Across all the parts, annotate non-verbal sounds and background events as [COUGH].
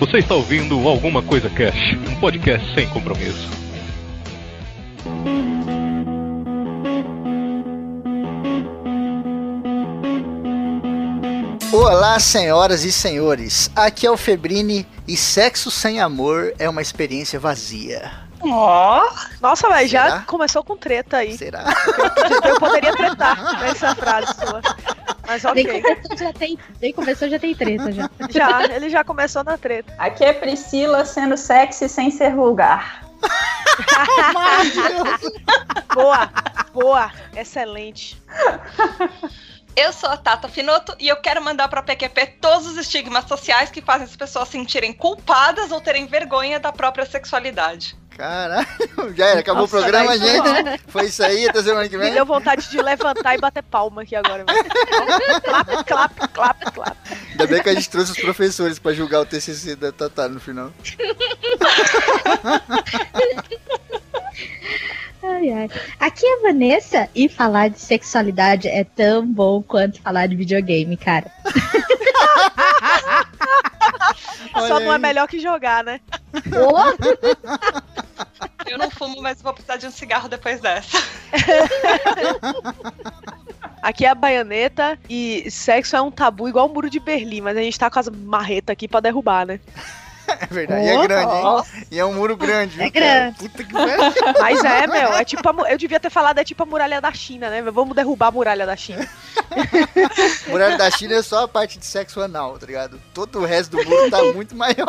Você está ouvindo Alguma Coisa Cash, um podcast sem compromisso. Olá, senhoras e senhores. Aqui é o Febrini e sexo sem amor é uma experiência vazia. Ó, nossa, mas já começou com treta aí. Será? Eu poderia tretar nessa frase sua. Mas Nem ok. começou, já tem, nem começou, já tem treta já. [LAUGHS] Já, ele já começou na treta. Aqui é Priscila sendo sexy sem ser vulgar. [LAUGHS] Boa, boa, excelente. Eu sou a Tata Finoto e eu quero mandar pra PQP todos os estigmas sociais que fazem as pessoas se sentirem culpadas ou terem vergonha da própria sexualidade. Caralho, [LAUGHS] já era, acabou Nossa, o programa, gente. Foi isso aí, até semana que Me vem. deu vontade de levantar e bater palma aqui agora. clap, clap, clap, clap. Ainda bem que a gente trouxe os professores pra julgar o TCC da Tatá no final. [LAUGHS] Ai, ai. Aqui é a Vanessa e falar de sexualidade é tão bom quanto falar de videogame, cara. [LAUGHS] Só não é melhor que jogar, né? Eu não fumo, mas vou precisar de um cigarro depois dessa. [LAUGHS] Aqui é a baianeta e sexo é um tabu igual o muro de Berlim, mas a gente tá com as marretas aqui pra derrubar, né? [LAUGHS] É verdade, e é grande, hein? E é um muro grande, viu, É grande. Puta que. Mas é, meu, é tipo a eu devia ter falado, é tipo a muralha da China, né? Vamos derrubar a muralha da China. [LAUGHS] Muralha da China é só a parte de sexo anal, tá ligado? Todo o resto do muro tá muito maior.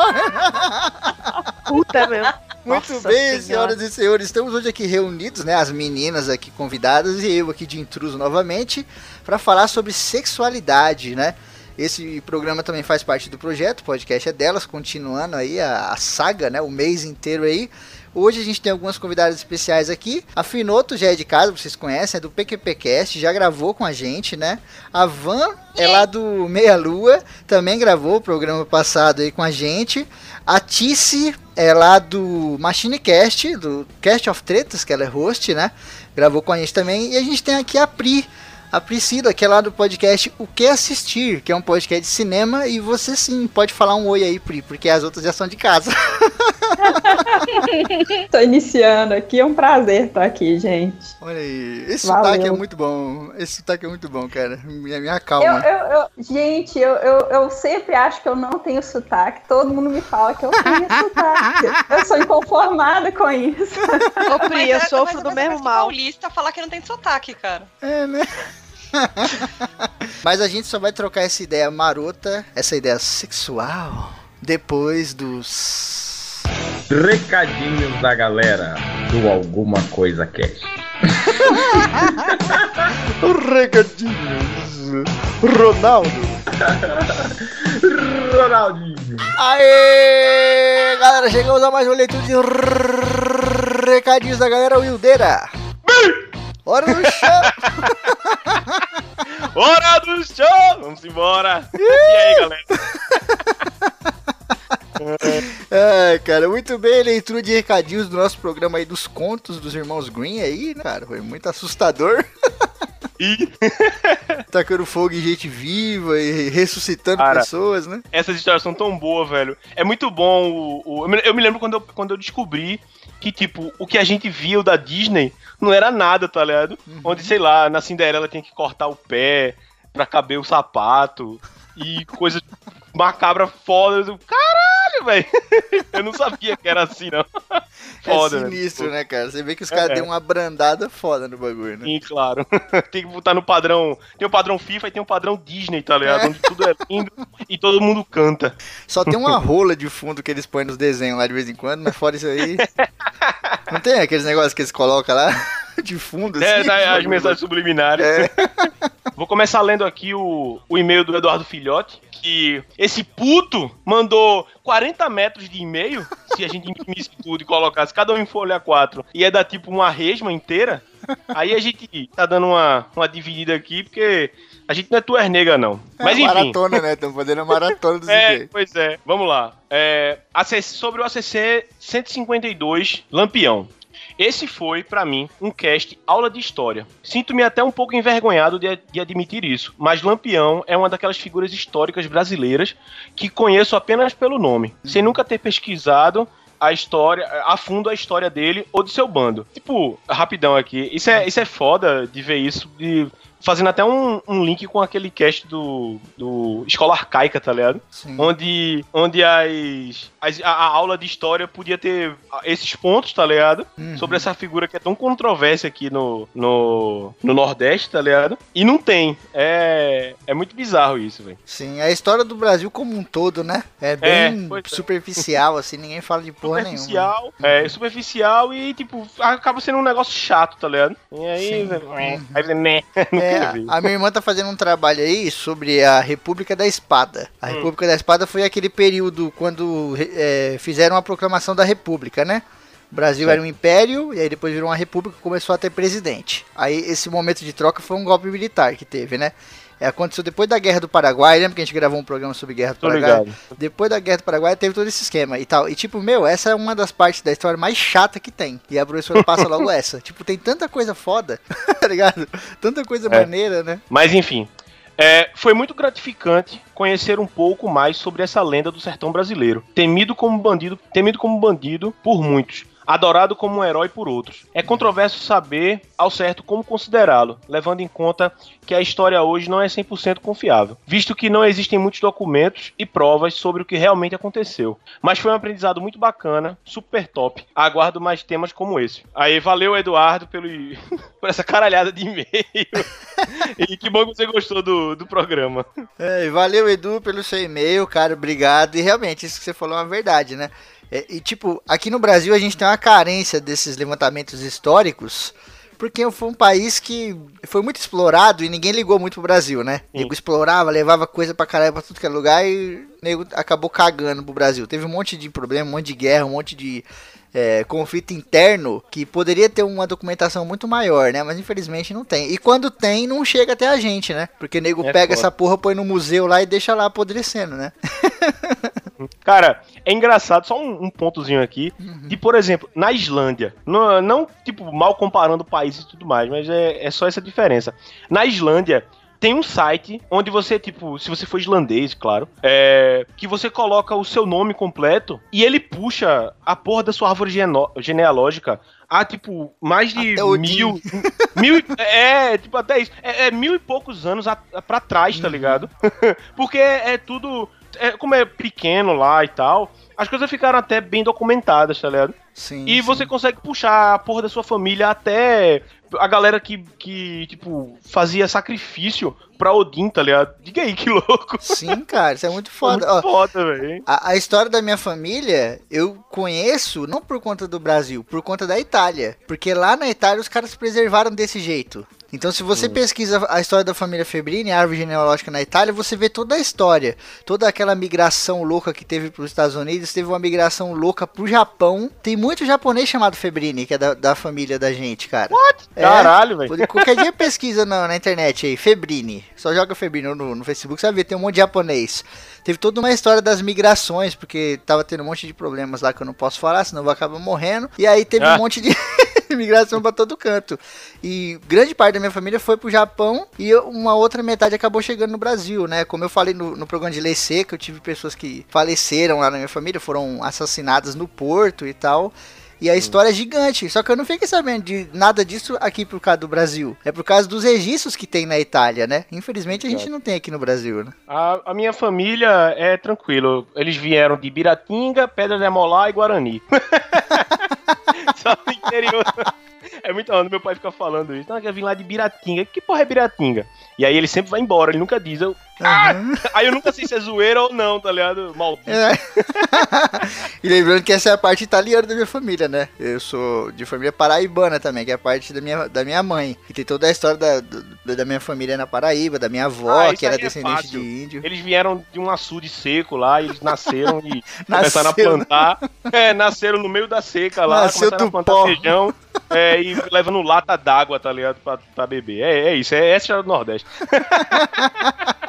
Puta, meu. Muito Nossa bem, Senhora. senhoras e senhores, estamos hoje aqui reunidos, né, as meninas aqui convidadas e eu aqui de intruso novamente, para falar sobre sexualidade, né? Esse programa também faz parte do projeto, o podcast é delas, continuando aí a, a saga, né, o mês inteiro aí. Hoje a gente tem algumas convidadas especiais aqui. A Finoto já é de casa, vocês conhecem, é do PQPcast, já gravou com a gente, né? A Van é lá do Meia Lua, também gravou o programa passado aí com a gente. A Tice é lá do MachineCast, do Cast of Tretas, que ela é host, né? Gravou com a gente também. E a gente tem aqui a Pri, a Priscila, que é lá do podcast O Que Assistir, que é um podcast de cinema. E você sim pode falar um oi aí, Pri, porque as outras já são de casa. [LAUGHS] Tô iniciando aqui, é um prazer estar aqui, gente. Olha aí, esse Valeu. sotaque é muito bom. Esse sotaque é muito bom, cara. Me, me Eu, acalma. eu, eu- gente, eu, eu, eu sempre acho que eu não tenho sotaque. Todo mundo me fala que eu tenho [LAUGHS] sotaque. Eu sou inconformada com isso. Ô, Pri, eu Mas é- sofro mas do mesmo mal. paulista falar que não tem sotaque, cara. É, né? [LAUGHS] Mas a gente só vai trocar essa ideia marota, essa ideia sexual, depois dos. Recadinhos da galera do Alguma Coisa Cash. [LAUGHS] Recadinhos. Ronaldo. [LAUGHS] Ronaldinho. Aê! Galera, chegamos a mais uma leitura de recadinhos da galera Wildeira. Hora do chão! [LAUGHS] Hora do show! Vamos embora! E aí, galera? [LAUGHS] Ai, cara, muito bem, leitura de recadinhos do nosso programa aí dos contos dos irmãos Green aí, né, cara? Foi muito assustador. E [LAUGHS] Tacando fogo em gente viva e ressuscitando Cara. pessoas, né? essas histórias são tão boas, velho. É muito bom o. o- eu, me, lembro quando eu, quando eu descobri que, tipo, o que a gente viu da Disney não era nada, tá ligado? Onde, sei lá, na Cinderela tinha que cortar o pé pra caber o sapato e coisa [LAUGHS] macabra foda. Eu, Caralho, velho! [LAUGHS] Eu não sabia que era assim, não. Foda, é sinistro, né, cara? Você vê que os caras É. deu uma brandada foda no bagulho, né? Sim, claro. [LAUGHS] tem que botar no padrão. Tem o padrão FIFA e tem o padrão Disney, tá ligado? Onde tudo é lindo e todo mundo canta. Só tem uma rola de fundo que eles põem nos desenhos lá de vez em quando, mas fora isso aí. [LAUGHS] Não tem aqueles negócios que eles colocam lá [LAUGHS] de fundo, É, assim? tá, as mensagens subliminares. É. [LAUGHS] Vou começar lendo aqui o, o e-mail do Eduardo Filhote. Que esse puto mandou 40 metros de e-mail. Se a gente imprimisse [LAUGHS] tudo e colocasse cada um em folha 4, ia dar tipo uma resma inteira. Aí a gente tá dando uma, uma dividida aqui, porque a gente não é tuer nega, não. Mas é enfim. maratona, né? Estamos fazendo a maratona dos É, e-mails. pois é. Vamos lá. É, sobre o ACC 152 Lampião. Esse foi, pra mim, um cast aula de história. Sinto-me até um pouco envergonhado de, de admitir isso, mas Lampião é uma daquelas figuras históricas brasileiras que conheço apenas pelo nome, sem nunca ter pesquisado a história, a fundo a história dele ou de seu bando. Tipo, rapidão aqui, isso é, isso é foda de ver isso, de fazendo até um, um link com aquele cast do, do Escola Arcaica, tá ligado? Sim. Onde, onde as, as- a, a aula de história podia ter esses pontos, tá ligado? Uhum. Sobre essa figura que é tão controversa aqui no, no, no Nordeste, tá ligado? E não tem. É, é muito bizarro isso, velho. Sim, a história do Brasil como um todo, né? É bem pois é. superficial, assim, ninguém fala de porra nenhuma. Superficial, é, superficial e, tipo, acaba sendo um negócio chato, tá ligado? E aí, Sim. é, aí você, né, [LAUGHS] não É, a minha irmã tá fazendo um trabalho aí sobre a República da Espada. A Hum. República da Espada foi aquele período quando é, fizeram a proclamação da República, né? O Brasil Sim. era um império, e aí depois virou uma república e começou a ter presidente. Aí esse momento de troca foi um golpe militar que teve, né? É, aconteceu depois da Guerra do Paraguai, lembra que a gente gravou um programa sobre Guerra do Tô Paraguai? ligado. Depois da Guerra do Paraguai teve todo esse esquema e tal. E tipo, meu, essa é uma das partes da história mais chata que tem. E a professora passa logo [LAUGHS] essa. Tipo, tem tanta coisa foda, [LAUGHS] tá ligado? Tanta coisa É. maneira, né? Mas enfim, é, foi muito gratificante conhecer um pouco mais sobre essa lenda do sertão brasileiro, temido como bandido, temido como bandido por muitos. Adorado como um herói por outros. É controverso saber ao certo como considerá-lo, levando em conta que a história hoje não é 100% confiável, visto que não existem muitos documentos e provas sobre o que realmente aconteceu. Mas foi um aprendizado muito bacana, super top. Aguardo mais temas como esse. Aí, valeu, Eduardo, pelo, [LAUGHS] por essa caralhada de e-mail. [LAUGHS] E que bom que você gostou do, do programa. É, valeu, Edu, pelo seu e-mail, cara, obrigado. E realmente, isso que você falou é uma verdade, né? É, e tipo, aqui no Brasil a gente tem uma carência desses levantamentos históricos, porque foi um país que foi muito explorado e ninguém ligou muito pro Brasil, né? Sim. Nego explorava, levava coisa pra caralho pra tudo que é lugar e nego acabou cagando pro Brasil. Teve um monte de problema, um monte de guerra, um monte de é, conflito interno que poderia ter uma documentação muito maior, né? Mas infelizmente não tem. E quando tem, não chega até a gente, né? Porque nego É pega foda. essa porra, põe no museu lá e deixa lá apodrecendo, né? [LAUGHS] Cara, é engraçado, só um, um pontozinho aqui, de, por exemplo, na Islândia, não, não, tipo, mal comparando países e tudo mais, mas é, é só essa diferença. Na Islândia, tem um site onde você, tipo, se você for islandês, claro, é, que você coloca o seu nome completo e ele puxa a porra da sua árvore genealógica há, tipo, mais de mil. mil e- [LAUGHS] é, tipo, até isso. É, é mil e poucos anos a, pra trás, tá ligado? [LAUGHS] Porque é, é tudo. É, como é pequeno lá e tal, as coisas ficaram até bem documentadas, tá ligado? Sim. E sim. você consegue puxar a porra da sua família até a galera que, que tipo, fazia sacrifício pra Odin, tá ligado? Diga aí, que louco. Sim, cara, isso é muito [LAUGHS] foda. Muito Ó, foda, velho. A, a história da minha família eu conheço não por conta do Brasil, por conta da Itália. Porque lá na Itália os caras preservaram desse jeito. Então, se você pesquisa a história da família Febrini, a árvore genealógica na Itália, você vê toda a história. Toda aquela migração louca que teve para os Estados Unidos, teve uma migração louca pro Japão. Tem muito japonês chamado Febrini, que é da, da família da gente, cara. What? Caralho, velho. Qualquer dia pesquisa na, na internet aí, Febrini. Só joga Febrini no, no Facebook, você vai ver, tem um monte de japonês. Teve toda uma história das migrações, porque tava tendo um monte de problemas lá que eu não posso falar, senão eu vou acabar morrendo. E aí teve Ah. um monte de [LAUGHS] [LAUGHS] migração pra todo canto. E grande parte da minha família foi pro Japão e uma outra metade acabou chegando no Brasil, né? Como eu falei no, no programa de Lei Seca, eu tive pessoas que faleceram lá na minha família, foram assassinadas no porto e tal. E a história é gigante. Só que eu não fiquei sabendo de nada disso aqui por causa do Brasil. É por causa dos registros que tem na Itália, né? Infelizmente a gente não tem aqui no Brasil, né? A, a minha família é tranquilo. Eles vieram de Biratinga, Pedra de Amolá e Guarani. [LAUGHS] Só no interior. [LAUGHS] É muito onda, meu pai fica falando isso. Não, eu vim lá de Biratinga. Que porra é Biratinga? E aí ele sempre vai embora, ele nunca diz. Eu, ah! Aí eu nunca sei se é zoeira ou não, tá ligado? Maldito. É. [LAUGHS] e lembrando que essa é a parte italiana da minha família, né? Eu sou de família paraibana também, que é a parte da minha, da minha mãe. E tem toda a história da, do- da minha família na Paraíba, da minha avó, Ah, que era é descendente fácil. de índio. Eles vieram de um açude seco lá, e eles nasceram e [LAUGHS] começaram a plantar. É, nasceram no meio da seca lá, Nasceu começaram a plantar pó. feijão é, e levando lata d'água, tá ligado? Pra, pra beber. É, é isso, é essa é do Nordeste. [LAUGHS]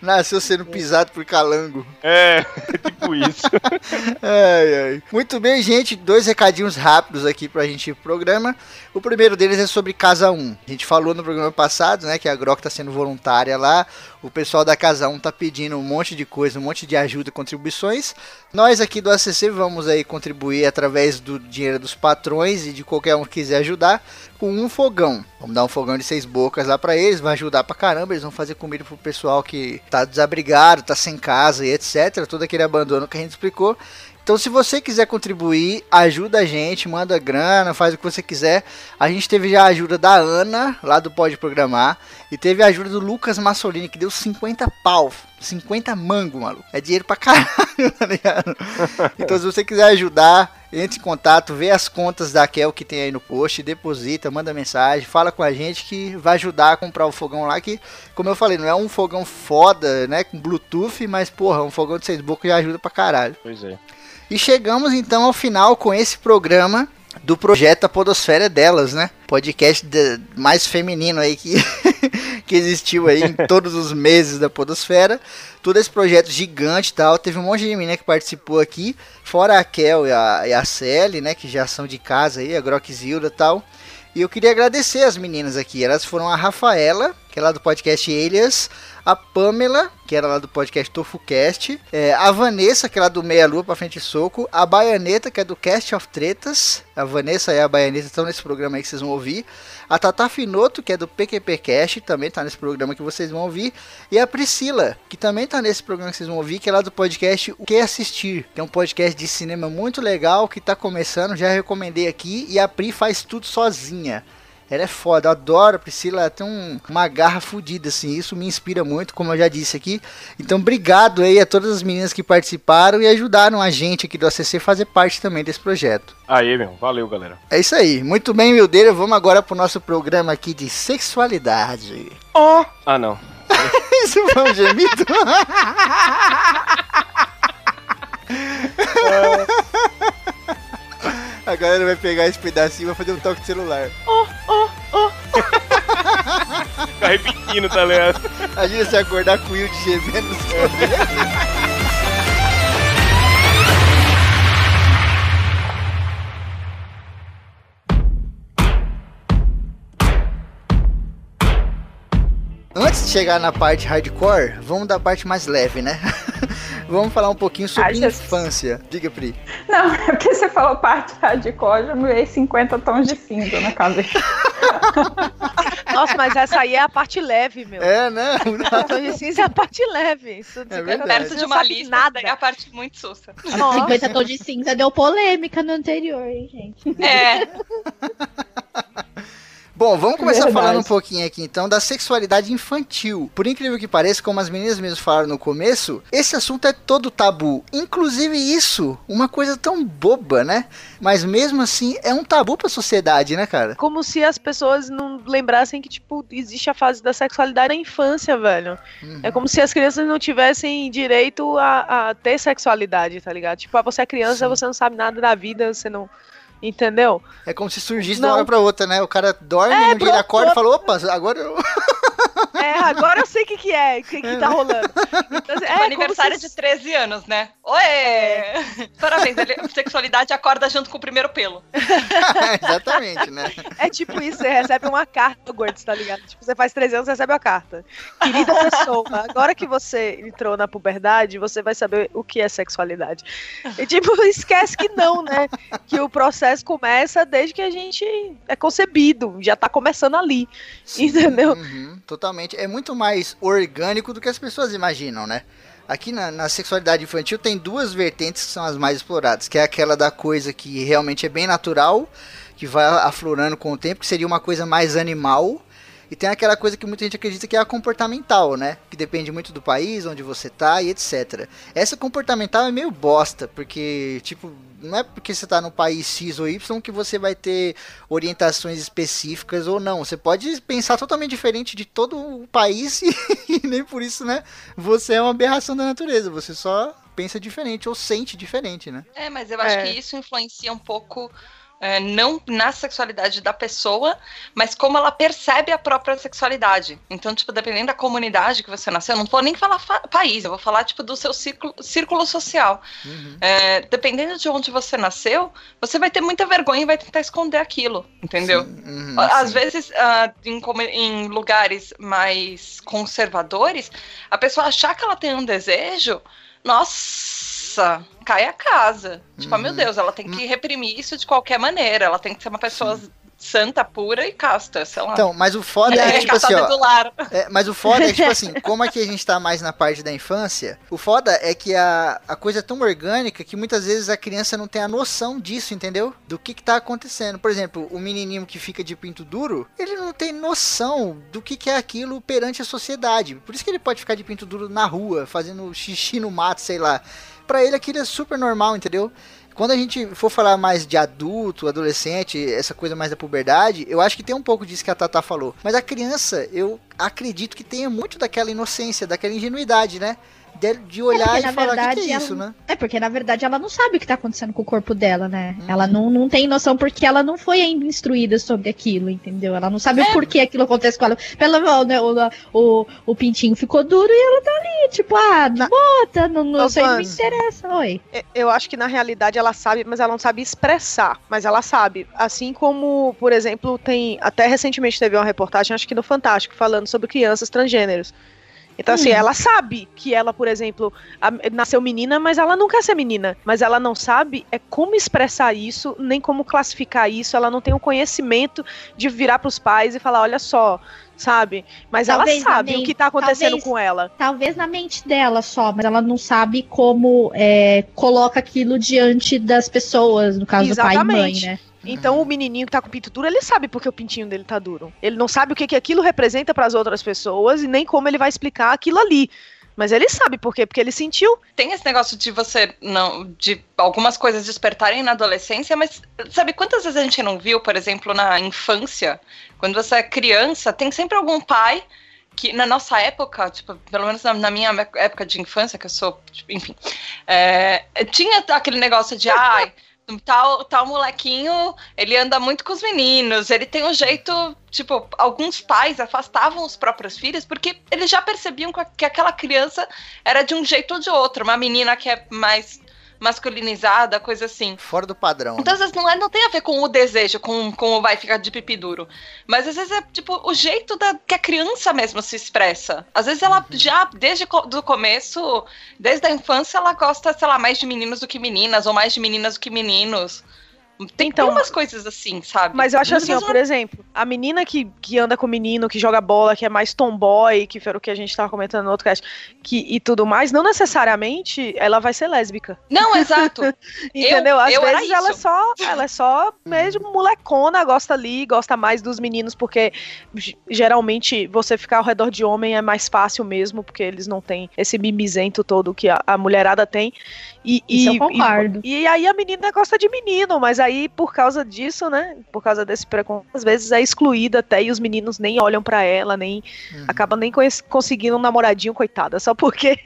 Nasceu sendo pisado por calango. É, [LAUGHS] tipo isso. [LAUGHS] Ai, ai. Muito bem, gente. Dois recadinhos rápidos aqui pra gente ir pro programa. O primeiro deles é sobre Casa 1. A gente falou no programa passado, né, que a Grok tá sendo voluntária lá. O pessoal da Casa 1 tá pedindo um monte de coisa, um monte de ajuda e contribuições. Nós aqui do ACC vamos aí contribuir através do dinheiro dos patrões e de qualquer um que quiser ajudar com um fogão. Vamos dar um fogão de seis bocas lá pra eles, vai ajudar pra caramba. Eles vão fazer comida pro pessoal que tá desabrigado, tá sem casa e etc. Todo aquele abandono que a gente explicou. Então, se você quiser contribuir, ajuda a gente, manda grana, faz o que você quiser. A gente teve já a ajuda da Ana, lá do Pode Programar, e teve a ajuda do Lucas Massolini, que deu 50 pau. 50 mango, maluco. É dinheiro pra caralho, [LAUGHS] tá ligado? Então, se você quiser ajudar, entre em contato, vê as contas da Kel que tem aí no post, deposita, manda mensagem, fala com a gente que vai ajudar a comprar o fogão lá. Que, como eu falei, não é um fogão foda, né? Com Bluetooth, mas porra, um fogão de seis bocas já ajuda pra caralho. Pois é. E chegamos então ao final com esse programa do projeto A Podosfera é Delas, né? Podcast de- mais feminino aí que, [LAUGHS] que existiu aí em todos os meses da Podosfera. Todo esse projeto gigante e tal. Teve um monte de menina que participou aqui, fora a Kel e a, e a Sally, né? Que já são de casa aí, a Groxilda e tal. E eu queria agradecer as meninas aqui. Elas foram a Rafaela, que é lá do podcast Elias, a Pamela, que era lá do podcast TofuCast, é, a Vanessa, que é lá do Meia Lua pra Frente e Soco, a Baianeta, que é do Cast of Tretas, a Vanessa e a Baianeta estão nesse programa aí que vocês vão ouvir, a Tata Finoto, que é do PQP Cast, também tá nesse programa que vocês vão ouvir, e a Priscila, que também tá nesse programa que vocês vão ouvir, que é lá do podcast O Que Assistir, que é um podcast de cinema muito legal, que tá começando, já recomendei aqui, e a Pri faz tudo sozinha. Ela é foda, eu adoro a Priscila, ela tem um- uma garra fodida, assim, isso me inspira muito, como eu já disse aqui. Então, obrigado aí a todas as meninas que participaram e ajudaram a gente aqui do ACC a fazer parte também desse projeto. Aí, meu. Valeu, galera. É isso aí, muito bem, Mildeira, vamos agora pro nosso programa aqui de sexualidade. Ah, não. [LAUGHS] Isso foi um gemido? [LAUGHS] A galera vai pegar esse pedacinho e vai fazer um toque de celular. Fica repetindo, tá ligado? Imagina se acordar com o Will gemendo no seu Antes de chegar na parte hardcore, vamos da parte mais leve, né? Vamos falar um pouquinho sobre Ai, infância. Diga, Pri. Não, [LAUGHS] é porque você falou parte hardcore, já me veio 50 tons de cinza na cabeça. [LAUGHS] Nossa, mas essa aí é a parte leve, meu. É, né? A tom de cinza é a parte leve. Isso de É 50 verdade. tons Perto de uma lista, nada. é a parte muito sussa. Nossa. 50 tons de cinza deu polêmica no anterior, hein, gente? É, [LAUGHS] Bom, vamos começar Verdade. falando um pouquinho aqui então da sexualidade infantil. Por incrível que pareça, como as meninas mesmo falaram no começo, esse assunto é todo tabu. Inclusive isso, uma coisa tão boba, né? Mas mesmo assim é um tabu pra sociedade, né, cara? Como se as pessoas não lembrassem que, tipo, existe a fase da sexualidade na infância, velho. Uhum. É como se as crianças não tivessem direito a, a ter sexualidade, tá ligado? Tipo, ah, você é criança, Sim. você não sabe nada da vida, você não. Entendeu? É como se surgisse de Não. uma hora pra outra, né? O cara dorme, É, um dia ele acorda e fala, opa, agora eu... [LAUGHS] É, agora eu sei o que, que é, o que, que tá rolando. Então, [LAUGHS] é, Tipo, como aniversário se- de 13 anos, né? Oi! Parabéns, ele, sexualidade acorda junto com o primeiro pelo. [LAUGHS] Exatamente, né? É tipo isso, você recebe uma carta, Gordes, tá ligado? Tipo, você faz 13 anos, você recebe uma carta. Querida pessoa, agora que você entrou na puberdade, você vai saber o que é sexualidade. E tipo, esquece que não, né? Que o processo começa desde que a gente é concebido, já tá começando ali. Entendeu? Uhum, totalmente. É muito mais orgânico do que as pessoas imaginam, né? Aqui na, na sexualidade infantil tem duas vertentes que são as mais exploradas, que é aquela da coisa que realmente é bem natural, que vai aflorando com o tempo, que seria uma coisa mais animal, e tem aquela coisa que muita gente acredita que é a comportamental, né? Que depende muito do país, onde você tá e etc. Essa comportamental é meio bosta, porque, tipo, não é porque você tá no país X ou Y que você vai ter orientações específicas ou não. Você pode pensar totalmente diferente de todo o país e, [LAUGHS] e nem por isso, né? Você é uma aberração da natureza. Você só pensa diferente ou sente diferente, né? É, mas eu acho É. que isso influencia um pouco é, não na sexualidade da pessoa, mas como ela percebe a própria sexualidade. Então, tipo, dependendo da comunidade que você nasceu, eu não vou nem falar país, eu vou falar, tipo, do seu círculo, círculo social. Uhum. É, dependendo de onde você nasceu, você vai ter muita vergonha e vai tentar esconder aquilo, entendeu? Uhum, Às sim. vezes, uh, em, em lugares mais conservadores, a pessoa achar que ela tem um desejo, nossa nossa, cai a casa. Tipo, uhum. meu Deus, ela tem que reprimir isso de qualquer maneira. Ela tem que ser uma pessoa Sim. santa, pura e casta, sei lá. Então, mas o foda é, é tipo assim, ó, é, mas o foda é tipo assim, [LAUGHS] como aqui a gente tá mais na parte da infância, o foda é que a, a coisa é tão orgânica que muitas vezes a criança não tem a noção disso, entendeu? Do que que tá acontecendo. Por exemplo, o menininho que fica de pinto duro, ele não tem noção do que que é aquilo perante a sociedade. Por isso que ele pode ficar de pinto duro na rua, fazendo xixi no mato, sei lá para ele aquilo é super normal, entendeu? Quando a gente for falar mais de adulto, adolescente, essa coisa mais da puberdade, eu acho que tem um pouco disso que a Tata falou. Mas a criança, eu acredito que tenha muito daquela inocência, daquela ingenuidade, né? De, de olhar é e falar verdade, que, que é isso, né? É porque na verdade ela não sabe o que tá acontecendo com o corpo dela, né? Hum. Ela não, não tem noção porque ela não foi ainda instruída sobre aquilo, entendeu? Ela não sabe é. por que aquilo acontece com ela. Pelo né, o, o, o pintinho ficou duro e ela tá ali, tipo, ah, na... bota, não, não sei, não me interessa. Oi. Eu acho que na realidade ela sabe, mas ela não sabe expressar. Mas ela sabe. Assim como, por exemplo, tem. Até recentemente teve uma reportagem, acho que no Fantástico, falando sobre crianças transgêneros. Então, assim, hum. ela sabe que ela, por exemplo, nasceu menina, mas ela não quer ser menina. Mas ela não sabe é como expressar isso, nem como classificar isso. Ela não tem o conhecimento de virar para os pais e falar: olha só, sabe? Mas talvez ela sabe mente, o que tá acontecendo talvez, com ela. Talvez na mente dela só, mas ela não sabe como é, coloca aquilo diante das pessoas, no caso Exatamente. do pai e mãe, né? Então o menininho que tá com o pinto duro, ele sabe porque o pintinho dele tá duro. Ele não sabe o que, que aquilo representa para as outras pessoas e nem como ele vai explicar aquilo ali. Mas ele sabe por quê? Porque ele sentiu. Tem esse negócio de você não. de algumas coisas despertarem na adolescência, mas sabe quantas vezes a gente não viu, por exemplo, na infância? Quando você é criança, tem sempre algum pai que na nossa época, tipo, pelo menos na, na minha época de infância, que eu sou, tipo, enfim, é, tinha aquele negócio de [LAUGHS] ai. Tal, tal molequinho, ele anda muito com os meninos, ele tem um jeito, tipo, alguns pais afastavam os próprios filhos porque eles já percebiam que aquela criança era de um jeito ou de outro, uma menina que é mais masculinizada, coisa assim. Fora do padrão. Então, às vezes, não, é, não tem a ver com o desejo, com, com o vai ficar de pipi duro. Mas às vezes é tipo o jeito da, que a criança mesmo se expressa. Às vezes ela uhum. já, desde o começo, desde a infância, ela gosta, sei lá, mais de meninos do que meninas, ou mais de meninas do que meninos. Tem, então, tem umas coisas assim, sabe? Mas eu acho assim, ó, por exemplo, a menina que, que anda com o menino, que joga bola, que é mais tomboy, que foi o que a gente tava comentando no outro cast, que, e tudo mais, não necessariamente ela vai ser lésbica. Não, exato. [LAUGHS] Entendeu? Eu, Às eu vezes ela é só, ela é só mesmo molecona, gosta ali, gosta mais dos meninos, porque geralmente você ficar ao redor de homem é mais fácil mesmo, porque eles não têm esse mimizento todo que a, a mulherada tem. E, Isso e, eu concordo. E, e, aí a menina gosta de menino, mas aí por causa disso, né? Por causa desse preconceito, às vezes é excluída até e os meninos nem olham para ela, nem uhum. acabam nem conseguindo um namoradinho, coitada, só porque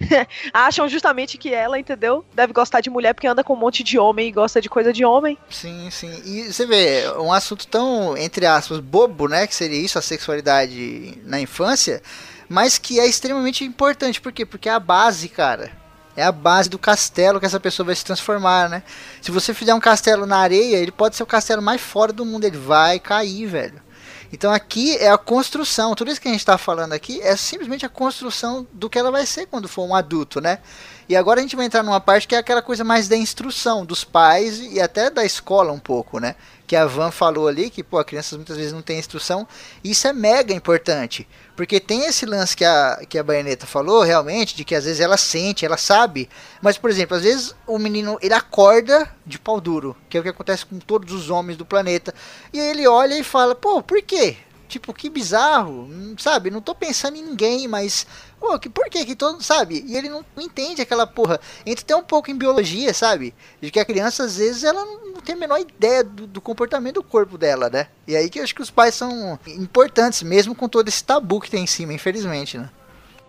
[LAUGHS] acham justamente que ela, entendeu? Deve gostar de mulher porque anda com um monte de homem e gosta de coisa de homem. Sim, sim. E você vê, um assunto tão, entre aspas, bobo, né? Que seria isso, a sexualidade na infância, mas que é extremamente importante. Por quê? Porque é a base, cara é a base do castelo que essa pessoa vai se transformar, né? Se você fizer um castelo na areia, ele pode ser o castelo mais fora do mundo, ele vai cair, velho. Então aqui é a construção, tudo isso que a gente está falando aqui é simplesmente a construção do que ela vai ser quando for um adulto, né? E agora a gente vai entrar numa parte que é aquela coisa mais da instrução dos pais e até da escola um pouco, né? Que a Van falou ali, que pô, a muitas vezes não tem instrução. Isso é mega importante. Porque tem esse lance que a, que a Baioneta falou, realmente, de que às vezes ela sente, ela sabe. Mas, por exemplo, às vezes o menino ele acorda de pau duro, que é o que acontece com todos os homens do planeta. E aí ele olha e fala, pô, por quê? Tipo, que bizarro, sabe? Não tô pensando em ninguém, mas. Pô, que, por que que todo. Sabe? E ele não, não, entende aquela porra. Entra até um pouco em biologia, sabe? De que a criança, às vezes, ela não, tem a menor ideia do, do, comportamento do corpo dela, né? E aí que eu acho que os pais são importantes, mesmo com todo esse tabu que tem em cima, infelizmente, né?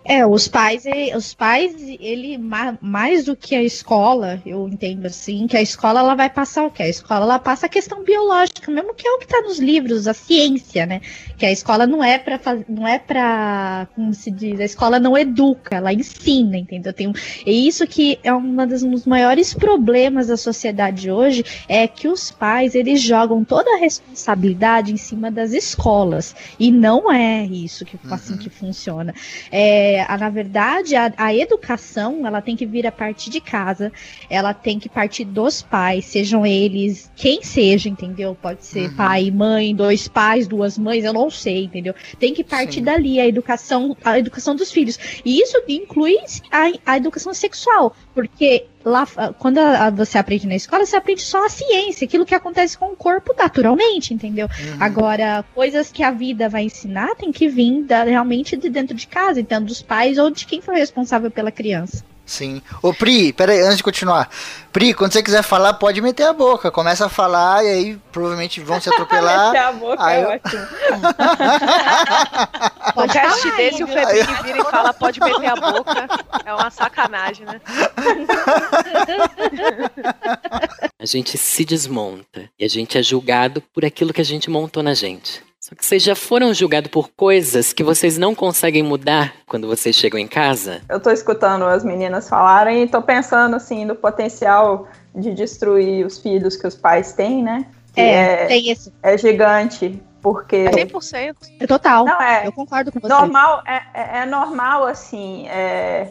É, os pais, e- os pais, ele ma- mais do que a escola, eu entendo assim, que a escola ela vai passar o quê? A escola ela passa a questão biológica, mesmo que é o que está nos livros, a ciência, né? Que a escola não é para não é para, como se diz, a escola não educa, ela ensina, entendeu? Tem um, e isso que é uma das, um dos maiores problemas da sociedade hoje é que os pais eles jogam toda a responsabilidade em cima das escolas e não é isso que assim Uhum. que funciona. É, a- na verdade, a, a educação ela tem que vir a partir de casa, ela tem que partir dos pais, sejam eles quem seja, entendeu? Pode ser Uhum. pai, mãe, dois pais, duas mães, eu não sei, entendeu? Tem que partir Sim. dali a educação, a educação dos filhos. E isso inclui a, a educação sexual, porque lá quando a- a- você aprende na escola, você aprende só a ciência, aquilo que acontece com o corpo naturalmente, entendeu? Uhum. Agora, coisas que a vida vai ensinar tem que vir da- realmente de dentro de casa, então dos pais ou de quem for responsável pela criança. Sim. Ô, Pri, pera aí, antes de continuar. Pri, quando você quiser falar, pode meter a boca. Começa a falar e aí provavelmente vão se atropelar. [LAUGHS] Meter a boca Aí é eu- ótimo. Um [LAUGHS] Pode cast falar, desse, o. Febrinho vira e fala, pode meter a boca. É uma sacanagem, né? [LAUGHS] A gente se desmonta e a gente é julgado por aquilo que a gente montou na gente. Só que vocês já foram julgados por coisas que vocês não conseguem mudar quando vocês chegam em casa? Eu tô escutando as meninas falarem e tô pensando assim no potencial de destruir os filhos que os pais têm, né? Que É, é, tem esse. é gigante, porque É 100%. É total. não é Eu concordo com você. normal, é, é- é normal assim. é,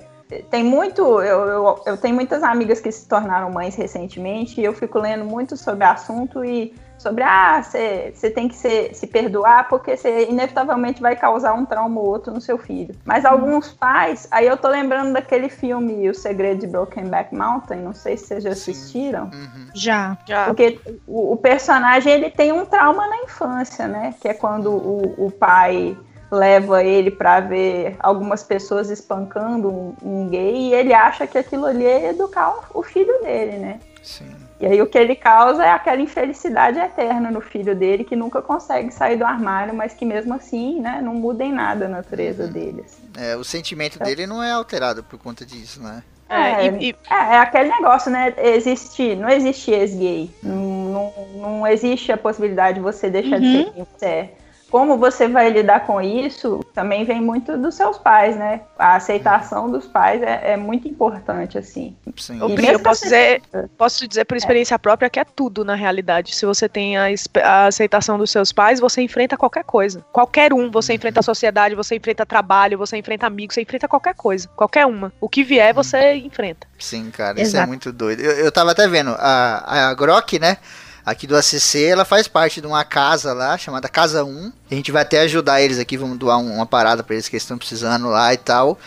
tem muito, eu, eu, eu tenho muitas amigas que se tornaram mães recentemente e eu fico lendo muito sobre o assunto e sobre ah, você tem que se, se perdoar porque você inevitavelmente vai causar um trauma ou outro no seu filho. Mas alguns pais, aí eu tô lembrando daquele filme O Segredo de Brokenback Mountain, não sei se vocês já Sim. assistiram. Uhum. Já. Já. Porque o, o personagem ele tem um trauma na infância, né? Que é quando o, o pai leva ele pra ver algumas pessoas espancando um, um gay e ele acha que aquilo ali é educar o, o filho dele, né? Sim. E aí o que ele causa é aquela infelicidade eterna no filho dele que nunca consegue sair do armário, mas que mesmo assim, né, não muda em nada a natureza dele. assim. É, o sentimento dele não é alterado por conta disso, né? É, e- e- É, é aquele negócio, né? Existe, não existe ex-gay. Não, não, não existe a possibilidade de você deixar de Uhum. ser quem você é. Como você vai lidar com isso também vem muito dos seus pais, né? A aceitação dos pais é, é muito importante, assim. Sim. E Pri, eu posso assim- dizer, posso dizer por experiência própria que é tudo na realidade. Se você tem a, a aceitação dos seus pais, você enfrenta qualquer coisa. Qualquer um. Você enfrenta a sociedade, você enfrenta trabalho, você enfrenta amigos, você enfrenta qualquer coisa. Qualquer uma. O que vier, você enfrenta. Sim, cara, isso é Exato. muito doido. Eu, eu tava até vendo, a, a Grok, né? Aqui do ACC, ela faz parte de uma casa lá, chamada Casa 1. A gente vai até ajudar eles aqui, vamos doar um- uma parada pra eles que estão precisando lá e tal.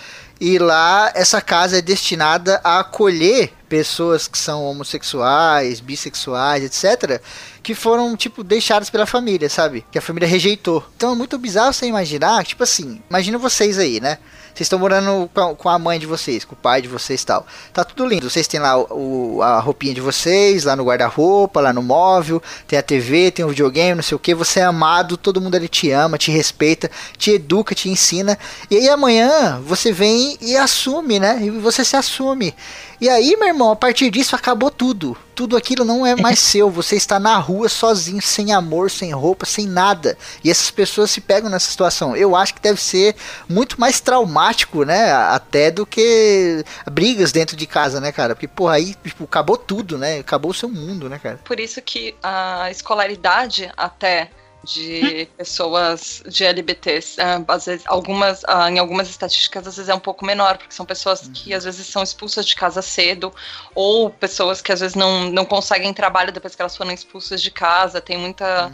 E lá, essa casa é destinada a acolher pessoas que são homossexuais, bissexuais, etc. Que foram, tipo, deixadas pela família, sabe? Que a família rejeitou. Então é muito bizarro você imaginar, tipo assim, imagina vocês aí, né? Vocês estão morando com a, mãe de vocês, com o pai de vocês e tal. Tá tudo lindo. Vocês têm lá o- a roupinha de vocês, lá no guarda-roupa, lá no móvel, tem a TV, tem o videogame, não sei o que. Você é amado, todo mundo ali te ama, te respeita, te educa, te ensina. E aí amanhã você vem e assume, né? E você se assume. E aí, meu irmão, a partir disso acabou tudo. Tudo aquilo não é mais [LAUGHS] seu. Você está na rua sozinho, sem amor, sem roupa, sem nada. E essas pessoas se pegam nessa situação. Eu acho que deve ser muito mais traumático, né? Até do que brigas dentro de casa, né, cara? Porque, porra, aí tipo, acabou tudo, né? Acabou o seu mundo, né, cara? Por isso que a escolaridade até de pessoas de LBTs, ah, às vezes, algumas, ah, em algumas estatísticas, às vezes é um pouco menor, porque são pessoas que às vezes são expulsas de casa cedo, ou pessoas que às vezes não, não conseguem trabalho depois que elas foram expulsas de casa, tem muita,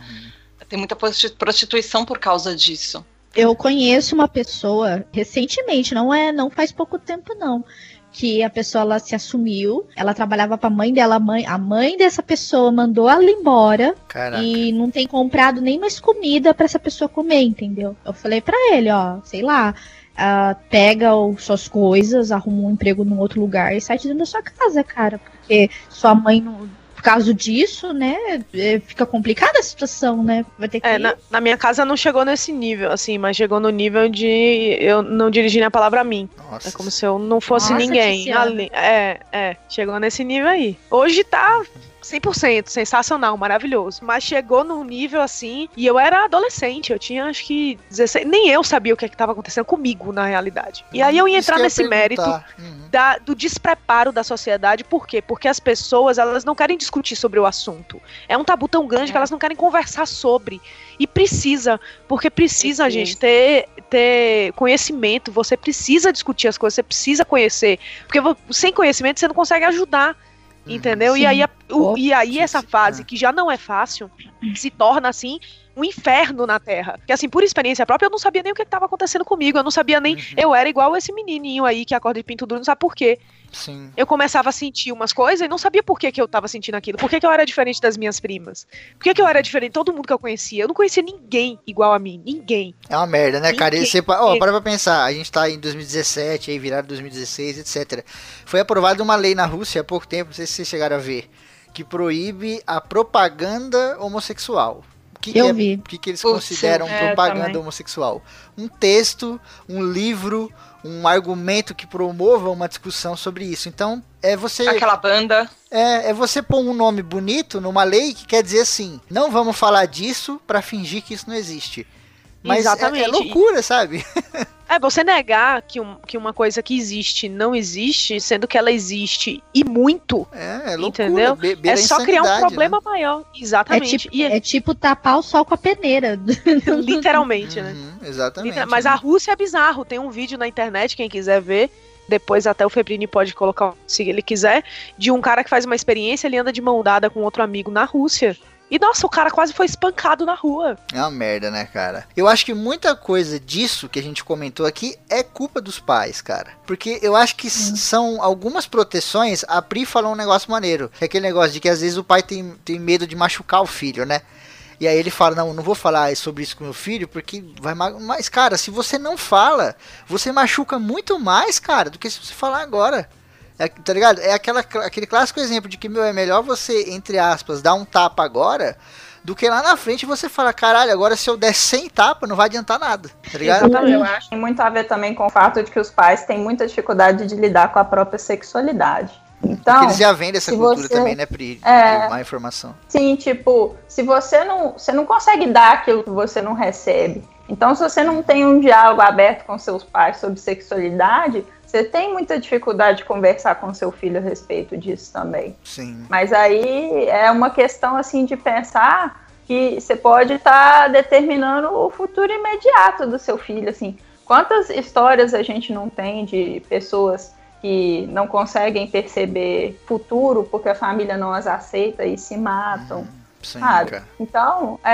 tem muita prosti- prostituição por causa disso. Eu conheço uma pessoa recentemente, não é, não faz pouco tempo não, que a pessoa ela se assumiu, ela trabalhava para a mãe dela, a mãe, a mãe dessa pessoa mandou ela embora Caraca. e não tem comprado nem mais comida para essa pessoa comer, entendeu? Eu falei para ele, ó, sei lá, ah, pega o, suas coisas, arruma um emprego num outro lugar e sai de dentro da sua casa, cara, porque sua mãe não por causa disso, né, é, fica complicada a situação, né? Vai ter que. É, na, na minha casa não chegou nesse nível, assim, mas chegou no nível de eu não dirigir a palavra a mim. Nossa. É como se eu não fosse Nossa, ninguém. Ali- é, é, chegou nesse nível aí. Hoje tá 100%, sensacional, maravilhoso. Mas chegou num nível assim, e eu era adolescente, eu tinha acho que 16, nem eu sabia o que é que tava acontecendo comigo na realidade. E aí eu ia entrar que eu ia nesse mérito. Uhum. da- do despreparo da sociedade, por quê? Porque as pessoas, elas não querem discutir sobre o assunto. É um tabu tão grande que elas não querem conversar sobre. E precisa, porque precisa, gente, ter, ter conhecimento, você precisa discutir as coisas, você precisa conhecer. Porque sem conhecimento você não consegue ajudar. Entendeu? E Sim. aí, a- o- e aí essa fase É. que já não é fácil se torna assim um inferno na Terra. Porque assim, por experiência própria, eu não sabia nem o que estava acontecendo comigo. Eu não sabia nem. Uhum. Eu era igual esse menininho aí que acorda de pinto duro, não sabe por quê. Sim. Eu começava a sentir umas coisas e não sabia por que, que eu tava sentindo aquilo. Por que, que eu era diferente das minhas primas? Por que, que eu era diferente de todo mundo que eu conhecia? Eu não conhecia ninguém igual a mim. Ninguém. É uma merda, né, cara? E Ninguém- você, pa- ó, para pra pensar, a gente tá em 2017, aí viraram 2016, etc. Foi aprovada uma lei na Rússia há pouco tempo, não sei se vocês chegaram a ver, que proíbe a propaganda homossexual. O que, que é- que, que eles Putz, consideram é, propaganda também. homossexual? Um texto, um livro, um argumento que promova uma discussão sobre isso. Então, é você Aquela banda. é, é você pôr um nome bonito numa lei que quer dizer assim, não vamos falar disso pra fingir que isso não existe. Mas é- Exatamente. É, loucura, sabe? [LAUGHS] É você negar que, um- que uma coisa que existe não existe, sendo que ela existe e muito. É, é loucura. Entendeu? be- beira é só criar um né? problema maior. É Exatamente. tipo, E é tipo tapar o sol com a peneira. [LAUGHS] literalmente, né? Uhum, exatamente. Literal- Mas a Rússia é bizarro. Tem um vídeo na internet, quem quiser ver. Depois até o Febrini pode colocar se ele quiser. De um cara que faz uma experiência, ele anda de mão dada com outro amigo na Rússia. E nossa, o cara quase foi espancado na rua. É uma merda, né, cara? Eu acho que muita coisa disso que a gente comentou aqui é culpa dos pais, cara. Porque eu acho que s- são algumas proteções. A Pri falou um negócio maneiro. Que é aquele negócio de que às vezes o pai tem, tem medo de machucar o filho, né? E aí ele fala, não, não vou falar sobre isso com meu filho, porque vai... ma- Mas, cara, se você não fala, você machuca muito mais, cara, do que se você falar agora. É, tá ligado? É aquela, aquele clássico exemplo de que, meu, é melhor você, entre aspas, dar um tapa agora do que lá na frente você fala, caralho, agora se eu der 100 tapas, não vai adiantar nada, tá ligado? Exatamente. Eu acho que tem muito a ver também com o fato de que os pais têm muita dificuldade de lidar com a própria sexualidade. Porque Então, eles já dessa se cultura você- também, né, Pri? É. Má informação. sim, tipo, se você não, você não consegue dar aquilo que você não recebe. Então, se você não tem um diálogo aberto com seus pais sobre sexualidade, você tem muita dificuldade de conversar com seu filho a respeito disso também. Sim. Mas aí é uma questão assim de pensar que você pode estar determinando o futuro imediato do seu filho, assim. Quantas histórias a gente não tem de pessoas que não conseguem perceber futuro porque a família não as aceita e se matam? Sim, Sabe? cara. Então, é,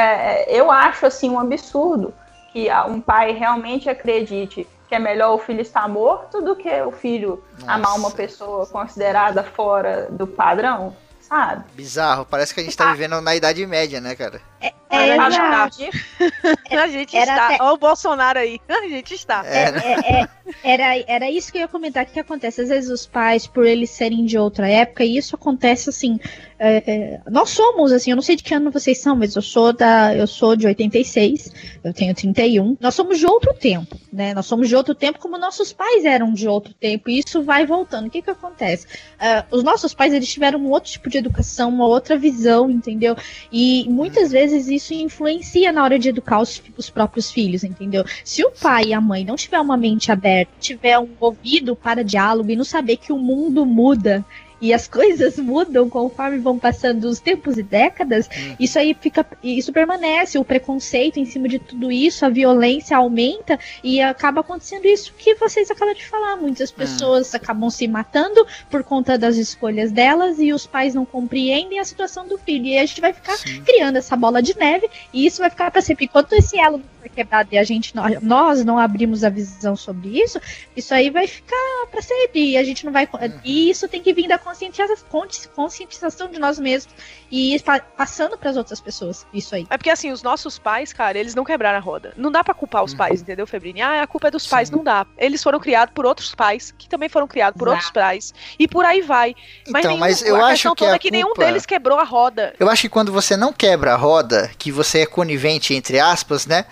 é, eu acho assim um absurdo que um pai realmente acredite que é melhor o filho estar morto do que o filho amar uma Nossa. pessoa considerada fora do padrão, sabe? Bizarro, parece que a gente tá vivendo na Idade Média, né, cara? É, exato. [LAUGHS] A gente Era está. até- Olha o Bolsonaro aí. A gente está. É, né? É, é, era, era isso que eu ia comentar. O que acontece? Às vezes os pais, por eles serem de outra época, e isso acontece assim. é, é, nós somos, assim, eu não sei de que ano vocês são, mas eu sou da. Eu sou de 86, eu tenho 31. Nós somos de outro tempo, né? Nós somos de outro tempo como nossos pais eram de outro tempo. E isso vai voltando. O que que acontece? Ah, os nossos pais, eles tiveram um outro tipo de educação, uma outra visão, entendeu? E muitas vezes isso influencia na hora de educar os, os próprios filhos, entendeu? Se o pai e a mãe não tiver uma mente aberta, tiver um ouvido para diálogo e não saber que o mundo muda e as coisas mudam conforme vão passando os tempos e décadas, Uhum. isso aí fica, isso permanece, o preconceito em cima de tudo isso, a violência aumenta e acaba acontecendo isso que vocês acabam de falar. Muitas pessoas acabam se matando por conta das escolhas delas e os pais não compreendem a situação do filho. E a gente vai ficar Sim. criando essa bola de neve e isso vai ficar para sempre. Enquanto esse elo foi quebrada e a gente não, nós não abrimos a visão sobre isso, isso aí vai ficar para sempre e a gente não vai e isso tem que vir da conscientização, conscientização de nós mesmos e passando para as outras pessoas isso aí. É porque assim, os nossos pais, cara, eles não quebraram a roda. Não dá para culpar os pais, entendeu, Febrini? Ah, a culpa é dos Sim. pais, não dá. Eles foram criados por outros pais, que também foram criados por outros pais, e por aí vai. Mas, então, nenhum, mas eu acho que, a é que nenhum deles quebrou a roda. Eu acho que quando você não quebra a roda, que você é conivente entre aspas, né?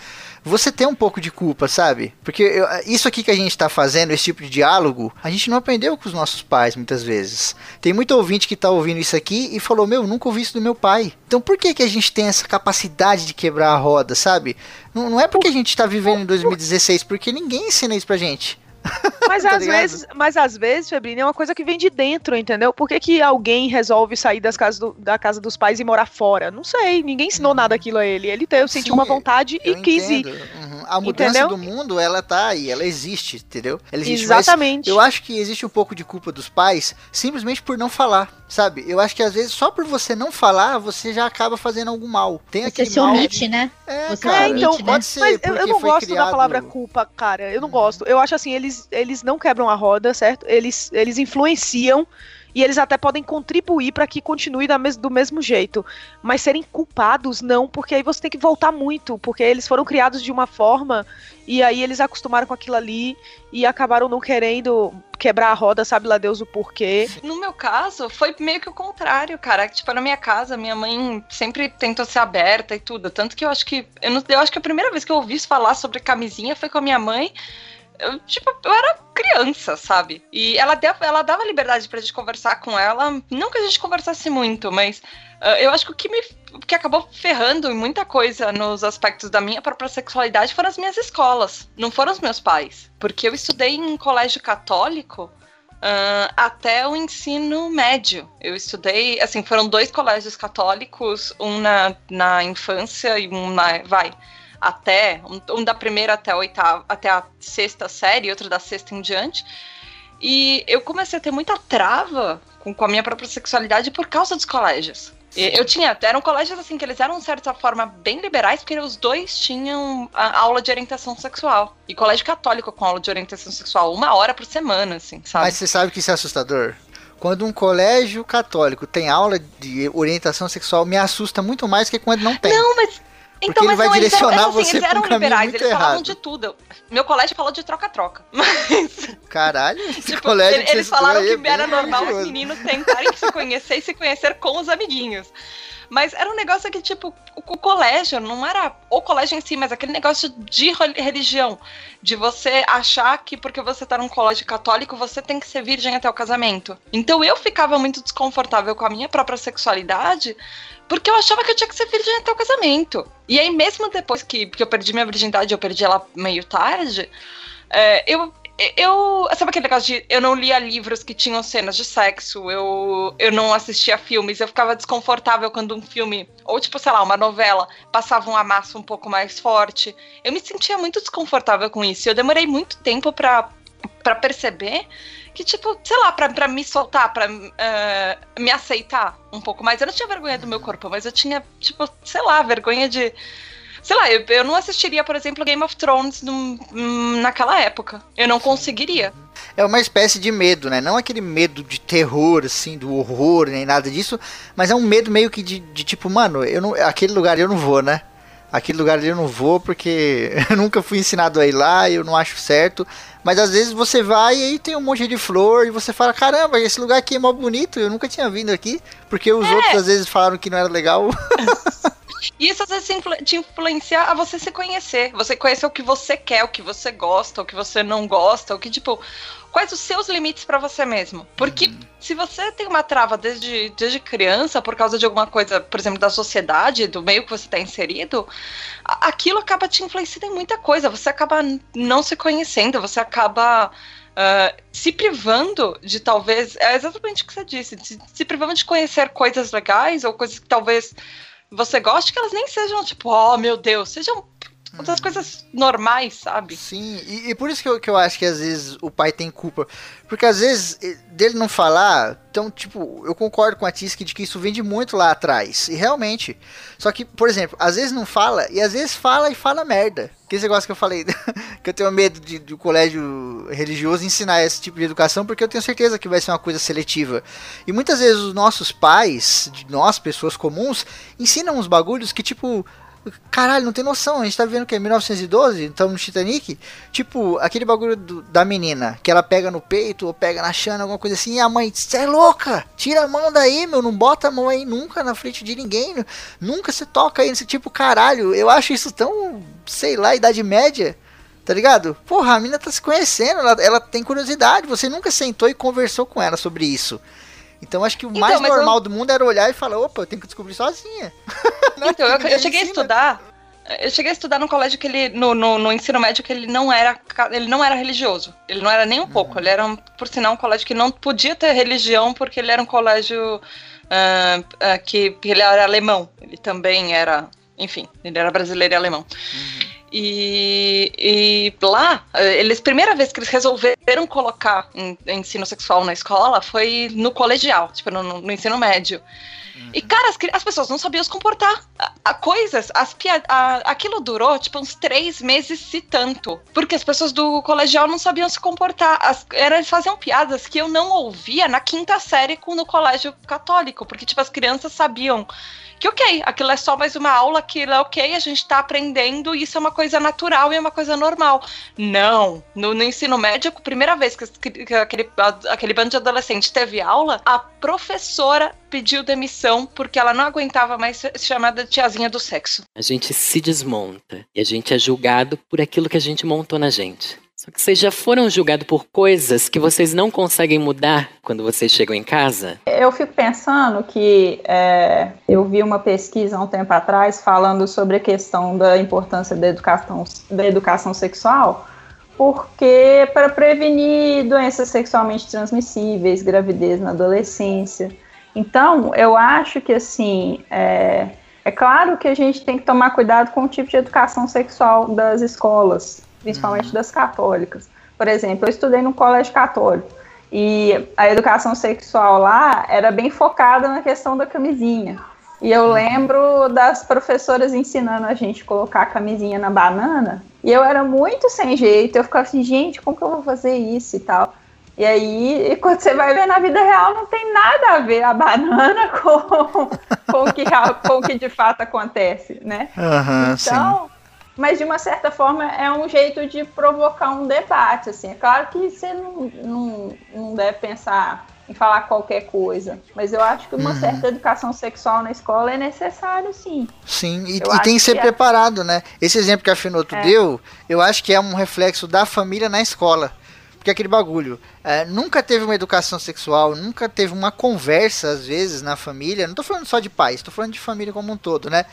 Você tem um pouco de culpa, sabe? Porque eu, isso aqui que a gente tá fazendo, esse tipo de diálogo, a gente não aprendeu com os nossos pais muitas vezes. Tem muito ouvinte que tá ouvindo isso aqui e falou: Meu, nunca ouvi isso do meu pai. Então por que, que a gente tem essa capacidade de quebrar a roda, sabe? Não, não é porque a gente tá vivendo em 2016, porque ninguém ensina isso pra gente. [LAUGHS] Mas tá às ligado? vezes, mas às vezes, Febrine, é uma coisa que vem de dentro, entendeu? Por que, que alguém resolve sair das casas do, da casa dos pais e morar fora? Não sei, ninguém ensinou uhum. nada aquilo a ele. Ele teve, sentiu uma vontade e quis ir. Uhum. A mudança entendeu? do mundo, ela tá aí, ela existe, entendeu? Ela existe, Exatamente. eu acho que existe um pouco de culpa dos pais simplesmente por não falar, sabe? Eu acho que às vezes só por você não falar, você já acaba fazendo algum mal. Tem você se omite, né? É, você cara, então, omite, pode né? ser. Mas eu, eu não gosto criado... da palavra culpa, cara. Eu não uhum. gosto. Eu acho assim, eles, eles não quebram a roda, certo? Eles, eles influenciam e eles até podem contribuir para que continue mes do mesmo jeito. Mas serem culpados, não, porque aí você tem que voltar muito, porque eles foram criados de uma forma e aí eles acostumaram com aquilo ali e acabaram não querendo quebrar a roda, sabe lá Deus o porquê. No meu caso, foi meio que o contrário, cara. Tipo, na minha casa, minha mãe sempre tentou ser aberta e tudo. Tanto que eu acho que. Eu, não, eu acho que a primeira vez que eu ouvi falar sobre camisinha foi com a minha mãe eu, tipo, eu era criança, sabe? E ela, deu, ela dava liberdade pra gente conversar com ela. Não que a gente conversasse muito, mas uh, eu acho que o que me o que acabou ferrando em muita coisa nos aspectos da minha própria sexualidade foram as minhas escolas, não foram os meus pais. Porque eu estudei em colégio católico Uh, até o ensino médio. Eu estudei, assim, foram dois colégios católicos, um na, na infância e um na. Vai até, um, um da primeira até a oitava, até a sexta série, outro da sexta em diante. E eu comecei a ter muita trava com, com a minha própria sexualidade por causa dos colégios. Eu tinha, eram colégios assim que eles eram de certa forma bem liberais, porque os dois tinham aula de orientação sexual. E colégio católico com aula de orientação sexual, uma hora por semana, assim, sabe? Mas você sabe que isso é assustador? Quando um colégio católico tem aula de orientação sexual, me assusta muito mais que quando não tem. Não, mas então, Porque ele vai direcionar eram, assim, você eles eram um liberais, eles errado. falavam de tudo. Meu colégio falou de troca-troca. [LAUGHS] Mas. Caralho, esse tipo, colégio ele, Eles falaram que é era normal os meninos tentarem se conhecer e se conhecer com os amiguinhos. Mas era um negócio que, tipo, o, o, colégio não era o colégio em si, mas aquele negócio de religião. De você achar que porque você tá num colégio católico, você tem que ser virgem até o casamento. Então eu ficava muito desconfortável com a minha própria sexualidade, porque eu achava que eu tinha que ser virgem até o casamento. E aí, mesmo depois que, que eu perdi minha virgindade, eu perdi ela meio tarde, é, eu, eu. Sabe aquele negócio de eu não lia livros que tinham cenas de sexo, eu, eu não assistia filmes, eu ficava desconfortável quando um filme, ou tipo, sei lá, uma novela, passava um amasso um pouco mais forte. Eu me sentia muito desconfortável com isso. Eu demorei muito tempo para perceber que, tipo, sei lá, pra, pra me soltar, pra uh, me aceitar um pouco mais. Eu não tinha vergonha do meu corpo, mas eu tinha, tipo, sei lá, vergonha de. Sei lá, eu, eu não assistiria, por exemplo, Game of Thrones num, naquela época. Eu não conseguiria. É uma espécie de medo, né? Não aquele medo de terror, assim, do horror, nem nada disso, mas é um medo meio que de, de tipo, mano, eu não, aquele lugar eu não vou, né? Aquele lugar ali eu não vou porque [LAUGHS] eu nunca fui ensinado a ir lá, eu não acho certo. Mas às vezes você vai e aí tem um monte de flor e você fala: caramba, esse lugar aqui é mó bonito, eu nunca tinha vindo aqui, porque os é. outros às vezes falaram que não era legal. [LAUGHS] Isso às vezes te influencia a você se conhecer. Você conhecer o que você quer, o que você gosta, o que você não gosta, o que, tipo, quais os seus limites para você mesmo. Porque uhum. se você tem uma trava desde, desde criança por causa de alguma coisa, por exemplo, da sociedade, do meio que você está inserido, aquilo acaba te influenciando em muita coisa. Você acaba não se conhecendo, você acaba. Uh, se privando de talvez. É exatamente o que você disse. Se, se privando de conhecer coisas legais ou coisas que talvez você goste, que elas nem sejam tipo, oh meu Deus, sejam Outras coisas normais, sabe? Sim, e, e por isso que eu, que eu acho que às vezes o pai tem culpa. Porque às vezes dele não falar, então, tipo, eu concordo com a Tisk de que isso vem de muito lá atrás. E realmente. Só que, por exemplo, às vezes não fala, e às vezes fala e fala merda. Que esse negócio que eu falei, [LAUGHS] que eu tenho medo de, de colégio religioso ensinar esse tipo de educação, porque eu tenho certeza que vai ser uma coisa seletiva. E muitas vezes os nossos pais, de nós, pessoas comuns, ensinam uns bagulhos que, tipo, Caralho, não tem noção. A gente tá vendo que? 1912? Estamos no Titanic? Tipo, aquele bagulho do, da menina, que ela pega no peito ou pega na chana, alguma coisa assim, e a mãe, você é louca? Tira a mão daí, meu, não bota a mão aí nunca na frente de ninguém. Nunca se toca aí nesse tipo, caralho. Eu acho isso tão, sei lá, idade média. Tá ligado? Porra, a menina tá se conhecendo, ela, ela tem curiosidade. Você nunca sentou e conversou com ela sobre isso. Então acho que o Então, mais normal eu- do mundo era olhar e falar, opa, eu tenho que descobrir sozinha. [LAUGHS] Então, eu, eu cheguei a estudar. Eu cheguei a estudar num colégio que ele. No, no, no ensino médio que ele não era. Ele não era religioso. Ele não era nem um pouco. Ele era, um, por sinal, um colégio que não podia ter religião, porque ele era um colégio ah, ah, que, que ele era alemão. Ele também era. Enfim, ele era brasileiro e alemão. E, e lá, eh, eles, primeira vez que eles resolveram colocar em- ensino sexual na escola foi no colegial, tipo, no, no- no ensino médio. E, cara, as, as pessoas não sabiam se comportar. A, a coisas, as a- aquilo durou, tipo, uns três meses, se tanto. Porque as pessoas do colegial não sabiam se comportar. As, era, eles faziam piadas que eu não ouvia na quinta série com, no colégio católico. Porque, tipo, as crianças sabiam que, ok, aquilo é só mais uma aula, aquilo é ok, a gente tá aprendendo, isso é uma coisa natural e é uma coisa normal. Não. No, no ensino médio, primeira vez que, que aquele, aquele bando de adolescente teve aula, a professora pediu demissão porque ela não aguentava mais ser chamada de tiazinha do sexo. A gente se desmonta e a gente é julgado por aquilo que a gente montou na gente. Só que vocês já foram julgados por coisas que vocês não conseguem mudar quando vocês chegam em casa? Eu fico pensando que é, eu vi uma pesquisa há um tempo atrás falando sobre a questão da importância da educação, da educação sexual, porque para prevenir doenças sexualmente transmissíveis, gravidez na adolescência. Então, eu acho que assim, é, é claro que a gente tem que tomar cuidado com o tipo de educação sexual das escolas, principalmente das católicas. Por exemplo, eu estudei num colégio católico. E a educação sexual lá era bem focada na questão da camisinha. E eu lembro das professoras ensinando a gente a colocar a camisinha na banana. E eu era muito sem jeito. Eu ficava assim, gente, como que eu vou fazer isso e tal? E aí, quando você vai ver na vida real, não tem nada a ver a banana [LAUGHS] com, com, o, que, com o que de fato acontece, né? Aham, sim. Mas de uma certa forma é um jeito de provocar um debate, assim. É claro que você não, não, não deve pensar em falar qualquer coisa, mas eu acho que uma Uhum. certa educação sexual na escola é necessário, sim. Sim, e, e tem que ser que é- preparado, né? Esse exemplo que a Finoto É. deu, eu acho que é um reflexo da família na escola. Porque aquele bagulho, é, nunca teve uma educação sexual, nunca teve uma conversa, às vezes, na família. Não tô falando só de pais, tô falando de família como um todo, né?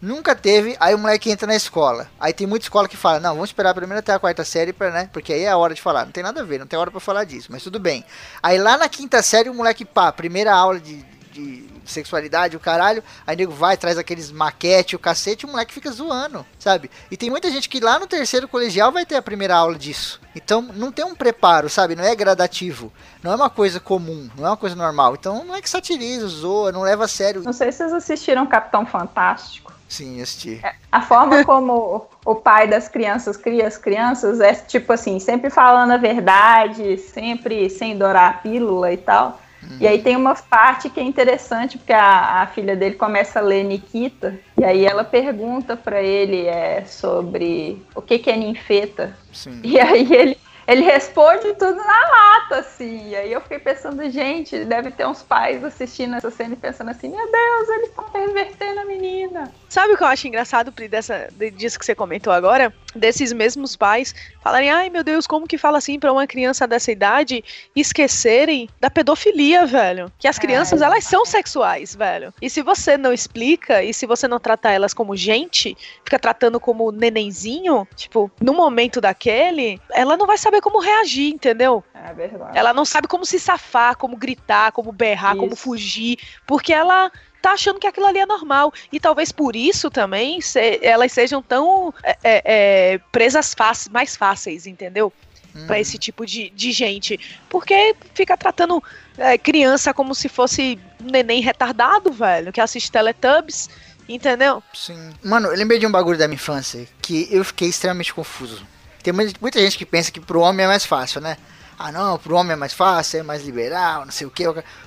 Nunca teve, aí o moleque entra na escola. Aí tem muita escola que fala, não, vamos esperar primeiro até a quarta série, pra, né? Porque aí é a hora de falar. Não tem nada a ver, não tem hora pra falar disso, mas tudo bem. Aí lá na quinta série o moleque, pá, primeira aula de, de sexualidade, o caralho, aí nego vai, traz aqueles maquete, o cacete, o moleque fica zoando, sabe? E tem muita gente que lá no terceiro colegial vai ter a primeira aula disso. Então não tem um preparo, sabe? Não é gradativo. Não é uma coisa comum, não é uma coisa normal. Então não é que satiriza, zoa, não leva a sério. Não sei se vocês assistiram Capitão Fantástico. Sim, assisti. A forma como o pai das crianças cria as crianças é tipo assim, sempre falando a verdade, sempre sem dourar a pílula e tal. E aí tem uma parte que é interessante, porque a, a filha dele começa a ler Nikita, e aí ela pergunta pra ele é, sobre o que, que é ninfeta. Sim. E aí ele, ele responde tudo na lata, assim. E aí eu fiquei pensando, gente, deve ter uns pais assistindo essa cena e pensando assim, meu Deus, eles estão pervertendo a menina. Sabe o que eu acho engraçado, Pri, dessa, de- disso que você comentou agora? Desses mesmos pais falarem, ai meu Deus, como que fala assim pra uma criança dessa idade esquecerem da pedofilia, velho? Que as crianças, elas são sexuais, velho. E se você não explica, e se você não tratar elas como gente, fica tratando como nenenzinho, tipo, no momento daquele, ela não vai saber como reagir, entendeu? É verdade. Ela não sabe como se safar, como gritar, como berrar, como Isso. fugir, porque ela tá achando que aquilo ali é normal. E talvez por isso também se, elas sejam tão é, é, é presas fáceis, mais fáceis, entendeu? Hum. Para esse tipo de, de gente. Porque fica tratando é, criança como se fosse um neném retardado, velho, que assiste Teletubbies. Entendeu? Sim. Mano, eu lembrei de um bagulho da minha infância que eu fiquei extremamente confuso. Tem muita gente que pensa que pro homem é mais fácil, né? Ah, não, pro homem é mais fácil, é mais liberal, não sei o que.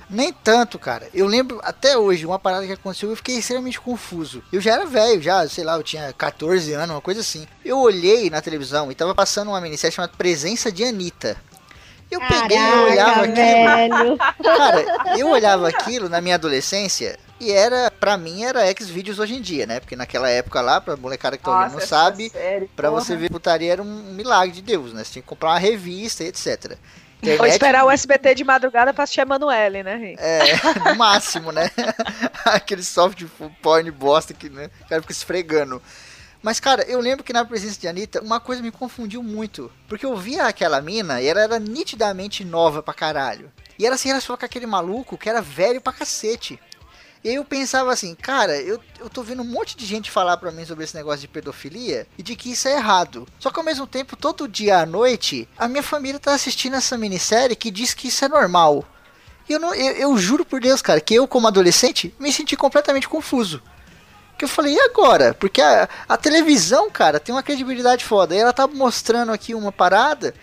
Nem tanto, cara. Eu lembro até hoje uma parada que aconteceu eu fiquei extremamente confuso. Eu já era velho, já, sei lá, eu tinha 14 anos, uma coisa assim. Eu olhei na televisão e tava passando uma minissérie chamada Presença de Anitta. Eu Caraca, peguei e olhava aquilo. [LAUGHS] Cara, eu olhava aquilo na minha adolescência e era, pra mim, era X-Vídeos hoje em dia, né? Porque naquela época lá, pra molecada que tá ouvindo não sabe, série, pra porra. você ver putaria era um milagre de Deus, né? Você tinha que comprar uma revista e etc. Internet... Ou esperar o SBT de madrugada pra assistir a Emanuele, né, Rick? É, no máximo, né? [LAUGHS] Aquele soft porn bosta que né? o cara fica esfregando. Mas, cara, eu lembro que na presença de Anitta, uma coisa me confundiu muito. Porque eu via aquela mina e ela era nitidamente nova pra caralho. E ela se relacionou com aquele maluco que era velho pra cacete. E eu pensava assim, cara, eu, eu tô vendo um monte de gente falar pra mim sobre esse negócio de pedofilia e de que isso é errado. Só que ao mesmo tempo, todo dia à noite, a minha família tá assistindo essa minissérie que diz que isso é normal. E eu, não, eu, eu juro por Deus, cara, que eu, como adolescente, me senti completamente confuso. Que eu falei, e agora? Porque a, a televisão, cara, tem uma credibilidade foda. E ela tá mostrando aqui uma parada.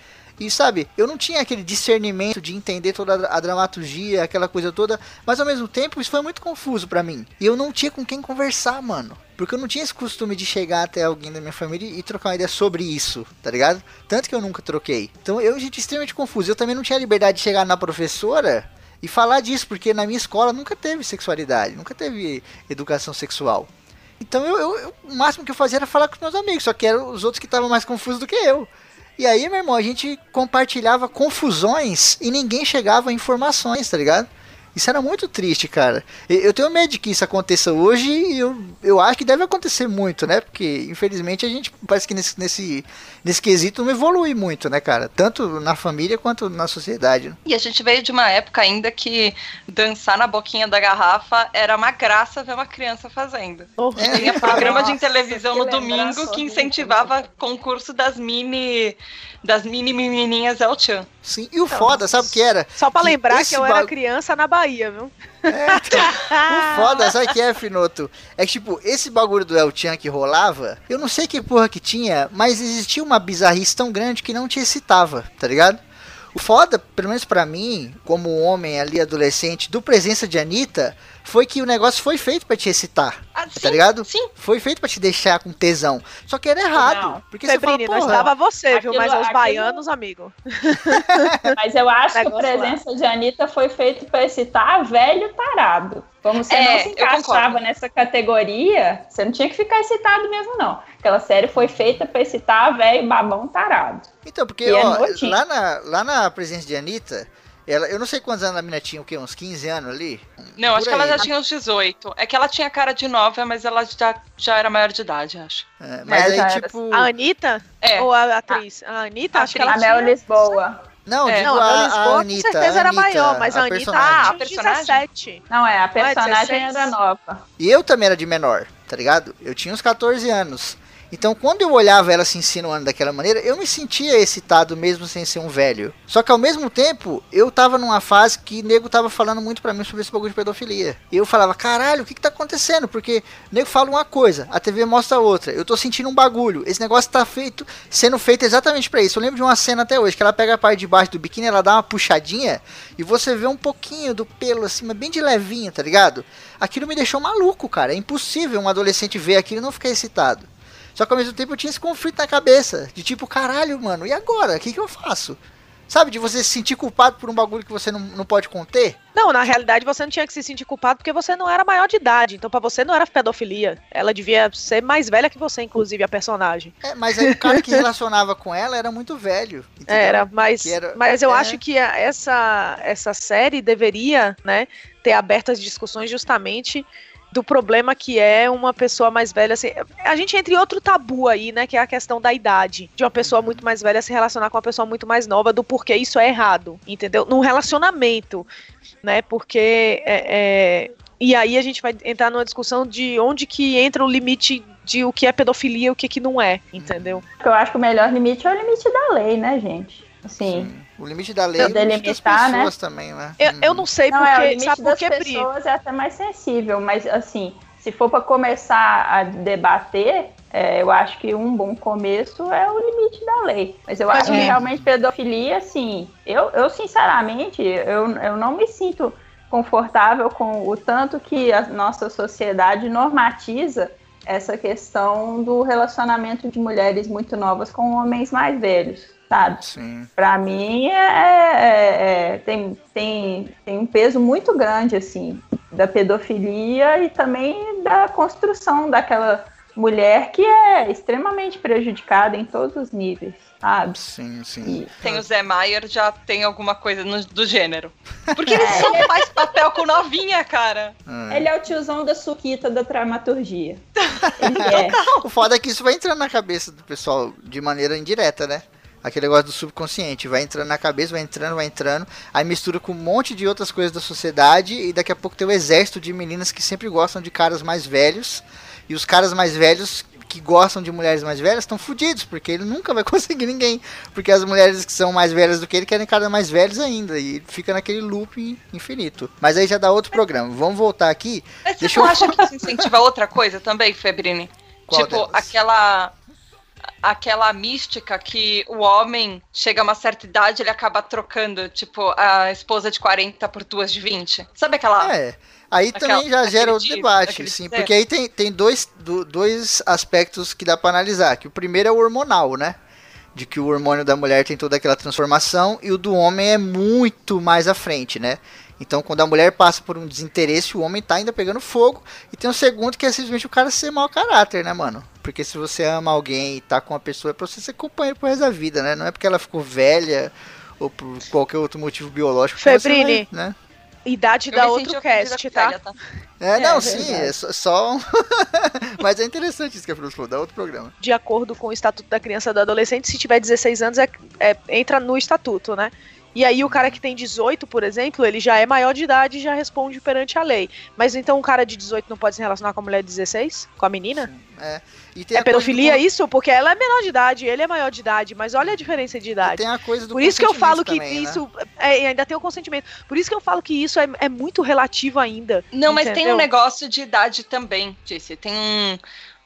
E sabe, eu não tinha aquele discernimento de entender toda a dramaturgia, aquela coisa toda, mas ao mesmo tempo isso foi muito confuso para mim. E eu não tinha com quem conversar, mano. Porque eu não tinha esse costume de chegar até alguém da minha família e trocar uma ideia sobre isso, tá ligado? Tanto que eu nunca troquei. Então eu senti extremamente confuso. Eu também não tinha liberdade de chegar na professora e falar disso, porque na minha escola nunca teve sexualidade, nunca teve educação sexual. Então eu, eu, o máximo que eu fazia era falar com os meus amigos, só que eram os outros que estavam mais confusos do que eu. E aí, meu irmão, a gente compartilhava confusões e ninguém chegava a informações, tá ligado? Isso era muito triste, cara. Eu tenho medo de que isso aconteça hoje e eu, eu acho que deve acontecer muito, né? Porque, infelizmente, a gente parece que nesse, nesse, nesse quesito não evolui muito, né, cara? Tanto na família quanto na sociedade. Né? E a gente veio de uma época ainda que dançar na boquinha da garrafa era uma graça ver uma criança fazendo. Oh, é. Tinha programa Nossa, de televisão no domingo que incentivava concurso das mini das mini menininhas El Chan. Sim, e o então, foda, sabe o que era? Só pra que lembrar que eu era criança na Bahia, viu? É, então, o foda, sabe que é, Finoto? É que, tipo, esse bagulho do El Chan que rolava, eu não sei que porra que tinha, mas existia uma bizarrice tão grande que não te excitava, tá ligado? O foda, pelo menos para mim, como homem ali adolescente, do presença de Anitta, foi que o negócio foi feito para te excitar. Ah, tá ligado? Sim. Foi feito para te deixar com tesão. Só que era errado. Não. Porque Febrine, você fala, não estava você, aquilo, viu? Mas os aquilo... baianos, amigo. [LAUGHS] Mas eu acho que a presença lá. de Anitta foi feito para excitar velho tarado. Como você é, não se encaixava nessa categoria, você não tinha que ficar excitado mesmo, não. Aquela série foi feita para excitar velho babão tarado. Então, porque é ó, é lá, na, lá na presença de Anitta, ela, eu não sei quantos anos a menina tinha, o quê? Uns 15 anos ali? Não, Por acho aí. que ela já tinha uns 18. É que ela tinha cara de nova, mas ela já, já era maior de idade, acho. É, mas é, aí, tipo. A Anitta? É. Ou a atriz? A, a Anitta, a acho que ela. A Mel Lisboa. Não, é. digo não, a, a, Lisboa, a Anitta. Com certeza era maior, mas a, a Anitta ah, a personagem? 17. Não, é, a personagem era nova. E eu também era de menor, tá ligado? Eu tinha uns 14 anos. Então, quando eu olhava ela se insinuando daquela maneira, eu me sentia excitado mesmo sem ser um velho. Só que ao mesmo tempo, eu tava numa fase que nego tava falando muito para mim sobre esse bagulho de pedofilia. E eu falava, caralho, o que que tá acontecendo? Porque nego fala uma coisa, a TV mostra outra. Eu tô sentindo um bagulho. Esse negócio tá feito, sendo feito exatamente para isso. Eu lembro de uma cena até hoje, que ela pega a parte de baixo do biquíni, ela dá uma puxadinha e você vê um pouquinho do pelo assim, mas bem de levinha, tá ligado? Aquilo me deixou maluco, cara. É impossível um adolescente ver aquilo e não ficar excitado. Só que ao mesmo tempo eu tinha esse conflito na cabeça. De tipo, caralho, mano, e agora? O que, que eu faço? Sabe, de você se sentir culpado por um bagulho que você não, não pode conter? Não, na realidade você não tinha que se sentir culpado porque você não era maior de idade. Então para você não era pedofilia. Ela devia ser mais velha que você, inclusive, a personagem. É, mas aí o cara que relacionava com ela era muito velho. Entendeu? Era, mas, era, mas eu é... acho que essa, essa série deveria, né, ter aberto as discussões justamente do problema que é uma pessoa mais velha. Assim, a gente entra em outro tabu aí, né? Que é a questão da idade. De uma pessoa muito mais velha se relacionar com uma pessoa muito mais nova, do porquê isso é errado, entendeu? Num relacionamento, né? Porque é, é, E aí a gente vai entrar numa discussão de onde que entra o limite de o que é pedofilia e o que, que não é, entendeu? Eu acho que o melhor limite é o limite da lei, né, gente? Assim, Sim. O limite da lei é o limite das né? pessoas também, né? Eu, eu não sei não, é, o porque, limite sabe por das que, Pri? pessoas é até mais sensível, mas assim, se for para começar a debater, é, eu acho que um bom começo é o limite da lei. Mas eu Mas acho o- que realmente pedofilia, assim, eu, eu sinceramente, eu, eu não me sinto confortável com o tanto que a nossa sociedade normatiza essa questão do relacionamento de mulheres muito novas com homens mais velhos, sabe? Pra mim é, é- é- tem, tem, tem um peso muito grande assim da pedofilia e também da construção daquela mulher que é extremamente prejudicada em todos os níveis, sabe? Sim, sim. E- Tem o Zé Maier, já tem alguma coisa no- do gênero. Porque ele só faz papel com novinha, cara. É. Ele é o tiozão da suquita da dramaturgia. [LAUGHS] Ele é. O foda é que isso vai entrando na cabeça do pessoal de maneira indireta, né? Aquele negócio do subconsciente. Vai entrando na cabeça, vai entrando, vai entrando. Aí mistura com um monte de outras coisas da sociedade. E daqui a pouco tem um exército de meninas que sempre gostam de caras mais velhos. E os caras mais velhos que gostam de mulheres mais velhas estão fudidos. Porque ele nunca vai [LAUGHS] conseguir ninguém. Porque as mulheres que são mais velhas do que ele querem caras mais velhos ainda. E fica naquele loop infinito. Mas aí já dá outro programa. Vamos voltar aqui. Mas você Deixa não eu- acha que isso incentiva outra coisa também, Febrini? Qual tipo, delas? aquela aquela mística que o homem chega a uma certa idade ele acaba trocando, tipo, a esposa de 40 por duas de 20. Sabe aquela É. Aí Aquela- também já gera outro debate, sim, dizer. porque aí tem, tem dois, do- dois aspectos que dá pra analisar. Que o primeiro é o hormonal, né? De que o hormônio da mulher tem toda aquela transformação e o do homem é muito mais à frente, né? Então, quando a mulher passa por um desinteresse, o homem tá ainda pegando fogo. E tem o segundo, que é simplesmente o cara ser mau caráter, né, mano? Porque se você ama alguém e tá com uma pessoa, é pra você ser companheiro pro resto da vida, né? Não é porque ela ficou velha ou por qualquer outro motivo biológico. que você Febrini, vai, né? Idade Eu me outro cast, tá? velha, tá? É, não, É, sim, é só. só um- [LAUGHS] Mas é interessante isso que a Fernanda falou, dá outro programa. De acordo com o Estatuto da Criança e do Adolescente, se tiver 16 anos, é, é- entra no Estatuto, né? E aí o cara que tem 18, por exemplo, ele já é maior de idade e já responde perante a lei. Mas então um cara de 18 não pode se relacionar com a mulher de 16? Com a menina? É, e tem É do pedofilia con- isso? Porque ela é menor de idade, ele é maior de idade, mas olha a diferença de e idade. Tem a coisa do Por isso que eu falo que também, né? isso. é, e ainda tem o consentimento. Por isso que eu falo que isso é, é muito relativo ainda. Não, mas tem entendeu? um negócio de idade também, disse. Tem um.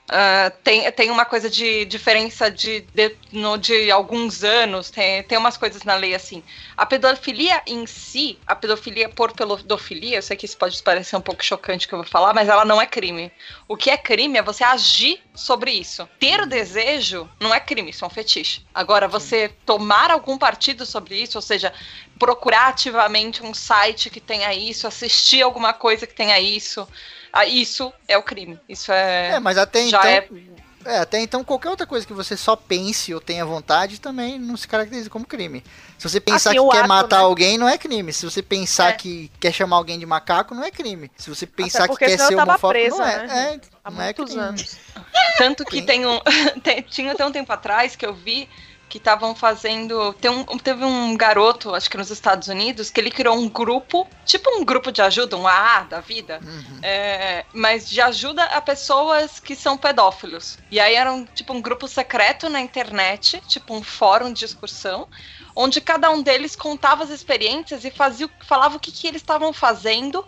Ah, tem, tem uma coisa de diferença de, de, no, de alguns anos, tem, tem umas coisas na lei assim. A pedofilia em si, a pedofilia por pedofilia, eu sei que isso pode parecer um pouco chocante que eu vou falar, mas ela não é crime. O que é crime é você agir sobre isso. Ter o desejo não é crime, isso é um fetiche. Agora, você tomar algum partido sobre isso, ou seja, procurar ativamente um site que tenha isso, assistir alguma coisa que tenha isso, ah, isso é o crime. Isso é. É, mas até já então. É... até então qualquer outra coisa que você só pense ou tenha vontade também não se caracteriza como crime. Se você pensar Assim, que quer ato, matar né? alguém, não é crime. Se você pensar É. que quer chamar alguém de macaco, não é crime. Se você pensar que quer ser homofóbico, presa, não é. né, é Há não é muitos crime. anos. Tanto que tem um. [LAUGHS] tem- tinha até um tempo atrás que eu vi que estavam fazendo. Tem um, teve um garoto, acho que nos Estados Unidos, que ele criou um grupo, tipo um grupo de ajuda, um AA da vida. Uhum. É, mas de ajuda a pessoas que são pedófilos. E aí era um, tipo um grupo secreto na internet, tipo um fórum de discussão, onde cada um deles contava as experiências e fazia, falava o que, que eles estavam fazendo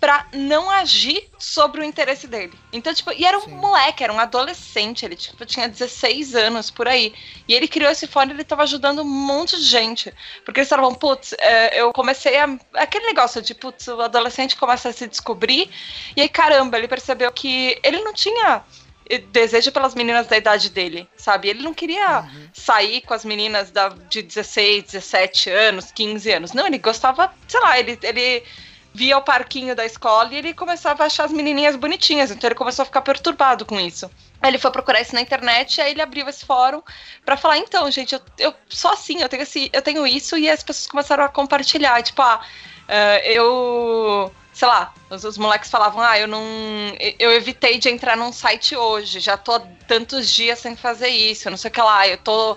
pra não agir sobre o interesse dele. Então, tipo, e era um Sim. moleque, era um adolescente, ele tipo, tinha 16 anos por aí. E ele criou esse fórum e ele tava ajudando um monte de gente. Porque eles falavam, putz, é, eu comecei a. Aquele negócio de, putz, o adolescente começa a se descobrir. E aí, caramba, ele percebeu que ele não tinha eh, desejo pelas meninas da idade dele, sabe? Ele não queria sair com as meninas da, de 16, 17 anos, 15 anos. Não, ele gostava, sei lá, ele, ele via o parquinho da escola e ele começava a achar as menininhas bonitinhas, então ele começou a ficar perturbado com isso. Aí ele foi procurar isso na internet, aí ele abriu esse fórum pra falar, então, gente, eu, eu só assim, eu tenho esse, eu tenho isso, e as pessoas começaram a compartilhar, tipo, ah, eh, eu sei lá, os, os moleques falavam, ah, eu não. Eu evitei de entrar num site hoje, já tô há tantos dias sem fazer isso, não sei o que lá, eu tô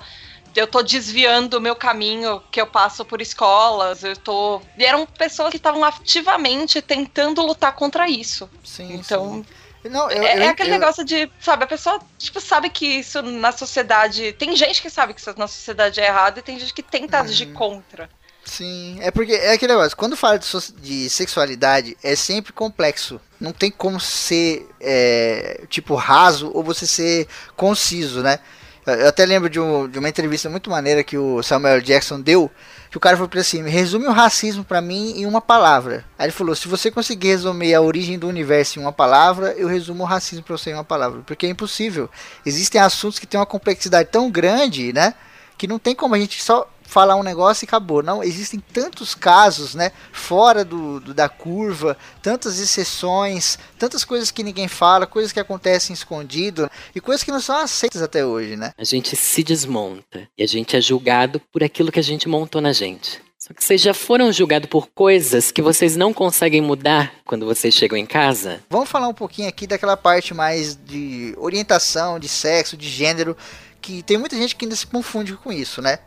eu tô desviando o meu caminho, que eu passo por escolas, eu tô. E eram pessoas que estavam ativamente tentando lutar contra isso. Sim, Então, sim. Não, eu, é, eu- é aquele eu- negócio de, sabe, a pessoa, tipo, sabe que isso na sociedade. Tem gente que sabe que isso na sociedade é errado e tem gente que tenta agir Uhum. contra. Sim, é porque é aquele negócio, quando fala de, so- de sexualidade, é sempre complexo. Não tem como ser, é, tipo, raso ou você ser conciso, né? Eu até lembro de, um- de uma entrevista muito maneira que o Samuel Jackson deu, que o cara falou pra assim, resume o racismo pra mim em uma palavra. Aí ele falou, se você conseguir resumir a origem do universo em uma palavra, eu resumo o racismo pra você em uma palavra. Porque é impossível. Existem assuntos que têm uma complexidade tão grande, né? que não tem como a gente só falar um negócio e acabou. Não, existem tantos casos, né, fora do, do- da curva, tantas exceções, tantas coisas que ninguém fala, coisas que acontecem escondido e coisas que não são aceitas até hoje, né? A gente se desmonta e a gente é julgado por aquilo que a gente montou na gente. Só que vocês já foram julgados por coisas que vocês não conseguem mudar quando vocês chegam em casa? Vamos falar um pouquinho aqui daquela parte mais de orientação, de sexo, de gênero, que tem muita gente que ainda se confunde com isso, né?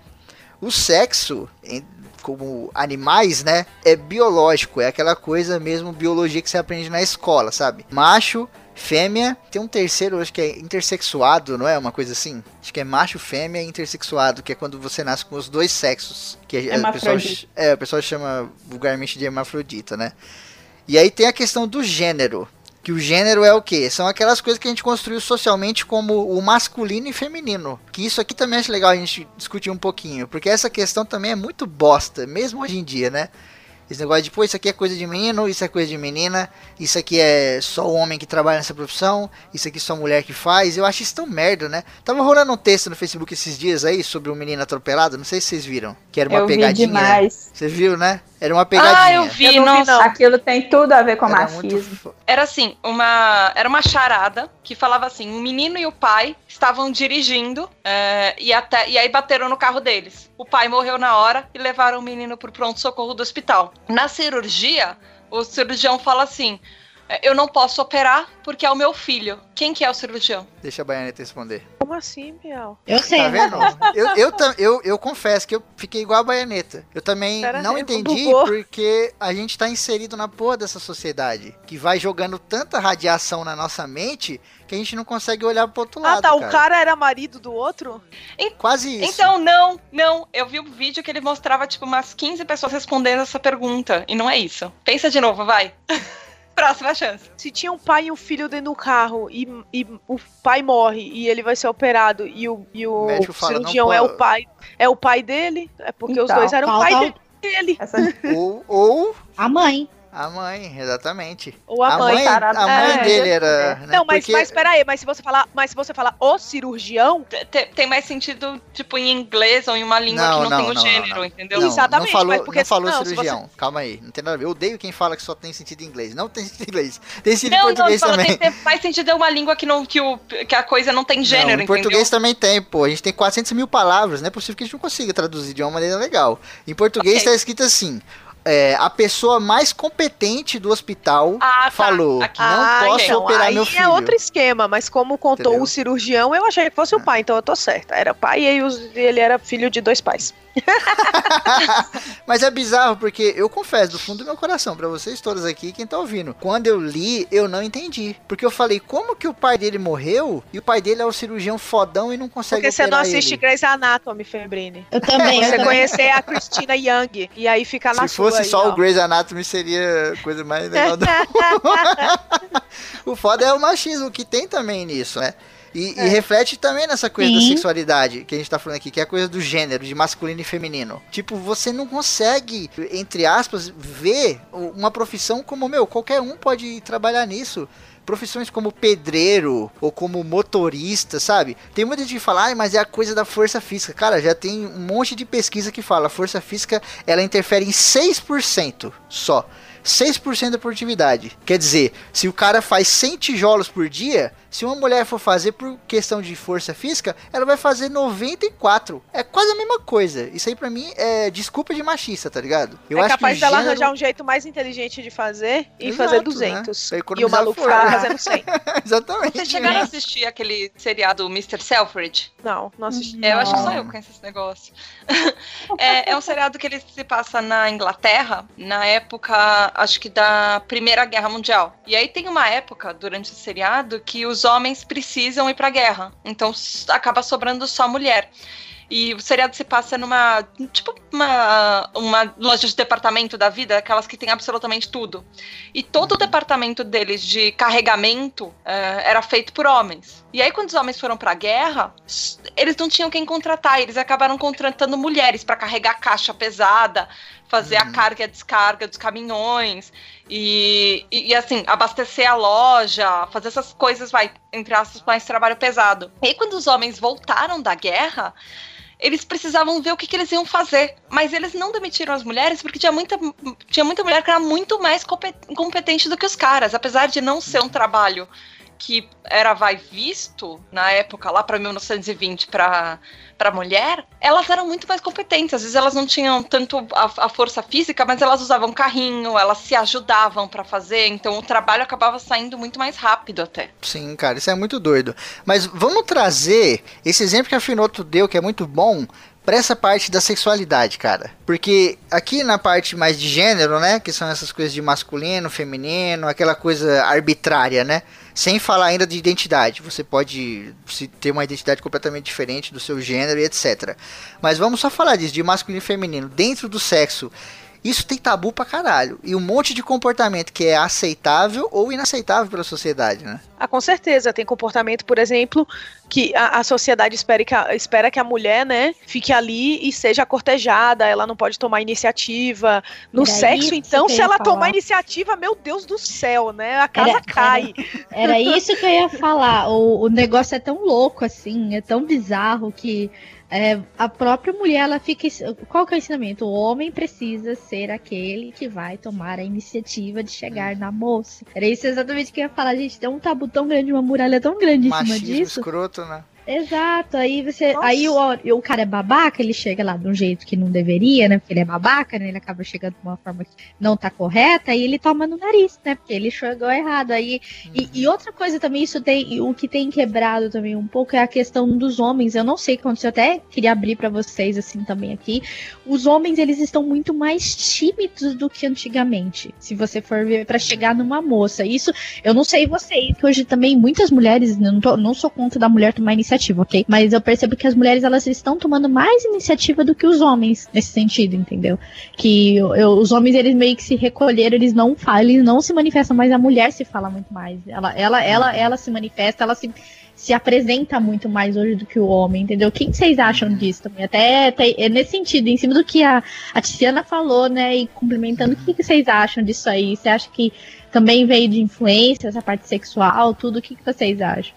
O sexo, em- como animais, né, é biológico, é aquela coisa mesmo, biologia que você aprende na escola, sabe? Macho, fêmea, tem um terceiro, acho que é intersexuado, não é? Uma coisa assim? Acho que é macho, fêmea e intersexuado, que é quando você nasce com os dois sexos. Que é, pessoal, Hermafrodita. é, o pessoal chama vulgarmente de hermafrodita, né? E aí tem a questão do gênero. Que o gênero é o quê? São aquelas coisas que a gente construiu socialmente como o masculino e feminino. Que isso aqui também acho legal a gente discutir um pouquinho. Porque essa questão também é muito bosta, mesmo hoje em dia, né? Esse negócio de, pô, isso aqui é coisa de menino, isso é coisa de menina, isso aqui é só o homem que trabalha nessa profissão, isso aqui só mulher que faz. Eu acho isso tão merda, né? Tava rolando um texto no Facebook esses dias aí sobre um menino atropelado, não sei se vocês viram. Que era uma eu vi pegadinha. demais. Você viu, né? Era uma pegadinha. Ah, eu vi, Eu não vi, nossa. não. Aquilo tem tudo a ver com Era machismo. muito Era assim, uma. Era uma charada que falava assim: um menino e o pai estavam dirigindo é, e, até, e aí bateram no carro deles. O pai morreu na hora e levaram o menino pro pronto-socorro do hospital. Na cirurgia, o cirurgião fala assim: "É, eu não posso operar porque é o meu filho. Quem que é o cirurgião? Deixa a Baianeta responder. Como assim, Biel? Eu sei. Tá vendo? Eu, eu, eu, eu confesso que eu fiquei igual a baianeta. Eu também Pera não aí, entendi bugou. porque a gente tá inserido na porra dessa sociedade que vai jogando tanta radiação na nossa mente que a gente não consegue olhar pro outro lado. Ah, tá. O cara. cara era marido do outro? Quase isso. Então, não, não. Eu vi um vídeo que ele mostrava, tipo, umas 15 pessoas respondendo essa pergunta. E não é isso. Pensa de novo, vai. [LAUGHS] Próxima chance. Se tinha um pai e um filho dentro do carro e, e o pai morre e ele vai ser operado e o, e o O fala, cirurgião não é o pai é o pai dele? É porque os Então, dois eram o pai dele. Essa ou, ou A mãe. A mãe, exatamente. Ou a, A mãe. mãe, tarada. a mãe É, dele era. é. né, Não, mas, porque- mas peraí, mas se você falar, mas se você falar o cirurgião, Te- Tem mais sentido, tipo, em inglês ou em uma língua Não, que não, não, tem o não, gênero, não, não. entendeu? Não, Exatamente, não falou, mas porque não falou não, cirurgião. Calma aí, não tem nada a ver. Eu odeio quem fala que só tem sentido em inglês. Não tem sentido em inglês. Tem sentido em Não, não, português fala, também. tem, tem mais sentido é uma língua que, não, que, o, que a coisa não tem gênero, não, em entendeu? português também tem, pô. A gente tem 400 mil palavras, não é possível que a gente não consiga traduzir de uma maneira legal. Em português Ok. tá escrito assim: é, a pessoa mais competente do hospital Ah, tá. falou: Aqui. não Ah, posso então, operar aí meu é filho. outro esquema, mas como contou Entendeu? o cirurgião, eu achei que fosse o pai, então eu tô certa. Era pai e ele era filho de dois pais. [LAUGHS] Mas é bizarro porque eu confesso do fundo do meu coração pra vocês todos aqui, quem tá ouvindo, quando eu li, eu não entendi, porque eu falei como que o pai dele morreu e o pai dele é o cirurgião fodão e não consegue Porque você não assiste ele. Grey's Anatomy, Febrine. Eu também. [LAUGHS] eu Você também. conhecer a Christina Young e aí fica na Se sua fosse aí, só ó. o Grey's Anatomy seria a coisa mais legal do [LAUGHS] O foda é o machismo que tem também nisso, né? E, É. e reflete também nessa coisa da Sim. sexualidade que a gente tá falando aqui, que é a coisa do gênero, de masculino e feminino. Tipo, você não consegue, entre aspas, ver uma profissão como, meu, qualquer um pode trabalhar nisso. Profissões como pedreiro ou como motorista, sabe? Tem muita gente que fala, ah, mas é a coisa da força física. Cara, já tem um monte de pesquisa que fala, a força física ela interfere em 6% só. 6% da produtividade. Quer dizer, se o cara faz 100 tijolos por dia, se uma mulher for fazer por questão de força física, ela vai fazer 94. É quase a mesma coisa. Isso aí pra mim é desculpa de machista, tá ligado? Eu é acho capaz que dela gênero- arranjar um jeito mais inteligente de fazer e Exato, fazer né? 200. Pra E o maluco ficar fazendo 100. [LAUGHS] Exatamente. Vocês chegaram a assistir aquele seriado Mr. Selfridge? Não, não assisti. É, eu acho que só Não. eu conheço esse negócio. [LAUGHS] é, é um seriado que ele se passa na Inglaterra, na época, acho que da Primeira Guerra Mundial. E aí tem uma época, durante o seriado, que os homens precisam ir pra guerra. Então acaba sobrando só mulher. E o seriado se passa numa, tipo, uma, uma loja de departamento da vida, aquelas que tem absolutamente tudo. E todo o departamento deles de carregamento eh, era feito por homens. E aí, quando os homens foram pra guerra, eles não tinham quem contratar, eles acabaram contratando mulheres pra carregar caixa pesada, fazer a carga e a descarga dos caminhões, e, e, e, assim, abastecer a loja, fazer essas coisas, vai, entre aspas, mais trabalho pesado. E aí, quando os homens voltaram da guerra, eles precisavam ver o que, que eles iam fazer. Mas eles não demitiram as mulheres porque tinha muita, tinha muita mulher que era muito mais compe- competente do que os caras. Apesar de não ser um trabalho que era vai visto na época, lá para 1920, para para mulher, elas eram muito mais competentes. Às vezes elas não tinham tanto a, a força física, mas elas usavam carrinho, elas se ajudavam para fazer. Então o trabalho acabava saindo muito mais rápido até. Sim, cara, isso é muito doido. Mas vamos trazer esse exemplo que a Finoto deu, que é muito bom, pra essa parte da sexualidade, cara. Porque aqui na parte mais de gênero, né, que são essas coisas de masculino, feminino, aquela coisa arbitrária, né? Sem falar ainda de identidade. Você pode se ter uma identidade completamente diferente do seu gênero e etc. Mas vamos só falar disso, de masculino e feminino. Dentro do sexo, isso tem tabu pra caralho. E um monte de comportamento que é aceitável ou inaceitável pela sociedade, né? Ah, com certeza. Tem comportamento, por exemplo, que a, a sociedade espera que a, espera que a mulher, né, fique ali e seja cortejada, ela não pode tomar iniciativa. No Era sexo, então, se ela falar. tomar iniciativa, meu Deus do céu, né? A casa Era- cai. Era isso que eu ia falar. O, o negócio é tão louco assim, é tão bizarro que é, a própria mulher ela fica. Qual que é o ensinamento? O homem precisa ser aquele que vai tomar a iniciativa de chegar na moça. Era isso exatamente que eu ia falar. Gente, tem um tabu tão grande, uma muralha tão grande em cima disso. escroto, né? Exato, aí você. Nossa. Aí o, o cara é babaca, ele chega lá de um jeito que não deveria, né? Porque ele é babaca, né? Ele acaba chegando de uma forma que não tá correta e ele toma no nariz, né? Porque ele chegou errado. Aí, e, e outra coisa também, isso tem. O que tem quebrado também um pouco é a questão dos homens. Eu não sei o que aconteceu, eu até queria abrir pra vocês assim também aqui. Os homens, eles estão muito mais tímidos do que antigamente. Se você for ver pra chegar numa moça. Isso, eu não sei vocês, que hoje também muitas mulheres, não, tô- não sou contra da mulher tomar iniciativa, ok? Mas eu percebo que as mulheres elas estão tomando mais iniciativa do que os homens nesse sentido, entendeu? Que eu- eu- os homens eles meio que se recolheram, eles não falam, eles não se manifestam, mas a mulher se fala muito mais. Ela, ela, ela, ela se manifesta, ela se se apresenta muito mais hoje do que o homem, entendeu? O que vocês acham disso também? Até, até é nesse sentido, em cima do que a, a Tiziana falou, né? E complementando, o que, que vocês acham disso aí? Você acha que também veio de influência, essa parte sexual, tudo? O que, que vocês acham?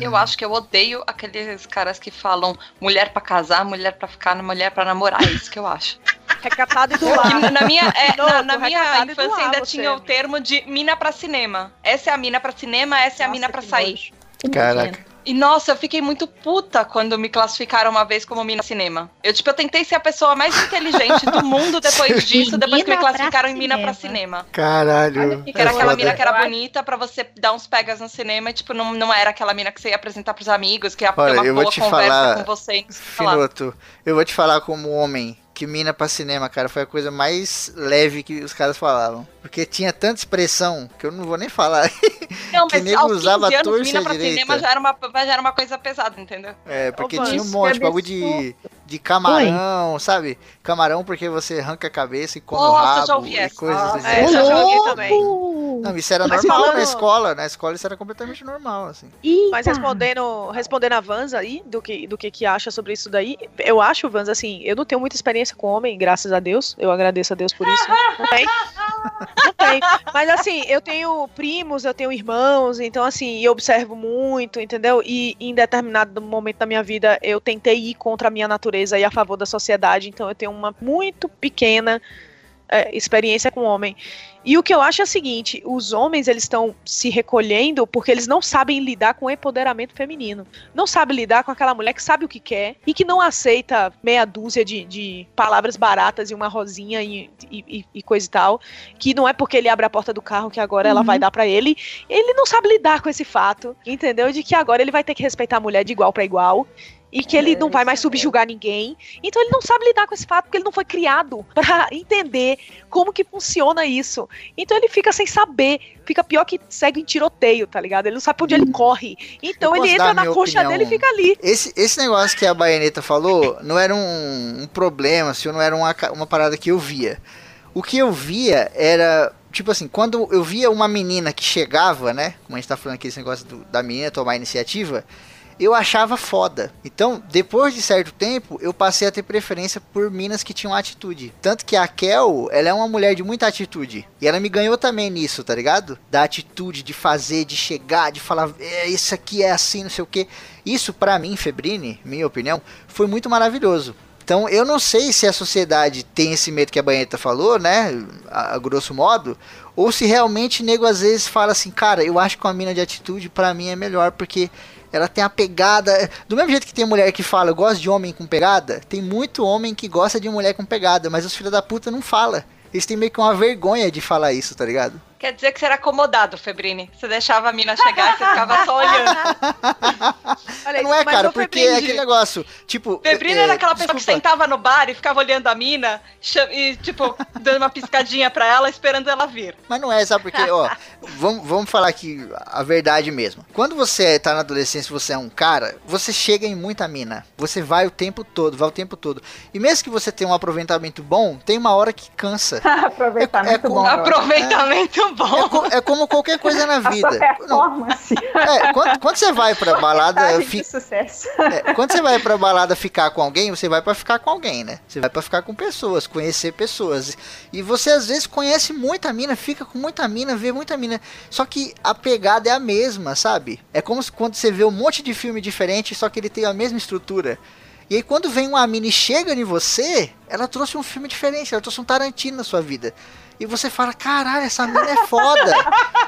Eu acho que eu odeio aqueles caras que falam mulher pra casar, mulher pra ficar, mulher pra namorar. É isso que eu acho. [LAUGHS] Recatado e do lar. na minha, é, na, Louco, na minha recatado e do infância ainda você. tinha o termo de mina pra cinema. Essa é a mina pra cinema, essa é a mina pra que sair. nojo. Caraca. E nossa, eu fiquei muito puta quando me classificaram uma vez como mina cinema. Eu, tipo, eu tentei ser a pessoa mais inteligente do [LAUGHS] mundo depois disso, depois que me classificaram em mina pra cinema. Caralho. Que era é aquela foda. mina que era bonita pra você dar uns pegas no cinema e, tipo, não, não era aquela mina que você ia apresentar pros amigos, que ia ter Olha, uma eu vou boa te conversa falar, com você. Finoto, eu vou te falar como homem que mina pra cinema, cara, foi a coisa mais leve que os caras falavam. Porque tinha tanta expressão que eu não vou nem falar. [LAUGHS] Não, que nego 15 usava anos, torce mina pra direita. cinema já era, uma, já era uma coisa pesada, entendeu? É, porque Ô, tinha um monte, bagulho de, de camarão, sabe? Camarão porque você arranca a cabeça e come o Nossa, rabo já ouvi e coisas Ah, desse é, jeito. essa eu já ouvi louco! também. Não, isso era Mas normal falando- na escola. Na escola isso era completamente normal, assim. Eita! Mas respondendo, respondendo a Vans aí, do que, do que que acha sobre isso daí, eu acho, Vans, assim, eu não tenho muita experiência com homem, graças a Deus. Eu agradeço a Deus por isso. [LAUGHS] Não tem. Não tem. Mas assim, eu tenho primos, eu tenho irmãos, então assim, eu observo muito, entendeu? E em determinado momento da minha vida eu tentei ir contra a minha natureza e a favor da sociedade, então eu tenho uma muito pequena é, experiência com homem. E o que eu acho é o seguinte: os homens eles estão se recolhendo porque eles não sabem lidar com o empoderamento feminino. Não sabem lidar com aquela mulher que sabe o que quer e que não aceita meia dúzia de, de palavras baratas e uma rosinha e, e, e, coisa e tal. Que não é porque ele abre a porta do carro que agora ela vai dar para ele. Ele não sabe lidar com esse fato, entendeu? De que agora ele vai ter que respeitar a mulher de igual para igual e que ele não vai mais subjugar ninguém. Então ele não sabe lidar com esse fato porque ele não foi criado para [LAUGHS] entender como que funciona isso. Então ele fica sem saber, fica pior que segue em tiroteio, tá ligado? Ele não sabe pra onde ele corre. Então ele entra na coxa opinião. dele e fica ali. Esse, esse negócio que a Baianeta falou não era um, um problema, assim, não era uma, uma parada que eu via. O que eu via era tipo assim, quando eu via uma menina que chegava, né? Como a gente tá falando aqui, esse negócio do, da menina tomar iniciativa, eu achava foda. Então, depois de certo tempo, eu passei a ter preferência por minas que tinham atitude. Tanto que a Kel, ela é uma mulher de muita atitude. E ela me ganhou também nisso, tá ligado? Da atitude de fazer, de chegar, de falar, é, isso aqui é assim, não sei o que. Isso, para mim, Febrine, minha opinião, foi muito maravilhoso. Então, eu não sei se a sociedade tem esse medo que a Banheta falou, né? A, a, grosso modo. Ou se realmente nego às vezes fala assim, cara, eu acho que uma mina de atitude para mim é melhor porque ela tem a pegada. Do mesmo jeito que tem mulher que fala, eu gosto de homem com pegada, tem muito homem que gosta de mulher com pegada, mas os filhos da puta não fala. Eles têm meio que uma vergonha de falar isso, tá ligado? Quer dizer que você era acomodado, Febrini. Você deixava a mina chegar e você ficava só olhando. [LAUGHS] Olha, não é, cara, porque é aquele negócio, tipo... Febrini é, era aquela pessoa desculpa. que sentava no bar e ficava olhando a mina e, tipo, dando uma piscadinha pra ela, esperando ela vir. Mas não é, sabe porque, ó, [LAUGHS] vamos, vamos falar aqui a verdade mesmo. Quando você tá na adolescência você é um cara, você chega em muita mina. Você vai o tempo todo, vai o tempo todo. E mesmo que você tenha um aproveitamento bom, tem uma hora que cansa. [LAUGHS] aproveitamento é, é, bom. Aproveitamento bom. É, co é, como qualquer coisa na [LAUGHS] vida. Não, é, quando, quando, você vai pra balada. Fi... sucesso. É, quando você vai pra balada ficar com alguém, você vai pra ficar com alguém, né? Você vai pra ficar com pessoas, conhecer pessoas. E você às vezes conhece muita mina, fica com muita mina, vê muita mina. Só que a pegada é a mesma, sabe? É como quando você vê um monte de filme diferente, só que ele tem a mesma estrutura. E aí quando vem uma mina e chega em você, ela trouxe um filme diferente, ela trouxe um Tarantino na sua vida e você fala: caralho, essa mina é foda.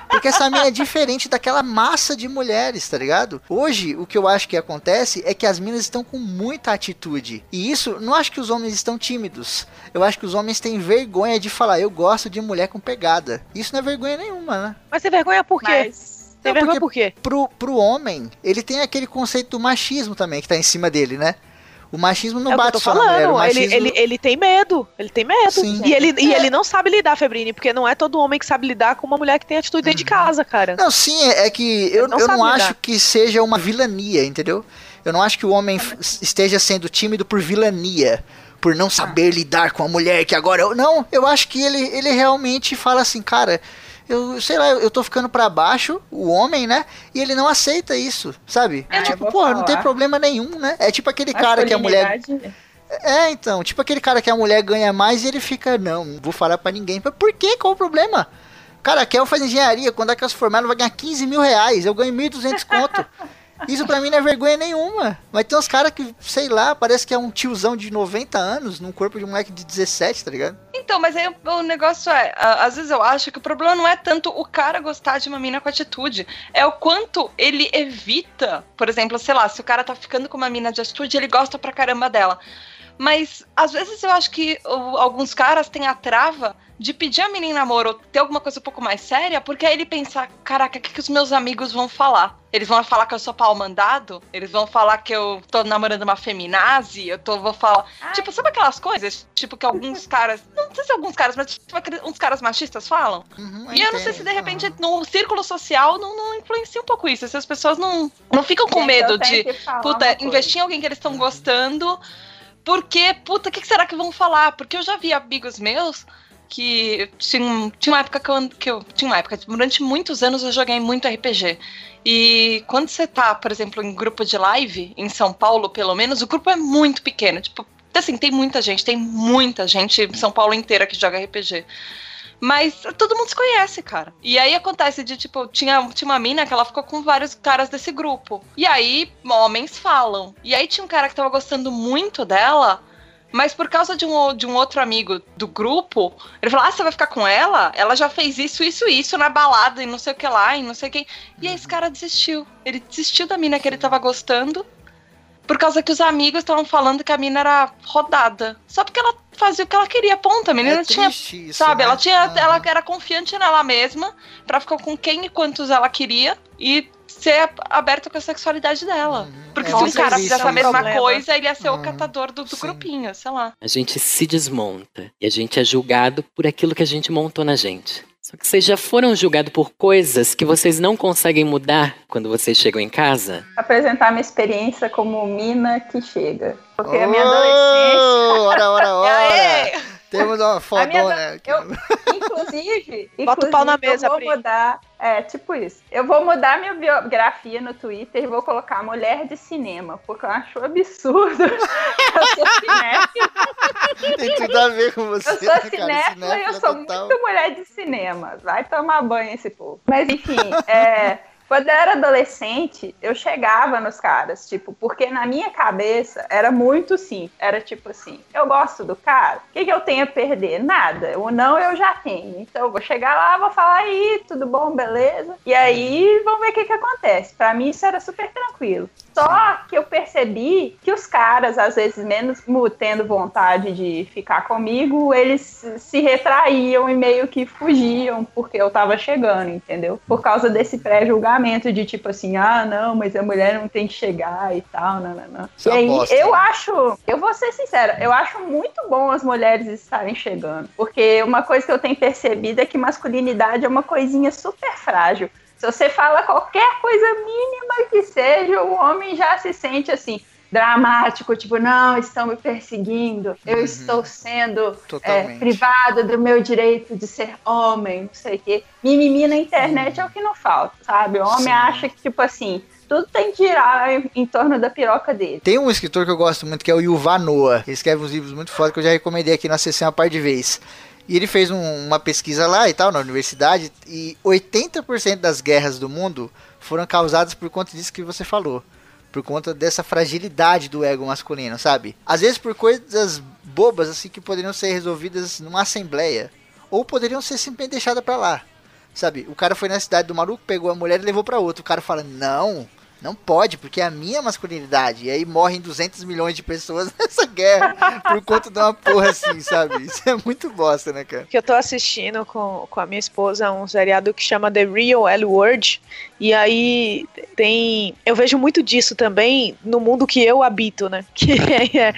Porque essa mina é diferente daquela massa de mulheres, tá ligado? Hoje, o que eu acho que acontece é que as minas estão com muita atitude. E isso, não acho que os homens estão tímidos. Eu acho que os homens têm vergonha de falar: eu gosto de mulher com pegada. Isso não é vergonha nenhuma, né? Mas tem vergonha por quê? Mas... Tem vergonha por quê? Pro, pro homem, ele tem aquele conceito do machismo também que tá em cima dele, né? O machismo não é bate só falando. mulher. Machismo... Ele, ele, ele tem medo. Ele tem medo. Sim. E, ele, e ele não sabe lidar, Febrini, porque não é todo homem que sabe lidar com uma mulher que tem atitude dentro de uhum. casa, cara. Não, sim, é, é que eu não, eu não acho que seja uma vilania, entendeu? Eu não acho que o homem esteja sendo tímido por vilania por não saber lidar com a mulher que agora eu não eu acho que ele, ele realmente fala assim cara eu sei lá, eu tô ficando para baixo, o homem, né? E ele não aceita isso, sabe? É tipo, pô, não tem problema nenhum, né? É tipo aquele cara que a mulher. É, então, tipo aquele cara que a mulher ganha mais e ele fica, não, não vou falar para ninguém. Por quê? Qual o problema? Cara, a Kel faz engenharia, quando é que ela se formar, ela vai ganhar 15 mil reais, eu ganho 1.200 conto. [LAUGHS] Isso pra mim não é vergonha nenhuma. Mas tem uns caras que, sei lá, parece que é um tiozão de 90 anos num corpo de um moleque de 17, tá ligado? Então, mas aí o negócio é, às vezes eu acho que o problema não é tanto o cara gostar de uma mina com atitude, é o quanto ele evita, por exemplo, sei lá, se o cara tá ficando com uma mina de atitude, ele gosta pra caramba dela. Mas às vezes eu acho que alguns caras têm a trava de pedir a menina namoro ou ter alguma coisa um pouco mais séria, porque aí ele pensa, caraca, o que, que os meus amigos vão falar? Eles vão falar que eu sou pau mandado? Eles vão falar que eu tô namorando uma feminazi? Eu tô, vou falar. Ai. Tipo, sabe aquelas coisas? Tipo, que alguns [LAUGHS] caras. Não sei se alguns caras, mas tipo, uns caras machistas falam. Uhum, e eu não sei se de repente uhum. no círculo social não, não influencia um pouco isso. Se as pessoas não, não ficam com medo de, puta, investir em alguém que eles estão gostando. Porque, puta, o que, que será que vão falar? Porque eu já vi amigos meus que tinha, tinha uma época que eu, que eu, Tinha uma época, durante muitos anos eu joguei muito RPG. E quando você tá, por exemplo, em grupo de live, em São Paulo, pelo menos, o grupo é muito pequeno. Tipo, assim, tem muita gente, tem muita gente em São Paulo inteira que joga RPG. Mas todo mundo se conhece, cara. E aí acontece de, tipo, tinha, tinha uma mina que ela ficou com vários caras desse grupo. E aí, homens falam. E aí tinha um cara que tava gostando muito dela. Mas por causa de um, de um outro amigo do grupo, ele falou: Ah, você vai ficar com ela? Ela já fez isso, isso, isso na balada e não sei o que lá, e não sei quem. E aí esse cara desistiu. Ele desistiu da mina que ele tava gostando. Por causa que os amigos estavam falando que a mina era rodada. Só porque ela fazia o que ela queria, ponto. A menina É tinha. isso, sabe, né? ela tinha. Ela era confiante nela mesma pra ficar com quem e quantos ela queria e ser aberta com a sexualidade dela. Porque É, se um cara existe, fizesse a mesma Problema. coisa, ele ia ser o Uhum. catador do, do grupinho, sei lá. A gente se desmonta e a gente é julgado por aquilo que a gente montou na gente. Só que vocês já foram julgados por coisas que vocês não conseguem mudar quando vocês chegam em casa? Apresentar minha experiência como mina que chega. Porque a minha adolescência. Ora, ora, [LAUGHS] ora! Aê! Temos uma fodona aqui. eu- Inclusive, Bota o pau na mesa, eu vou Pri. mudar. É, tipo isso. Eu vou mudar minha biografia no Twitter e vou colocar mulher de cinema, porque eu acho absurdo. [LAUGHS] eu sou cinéfila, Tem tudo a ver com você, eu sou né, cinéfila e eu sou total. muito mulher de cinema. Vai tomar banho esse povo. Mas enfim, é. Quando eu era adolescente, eu chegava nos caras, tipo, porque na minha cabeça era muito sim. Era tipo assim, eu gosto do cara, o que, que eu tenho a perder? Nada. O não eu já tenho. Então eu vou chegar lá, vou falar aí, tudo bom, beleza? E aí vamos ver o que, que acontece. Pra mim isso era super tranquilo. Só que eu percebi que os caras, às vezes, menos tendo vontade de ficar comigo, eles se retraíam e meio que fugiam porque eu tava chegando, entendeu? Por causa desse pré-julgamento de tipo assim, ah, não, mas a mulher não tem que chegar e tal, não, não. Isso E é uma aí, bosta, eu né? acho, eu vou ser sincera, eu acho muito bom as mulheres estarem chegando. Porque uma coisa que eu tenho percebido é que masculinidade é uma coisinha super frágil. Se você fala qualquer coisa mínima que seja, o homem já se sente assim, dramático, tipo, não, estão me perseguindo, eu Uhum. estou sendo é, privado do meu direito de ser homem, não sei o quê. Mimimi na internet é o que não falta, sabe? O homem Sim. acha que, tipo assim, tudo tem que girar em, em torno da piroca dele. Tem um escritor que eu gosto muito, que é o Yuval Noah. Ele escreve uns livros muito foda que eu já recomendei aqui na sessão uma par de vezes. E ele fez um- uma pesquisa lá e tal, na universidade, e 80% das guerras do mundo foram causadas por conta disso que você falou. Por conta dessa fragilidade do ego masculino, sabe? Às vezes por coisas bobas, assim, que poderiam ser resolvidas numa assembleia. Ou poderiam ser simplesmente deixadas pra lá. Sabe? O cara foi na cidade do maluco, pegou a mulher e levou pra outro. O cara fala, não, não pode, porque é a minha masculinidade. E aí morrem 200 milhões de pessoas [LAUGHS] nessa guerra por conta de uma porra assim, sabe? Isso é muito bosta, né, cara? que eu tô assistindo com, com a minha esposa um seriado que chama The Real L Word. E aí tem. Eu vejo muito disso também no mundo que eu habito, né? [LAUGHS] Que é,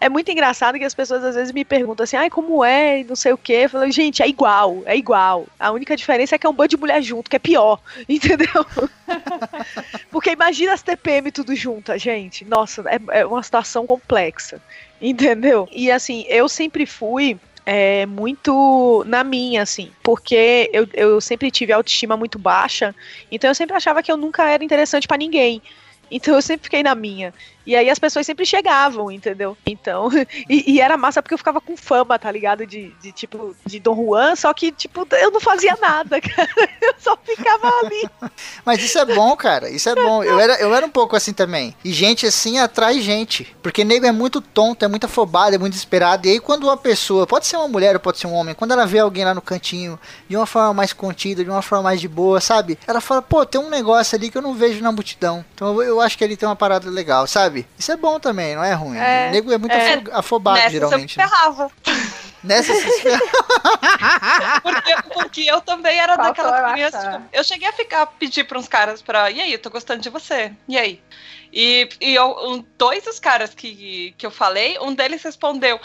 é muito engraçado que as pessoas às vezes me perguntam assim, ai, como é? E não sei o quê. Eu falo, gente, é igual, é igual. A única diferença é que é um bando de mulher junto, que é pior, [LAUGHS] entendeu? [LAUGHS] Porque imagina as TPM tudo juntas, gente. Nossa, é, é uma situação complexa. Entendeu? E assim, eu sempre fui é, muito na minha, assim, porque eu, eu sempre tive autoestima muito baixa, então eu sempre achava que eu nunca era interessante pra ninguém. Então eu sempre fiquei na minha. E aí as pessoas sempre chegavam, entendeu? Então, [LAUGHS] e, e era massa porque eu ficava com fama, tá ligado? De, de tipo, de Dom Juan, só que, tipo, eu não fazia nada, [LAUGHS] cara. Eu só ficava ali. [LAUGHS] Mas isso é bom, cara. Isso é bom. Eu era, eu era um pouco assim também. E gente assim atrai gente. Porque nego é muito tonto, é muito afobado, é muito desesperado. E aí quando uma pessoa, pode ser uma mulher ou pode ser um homem, quando ela vê alguém lá no cantinho, de uma forma mais contida, de uma forma mais de boa, sabe? Ela fala, pô, tem um negócio ali que eu não vejo na multidão. Então eu, acho que ele tem uma parada legal, sabe? Isso é bom também, não é ruim. É, o nego é muito é. afo- afobado, Nessas geralmente. eu né? me ferrava. Nessa se Porque, porque eu também era Faltou eu crianças. achar. tipo, eu cheguei a ficar pedir pra uns caras pra. E aí, eu tô gostando de você. E aí? E, e eu- um- dois dos caras que, que eu falei, um deles respondeu.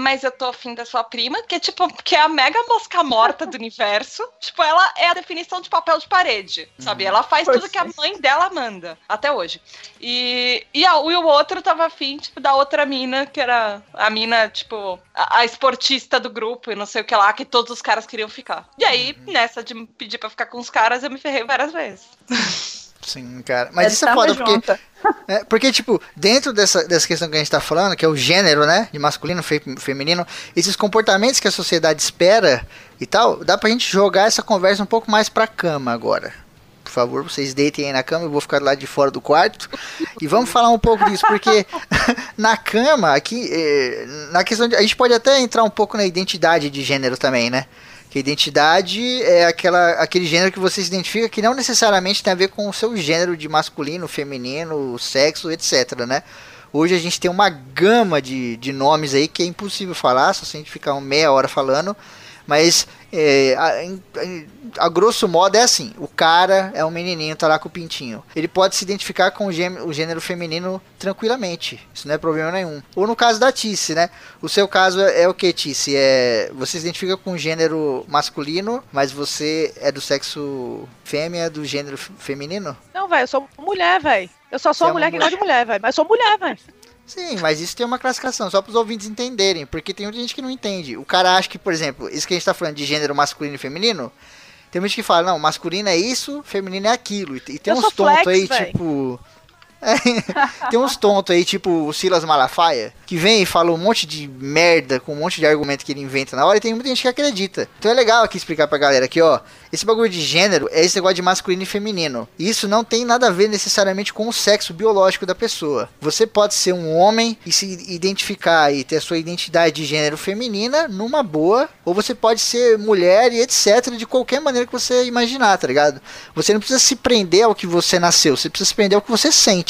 Mas eu tô afim da sua prima, que é tipo, que é a mega mosca morta do universo. [LAUGHS] Tipo, ela é a definição de papel de parede, sabe? Ela faz tudo que a mãe dela manda, até hoje. E, e, a- e o outro tava afim, tipo, da outra mina, que era a mina, tipo, a, a esportista do grupo e não sei o que lá, que todos os caras queriam ficar. E aí, nessa de pedir pra ficar com os caras, eu me ferrei várias vezes. [LAUGHS] Sim, cara. Mas Eu isso é foda, porque. [LAUGHS] É, porque, tipo, dentro dessa, dessa questão que a gente tá falando, que é o gênero, né? De masculino, fe- feminino, esses comportamentos que a sociedade espera e tal, dá pra gente jogar essa conversa um pouco mais pra cama agora. por favor, vocês deitem aí na cama, eu vou ficar lado de fora do quarto. E vamos falar um pouco disso, porque [LAUGHS] na cama, aqui, eh, na questão de, A gente pode até entrar um pouco na identidade de gênero também, né? Identidade é aquela, aquele gênero que você se identifica que não necessariamente tem a ver com o seu gênero de masculino, feminino, sexo, etc, né? Hoje a gente tem uma gama de, de nomes aí que é impossível falar, só se a gente ficar meia hora falando. Mas é, a, a, grosso modo é assim: o cara é um menininho, tá lá com o pintinho. Ele pode se identificar com o gênero, o gênero feminino tranquilamente. Isso não é problema nenhum. Ou no caso da Tice, né? O seu caso é, é o que, Tice? É, você se identifica com o gênero masculino, mas você é do sexo fêmea, do gênero feminino? Não, velho, eu sou mulher, velho. Eu só sou uma mulher, mulher que gosta de mulher, velho. Mas sou mulher, velho. Sim, mas isso tem uma classificação, só para os ouvintes entenderem, porque tem muita gente que não entende. O cara acha que, por exemplo, isso que a gente está falando de gênero masculino e feminino, tem gente que fala, não, masculino é isso, feminino é aquilo. E, tem Eu uns tontos aí, tipo. É, [LAUGHS] tem uns tontos aí, tipo o Silas Malafaia, que vem e fala um monte de merda com um monte de argumento que ele inventa na hora e tem muita gente que acredita. Então é legal aqui explicar pra galera aqui, ó. Esse bagulho de gênero é esse negócio de masculino e feminino. E isso não tem nada a ver necessariamente com o sexo biológico da pessoa. Você pode ser um homem e se identificar e ter a sua identidade de gênero feminina numa boa, ou você pode ser mulher e etc. de qualquer maneira que você imaginar, tá ligado? Você não precisa se prender ao que você nasceu, você precisa se prender ao que você sente.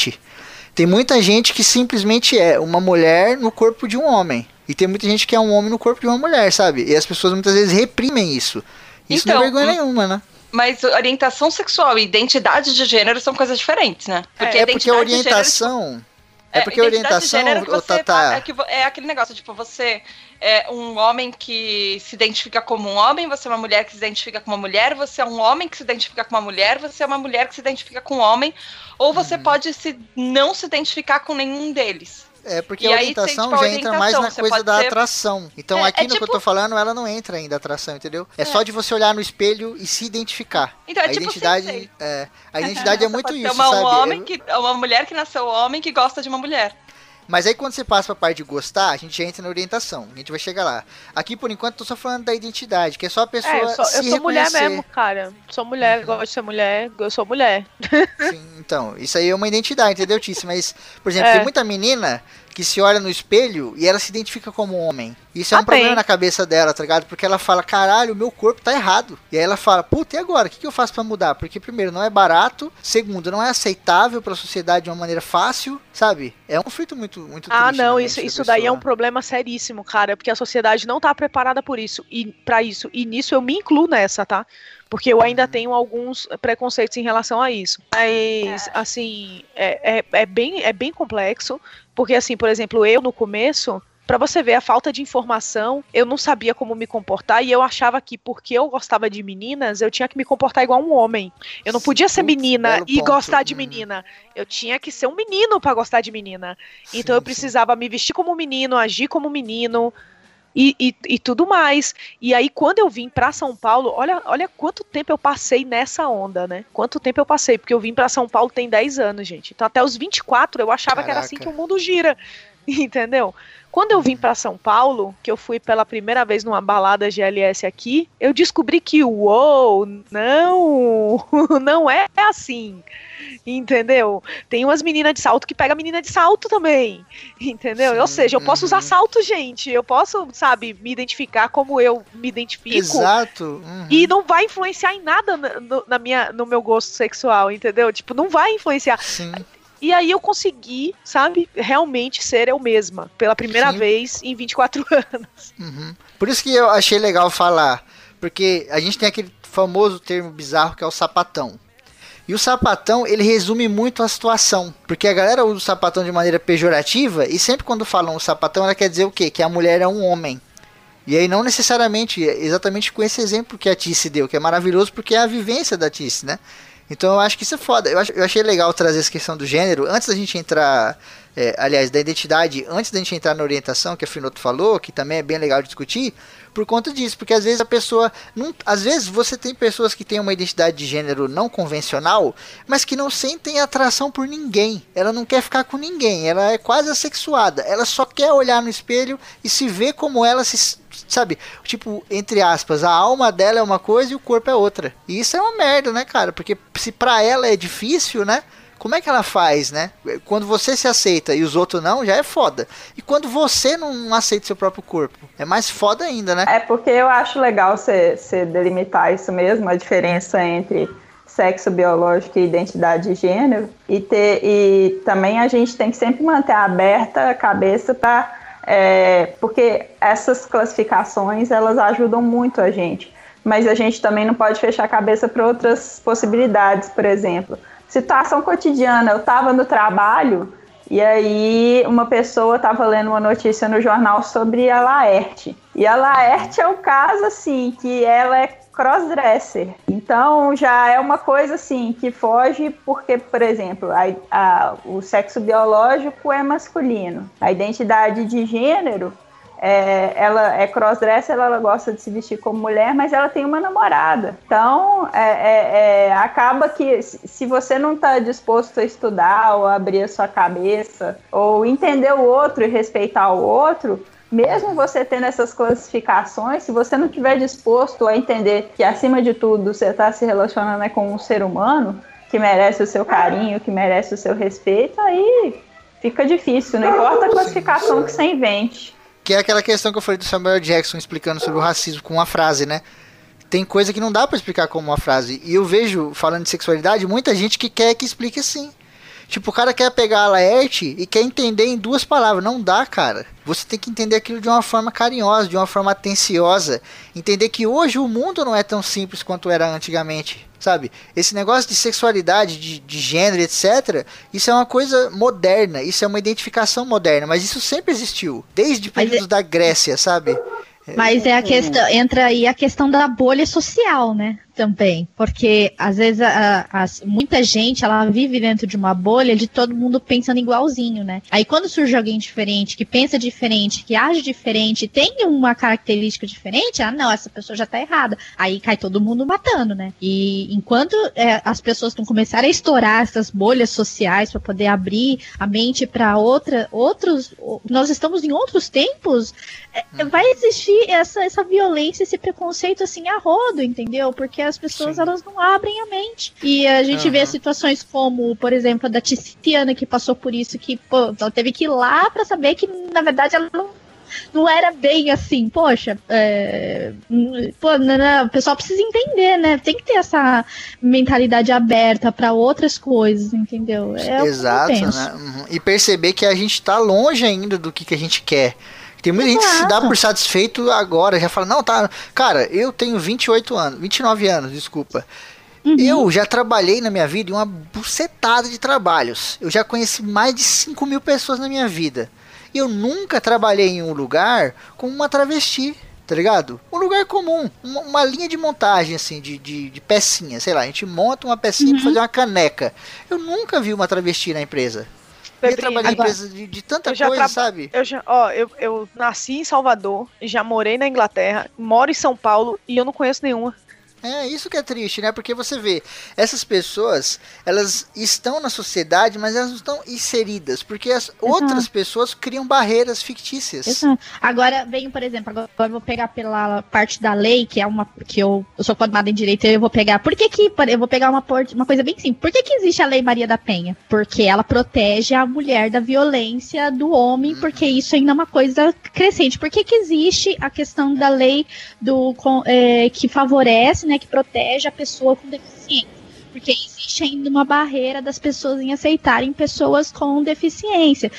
Tem muita gente que simplesmente é uma mulher no corpo de um homem. E tem muita gente que é um homem no corpo de uma mulher, sabe? E as pessoas muitas vezes reprimem isso. Isso então, não é então, vergonha nenhuma, né? Mas orientação sexual e identidade de gênero são coisas diferentes, né? Porque é, é porque a orientação. É, é porque a orientação. É, tá, é, que, é aquele negócio, tipo, você é um homem que se identifica como um homem, você é uma mulher que se identifica como uma mulher, você é um homem que se identifica com uma mulher, você é uma mulher que se identifica com um homem, ou você uhum. pode se, não se identificar com nenhum deles. É, porque e a orientação já entra mais na coisa da ser... atração. Então, é, aqui é no tipo... que eu tô tipo falando, ela não entra ainda atração, entendeu? É, é, só de você olhar no espelho e se identificar. Então, é a tipo identidade, é, a identidade é muito [LAUGHS] isso, uma, sabe? Homem que, uma mulher que nasceu homem que gosta de uma mulher. Mas aí quando você passa pra parte de gostar, a gente já entra na orientação. A gente vai chegar lá. Aqui, por enquanto, tô só falando da identidade, que é só a pessoa. É, eu sou, se eu sou mulher mesmo, cara. Sou mulher, uhum. gosto de ser mulher, eu sou mulher. [LAUGHS] Sim, então, isso aí é uma identidade, entendeu, Tícia? Mas, por exemplo, é. tem muita menina que se olha no espelho e ela se identifica como homem. Isso é ah, um problema na cabeça dela, tá ligado? Porque ela fala, caralho, o meu corpo tá errado. E aí ela fala, puta, e agora? O que, que eu faço para mudar? Porque, primeiro, não é barato. Segundo, não é aceitável pra sociedade de uma maneira fácil, sabe? É um conflito muito, muito Ah, não, isso, isso daí é um problema seríssimo, cara. Porque a sociedade não tá preparada por isso. E para isso. E nisso eu me incluo nessa, tá? Porque eu ainda uhum. tenho alguns preconceitos em relação a isso. Mas, é. assim, é, é, é, bem, é bem complexo, porque, assim, por exemplo, eu no começo, para você ver a falta de informação, eu não sabia como me comportar e eu achava que porque eu gostava de meninas, eu tinha que me comportar igual um homem. Eu não podia ser menina e ponto. gostar de uhum. menina. Eu tinha que ser um menino para gostar de menina. Sim, então eu precisava sim. me vestir como menino, agir como menino, e, e, e, tudo mais. E aí, quando eu vim para São Paulo, olha, olha quanto tempo eu passei nessa onda, né? Quanto tempo eu passei, porque eu vim para São Paulo tem 10 anos, gente. Então, até os 24 eu achava Caraca. que era assim que o mundo gira, [LAUGHS] entendeu? Quando eu vim para São Paulo, que eu fui pela primeira vez numa balada GLS aqui, eu descobri que, uou, não, [LAUGHS] não é assim. Entendeu? Tem umas meninas de salto que pega menina de salto também. Entendeu? Sim, Ou seja, eu posso usar uhum. salto, gente. Eu posso, sabe, me identificar como eu me identifico. Exato. Uhum. E não vai influenciar em nada no, na minha, no meu gosto sexual, entendeu? Tipo, não vai influenciar. Sim. E aí eu consegui, sabe, realmente ser eu mesma, pela primeira Sim. vez em 24 [LAUGHS] anos. Uhum. Por isso que eu achei legal falar, porque a gente tem aquele famoso termo bizarro que é o sapatão. E o sapatão, ele resume muito a situação. Porque a galera usa o sapatão de maneira pejorativa e sempre quando falam o sapatão, ela quer dizer o quê? Que a mulher é um homem. E aí não necessariamente, exatamente com esse exemplo que a Tice deu, que é maravilhoso porque é a vivência da Tice, né? Então eu acho que isso é foda. Eu, eu achei legal trazer essa questão do gênero. Antes da gente entrar é, aliás, da identidade, antes da gente entrar na orientação, que a Finoto falou, que também é bem legal discutir, por conta disso, porque às vezes a pessoa, não, às vezes você tem pessoas que têm uma identidade de gênero não convencional, mas que não sentem atração por ninguém. Ela não quer ficar com ninguém, ela é quase assexuada. Ela só quer olhar no espelho e se ver como ela se sabe? Tipo, entre aspas, a alma dela é uma coisa e o corpo é outra. E isso é uma merda, né, cara? Porque se pra ela é difícil, né? Como é que ela faz, né? Quando você se aceita e os outros não, já é foda. E quando você não aceita seu próprio corpo, é mais foda ainda, né? É porque eu acho legal você delimitar isso mesmo, a diferença entre sexo biológico e identidade de gênero e ter e também a gente tem que sempre manter aberta a cabeça para é, porque essas classificações elas ajudam muito a gente mas a gente também não pode fechar a cabeça para outras possibilidades por exemplo situação cotidiana. Eu estava no trabalho e aí uma pessoa estava lendo uma notícia no jornal sobre a Laerte. E a Laerte é o caso assim que ela é crossdresser. Então já é uma coisa assim que foge porque, por exemplo, a, a, o sexo biológico é masculino. A identidade de gênero é, ela é crossdresser, ela, ela, gosta de se vestir como mulher, mas ela tem uma namorada. Então, é, é, é acaba que se você não está disposto a estudar ou abrir a sua cabeça, ou entender o outro e respeitar o outro, mesmo você tendo essas classificações, se você não estiver disposto a entender que, acima de tudo, você está se relacionando né, com um ser humano que merece o seu carinho, que merece o seu respeito, aí fica difícil, não importa a classificação que você invente. Que é aquela questão que eu falei do Samuel Jackson explicando sobre o racismo com uma frase, né? Tem coisa que não dá para explicar como uma frase. E eu vejo, falando de sexualidade, muita gente que quer que explique assim. Tipo, o cara quer pegar a Laerte e quer entender em duas palavras. Não dá, cara. Você tem que entender aquilo de uma forma carinhosa, de uma forma atenciosa. Entender que hoje o mundo não é tão simples quanto era antigamente sabe? Esse negócio de sexualidade, de, de gênero, etc., isso é uma coisa moderna, isso é uma identificação moderna, mas isso sempre existiu, desde períodos é... da Grécia, sabe? Mas é a questão, entra aí a questão da bolha social, né? Também, porque às vezes a, a, muita gente ela vive dentro de uma bolha de todo mundo pensando igualzinho, né? Aí quando surge alguém diferente, que pensa diferente, que age diferente, tem uma característica diferente, ah não, essa pessoa já tá errada. Aí cai todo mundo matando, né? E enquanto é, as pessoas estão começando a estourar essas bolhas sociais para poder abrir a mente para outra, outros, nós estamos em outros tempos, uhum. vai existir essa, essa violência, esse preconceito assim a rodo, entendeu? Porque as pessoas Sim. elas não abrem a mente. E a gente uhum. vê situações como, por exemplo, a da Tiziana que passou por isso, que pô, ela teve que ir lá para saber que na verdade ela não não era bem assim, poxa, é, pô, não, não, o pessoal precisa entender, né? Tem que ter essa mentalidade aberta para outras coisas, entendeu? É Exato, né? Uhum. E perceber que a gente tá longe ainda do que, que a gente quer. Tem muita gente que se dá por satisfeito agora, já fala, não, tá. Cara, eu tenho 28 anos, 29 anos, desculpa. Uhum. Eu já trabalhei na minha vida em uma bucetada de trabalhos. Eu já conheci mais de 5 mil pessoas na minha vida. E eu nunca trabalhei em um lugar com uma travesti, tá ligado? Um lugar comum, uma, uma linha de montagem, assim, de, de, de, pecinha. Sei lá, a gente monta uma pecinha uhum. pra fazer uma caneca. Eu nunca vi uma travesti na empresa. Eu trabalhei em empresa de, de tanta coisa, tra... sabe? Eu já, ó, eu, eu nasci em Salvador, já morei na Inglaterra, moro em São Paulo e eu não conheço nenhuma. É, isso que é triste, né? Porque você vê, essas pessoas, elas estão na sociedade, mas elas não estão inseridas, porque as Exato. outras pessoas criam barreiras fictícias. Exato. Agora, venho, por exemplo, agora eu vou pegar pela parte da lei, que é uma que eu, eu sou formada em direito, eu vou pegar. Por que que, eu vou pegar uma, uma coisa bem simples. Por que que existe a Lei Maria da Penha? Porque ela protege a mulher da violência do homem, uhum. porque isso ainda é uma coisa crescente. Por que que existe a questão da lei do é, que favorece né, que protege a pessoa com deficiência. Porque existe ainda uma barreira das pessoas em aceitarem pessoas com deficiência.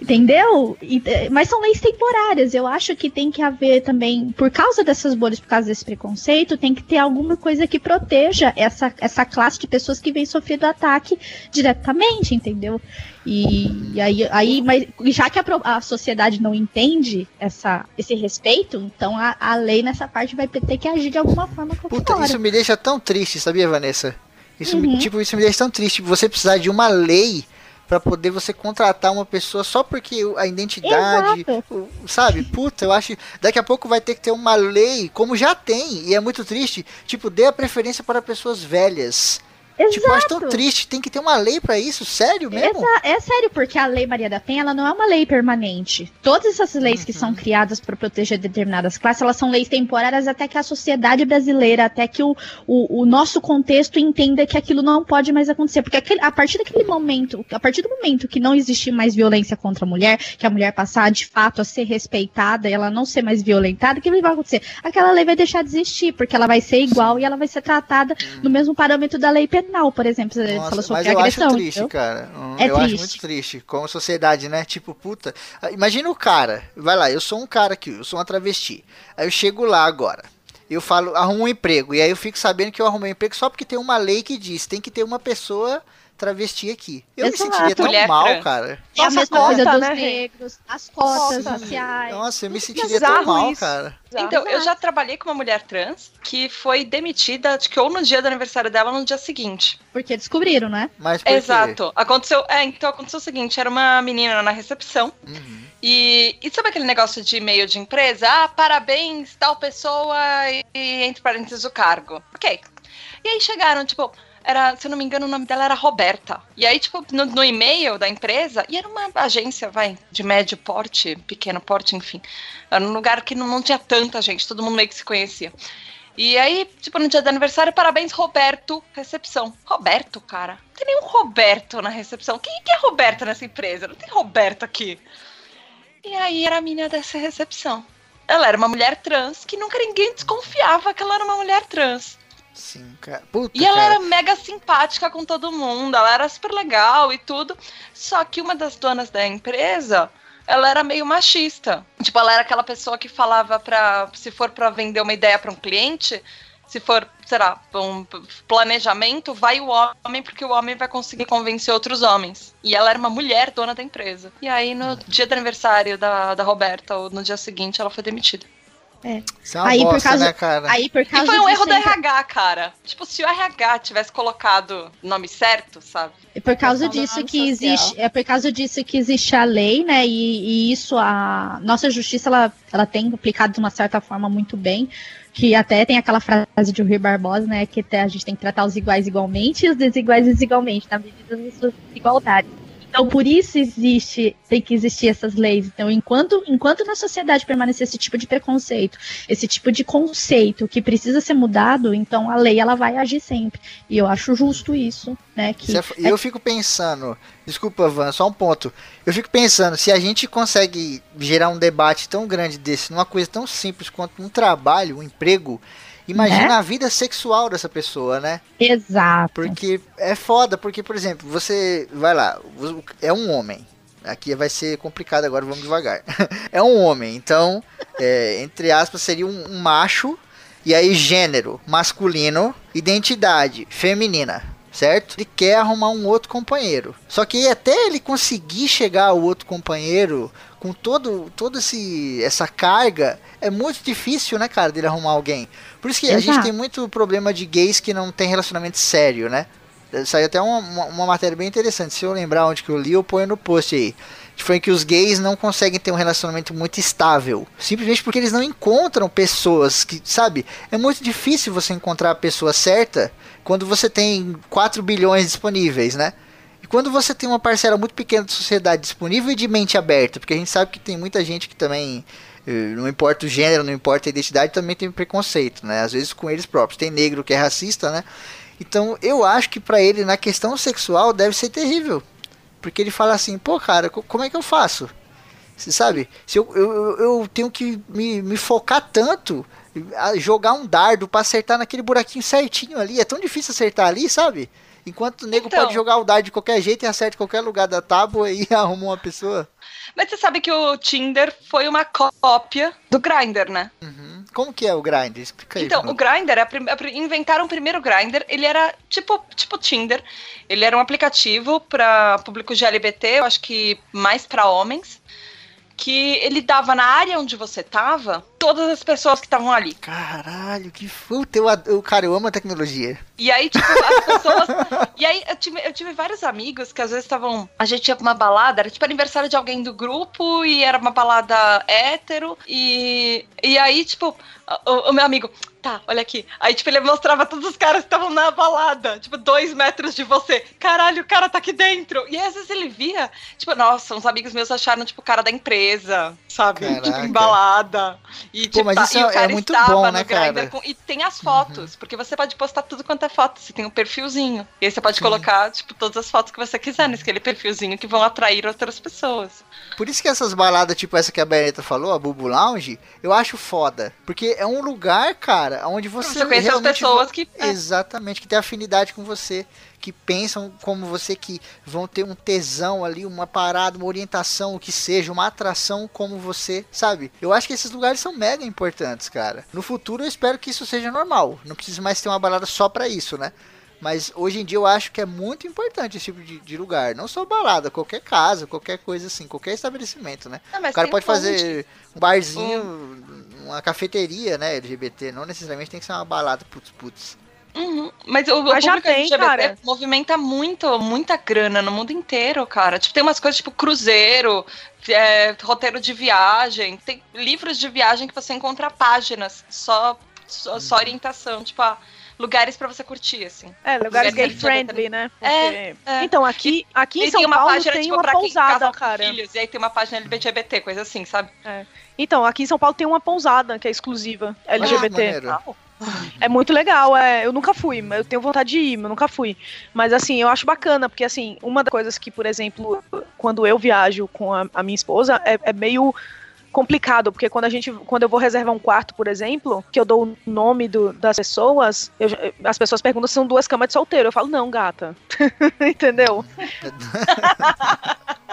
Entendeu? Eh, mas são leis temporárias. Eu acho que tem que haver também, por causa dessas bolhas, por causa desse preconceito, tem que ter alguma coisa que proteja essa, essa classe de pessoas que vem sofrendo ataque diretamente, entendeu? E, e aí, aí, mas já que a, a, sociedade não entende essa, esse respeito, então a, a lei nessa parte vai ter que agir de alguma forma. Puta, isso me deixa tão triste, sabia, Vanessa? Isso, uhum. me, tipo, isso me deixa tão triste. Você precisar de uma lei pra poder você contratar uma pessoa só porque a identidade, Exato. sabe? Puta, eu acho. Daqui a pouco vai ter que ter uma lei, como já tem, e é muito triste, tipo, dê a preferência para pessoas velhas. Tipo, eu tão Exato. triste, tem que ter uma lei pra isso, sério mesmo? Exa- é sério, porque a Lei Maria da Penha ela não é uma lei permanente. Todas essas leis que Uhum. são criadas para proteger determinadas classes, elas são leis temporárias até que a sociedade brasileira, até que o, o, o nosso contexto entenda que aquilo não pode mais acontecer. Porque aquele- a partir daquele momento, a partir do momento que não existir mais violência contra a mulher, que a mulher passar de fato a ser respeitada e ela não ser mais violentada, o que vai acontecer? Aquela lei vai deixar de existir, porque ela vai ser igual e ela vai ser tratada no mesmo parâmetro da lei penal, por exemplo. Você Nossa, falou mas sobre eu agressão. acho triste, entendeu? cara. Hum, É eu acho triste. muito triste. Como sociedade, né? Tipo, puta. Imagina o cara. Vai lá, eu sou um cara aqui, eu sou uma travesti. Aí eu chego lá agora. Eu falo, arrumo um emprego. E aí eu fico sabendo que eu arrumei um emprego só porque tem uma lei que diz, tem que ter uma pessoa travesti aqui. Eu me Exato. sentiria tão Mulher mal, trans. cara. É a Nossa, mesma coisa cota, dos né, negros, as cotas Cota. sociais. Nossa, eu me sentiria tão mal, isso. cara. Então, eu já trabalhei com uma mulher trans que foi demitida, acho que ou no dia do aniversário dela ou no dia seguinte. Porque descobriram, né? Mas por quê? Exato. Aconteceu, é, então aconteceu o seguinte, era uma menina na recepção Uhum. e, e sabe aquele negócio de e-mail de empresa? Ah, parabéns, tal pessoa e, e entre parênteses o cargo. Ok. E aí chegaram, tipo, era, se eu não me engano, o nome dela era Roberta. E aí, tipo, no, no e-mail da empresa, e era uma agência, vai, de médio porte, pequeno porte, enfim. Era um lugar que não, não tinha tanta gente, todo mundo meio que se conhecia. E aí, tipo, no dia do aniversário, parabéns, Roberto, recepção. Roberto, cara? Não tem nenhum Roberto na recepção. Quem que é Roberto nessa empresa? Não tem Roberto aqui. E aí era a menina dessa recepção. Ela era uma mulher trans que nunca ninguém desconfiava que ela era uma mulher trans. Sim, cara. Puta, E ela cara. era mega simpática com todo mundo, ela era super legal e tudo. Só que uma das donas da empresa, ela era meio machista. Tipo, ela era aquela pessoa que falava pra. Se for pra vender uma ideia pra um cliente, se for, sei lá, um planejamento, vai o homem, porque o homem vai conseguir convencer outros homens. E ela era uma mulher dona da empresa. E aí, no dia do aniversário da, da Roberta, ou no dia seguinte, ela foi demitida. Isso é uma Aí, por bosta, causa- né, cara? Aí por E causa foi um erro do RH, cara. Tipo, se o RH tivesse colocado o nome certo, sabe? É por causa disso que social. existe, é por causa disso que existe a lei, né? E, e isso a nossa justiça ela, ela tem aplicado de uma certa forma muito bem, que até tem aquela frase de Rui Barbosa, né? Que até a gente tem que tratar os iguais igualmente e os desiguais desigualmente, na medida das suas desigualdades. Então, por isso existe, tem que existir essas leis. Então, enquanto, enquanto na sociedade permanecer esse tipo de preconceito, esse tipo de conceito que precisa ser mudado, então a lei ela vai agir sempre. E eu acho justo isso, né? Que é eu fico pensando, desculpa, Van, só um ponto. Eu fico pensando, se a gente consegue gerar um debate tão grande desse, numa coisa tão simples quanto um trabalho, um emprego, imagina Né? a vida sexual dessa pessoa, né? Exato. Porque é foda, porque, por exemplo, você vai lá, é um homem. Aqui vai ser complicado agora, vamos devagar. [LAUGHS] é um homem, então, é, entre aspas, seria um, um macho. E aí, gênero masculino, identidade feminina, certo? Ele quer arrumar um outro companheiro. Só que até ele conseguir chegar ao outro companheiro com todo, todo esse essa carga, é muito difícil, né, cara, dele arrumar alguém. Por isso que a gente tem muito problema de gays que não tem relacionamento sério, né? Saiu até uma, uma, uma matéria bem interessante. Se eu lembrar onde que eu li, eu ponho no post aí. Foi que os gays não conseguem ter um relacionamento muito estável. Simplesmente porque eles não encontram pessoas que, sabe? É muito difícil você encontrar a pessoa certa quando você tem 4 bilhões disponíveis, né? E quando você tem uma parcela muito pequena da sociedade disponível e de mente aberta, porque a gente sabe que tem muita gente que também, eh, não importa o gênero, não importa a identidade, também tem preconceito, né? Às vezes com eles próprios. Tem negro que é racista, né? Então eu acho que pra ele, na questão sexual, deve ser terrível. Porque ele fala assim, pô, cara, co- como é que eu faço? Você sabe? Se eu, eu, eu- tenho que me, me focar tanto, a jogar um dardo pra acertar naquele buraquinho certinho ali. É tão difícil acertar ali, sabe? Enquanto o nego Então. pode jogar o dardo de qualquer jeito e acerta qualquer lugar da tábua e [LAUGHS] arruma uma pessoa. Mas você sabe que o Tinder foi uma cópia do Grindr, né? Uhum. Como que é o grind? Explica aí. Então, o Grindr, é prim- inventaram o primeiro Grindr, ele era tipo, tipo Tinder, ele era um aplicativo para público de LGBT, eu acho que mais para homens, que ele dava na área onde você tava, todas as pessoas que estavam ali. Caralho, que puta, eu, eu, cara, eu amo a tecnologia. E aí, tipo, as pessoas. [LAUGHS] e aí, eu tive, eu tive vários amigos que às vezes estavam. A gente ia pra uma balada, era tipo aniversário de alguém do grupo, e era uma balada hétero. E, e aí, tipo, o, o meu amigo. Tá, olha aqui. Aí, tipo, ele mostrava todos os caras que estavam na balada, tipo, dois metros de você. Caralho, o cara tá aqui dentro. E aí, às vezes ele via, tipo, nossa, uns amigos meus acharam, tipo, o cara da empresa, sabe? Tipo, Caraca. em balada. E, Pô, tipo, mas tá- isso é- o cara é muito estava bom, né, cara? com- e tem as fotos, porque você pode postar tudo quanto é foto. Você tem um perfilzinho. E aí você pode colocar, tipo, todas as fotos que você quiser naquele perfilzinho que vão atrair outras pessoas. Por isso que essas baladas, tipo essa que a Beretta falou, a Bubu Lounge, eu acho foda. Porque é um lugar, cara, onde você. Você conhece as pessoas que. é. Exatamente, que tem afinidade com você, que pensam como você, que vão ter um tesão ali, uma parada, uma orientação, o que seja, uma atração como você, sabe? Eu acho que esses lugares são mega importantes, cara. No futuro eu espero que isso seja normal. Não precisa mais ter uma balada só pra isso, né? Mas hoje em dia eu acho que é muito importante esse tipo de, de lugar. Não só balada, qualquer casa, qualquer coisa assim, qualquer estabelecimento, né? Não, O cara pode um fazer um barzinho, uma cafeteria, né, LGBT. Não necessariamente tem que ser uma balada putz putz. Uhum. Mas o, o Mas já público tem, LGBT cara. movimenta muito, muita grana no mundo inteiro, cara. Tipo, tem umas coisas tipo cruzeiro, é, roteiro de viagem, tem livros de viagem que você encontra páginas, só, só, só orientação, tipo, ah, lugares pra você curtir, assim. É, lugares Lugares gay LGBT. friendly, né? Porque- É, é. Então, aqui, aqui em E São tem uma Paulo página, tem tipo, uma pra quem casa pousada, com cara. filhos, e aí tem uma página LGBT, coisa assim, sabe? Então, aqui em São Paulo tem uma pousada que é exclusiva LGBT. maneiro. É muito legal, é. Eu nunca fui, eu tenho vontade de ir, mas eu nunca fui. Mas assim, eu acho bacana, porque assim, uma das coisas que, por exemplo, quando eu viajo com a, a minha esposa, é, é meio complicado, porque quando a gente, quando eu vou reservar um quarto, por exemplo, que eu dou o nome do- das pessoas, eu as pessoas perguntam se são duas camas de solteiro. Eu falo, não, gata. [LAUGHS] Entendeu? [LAUGHS]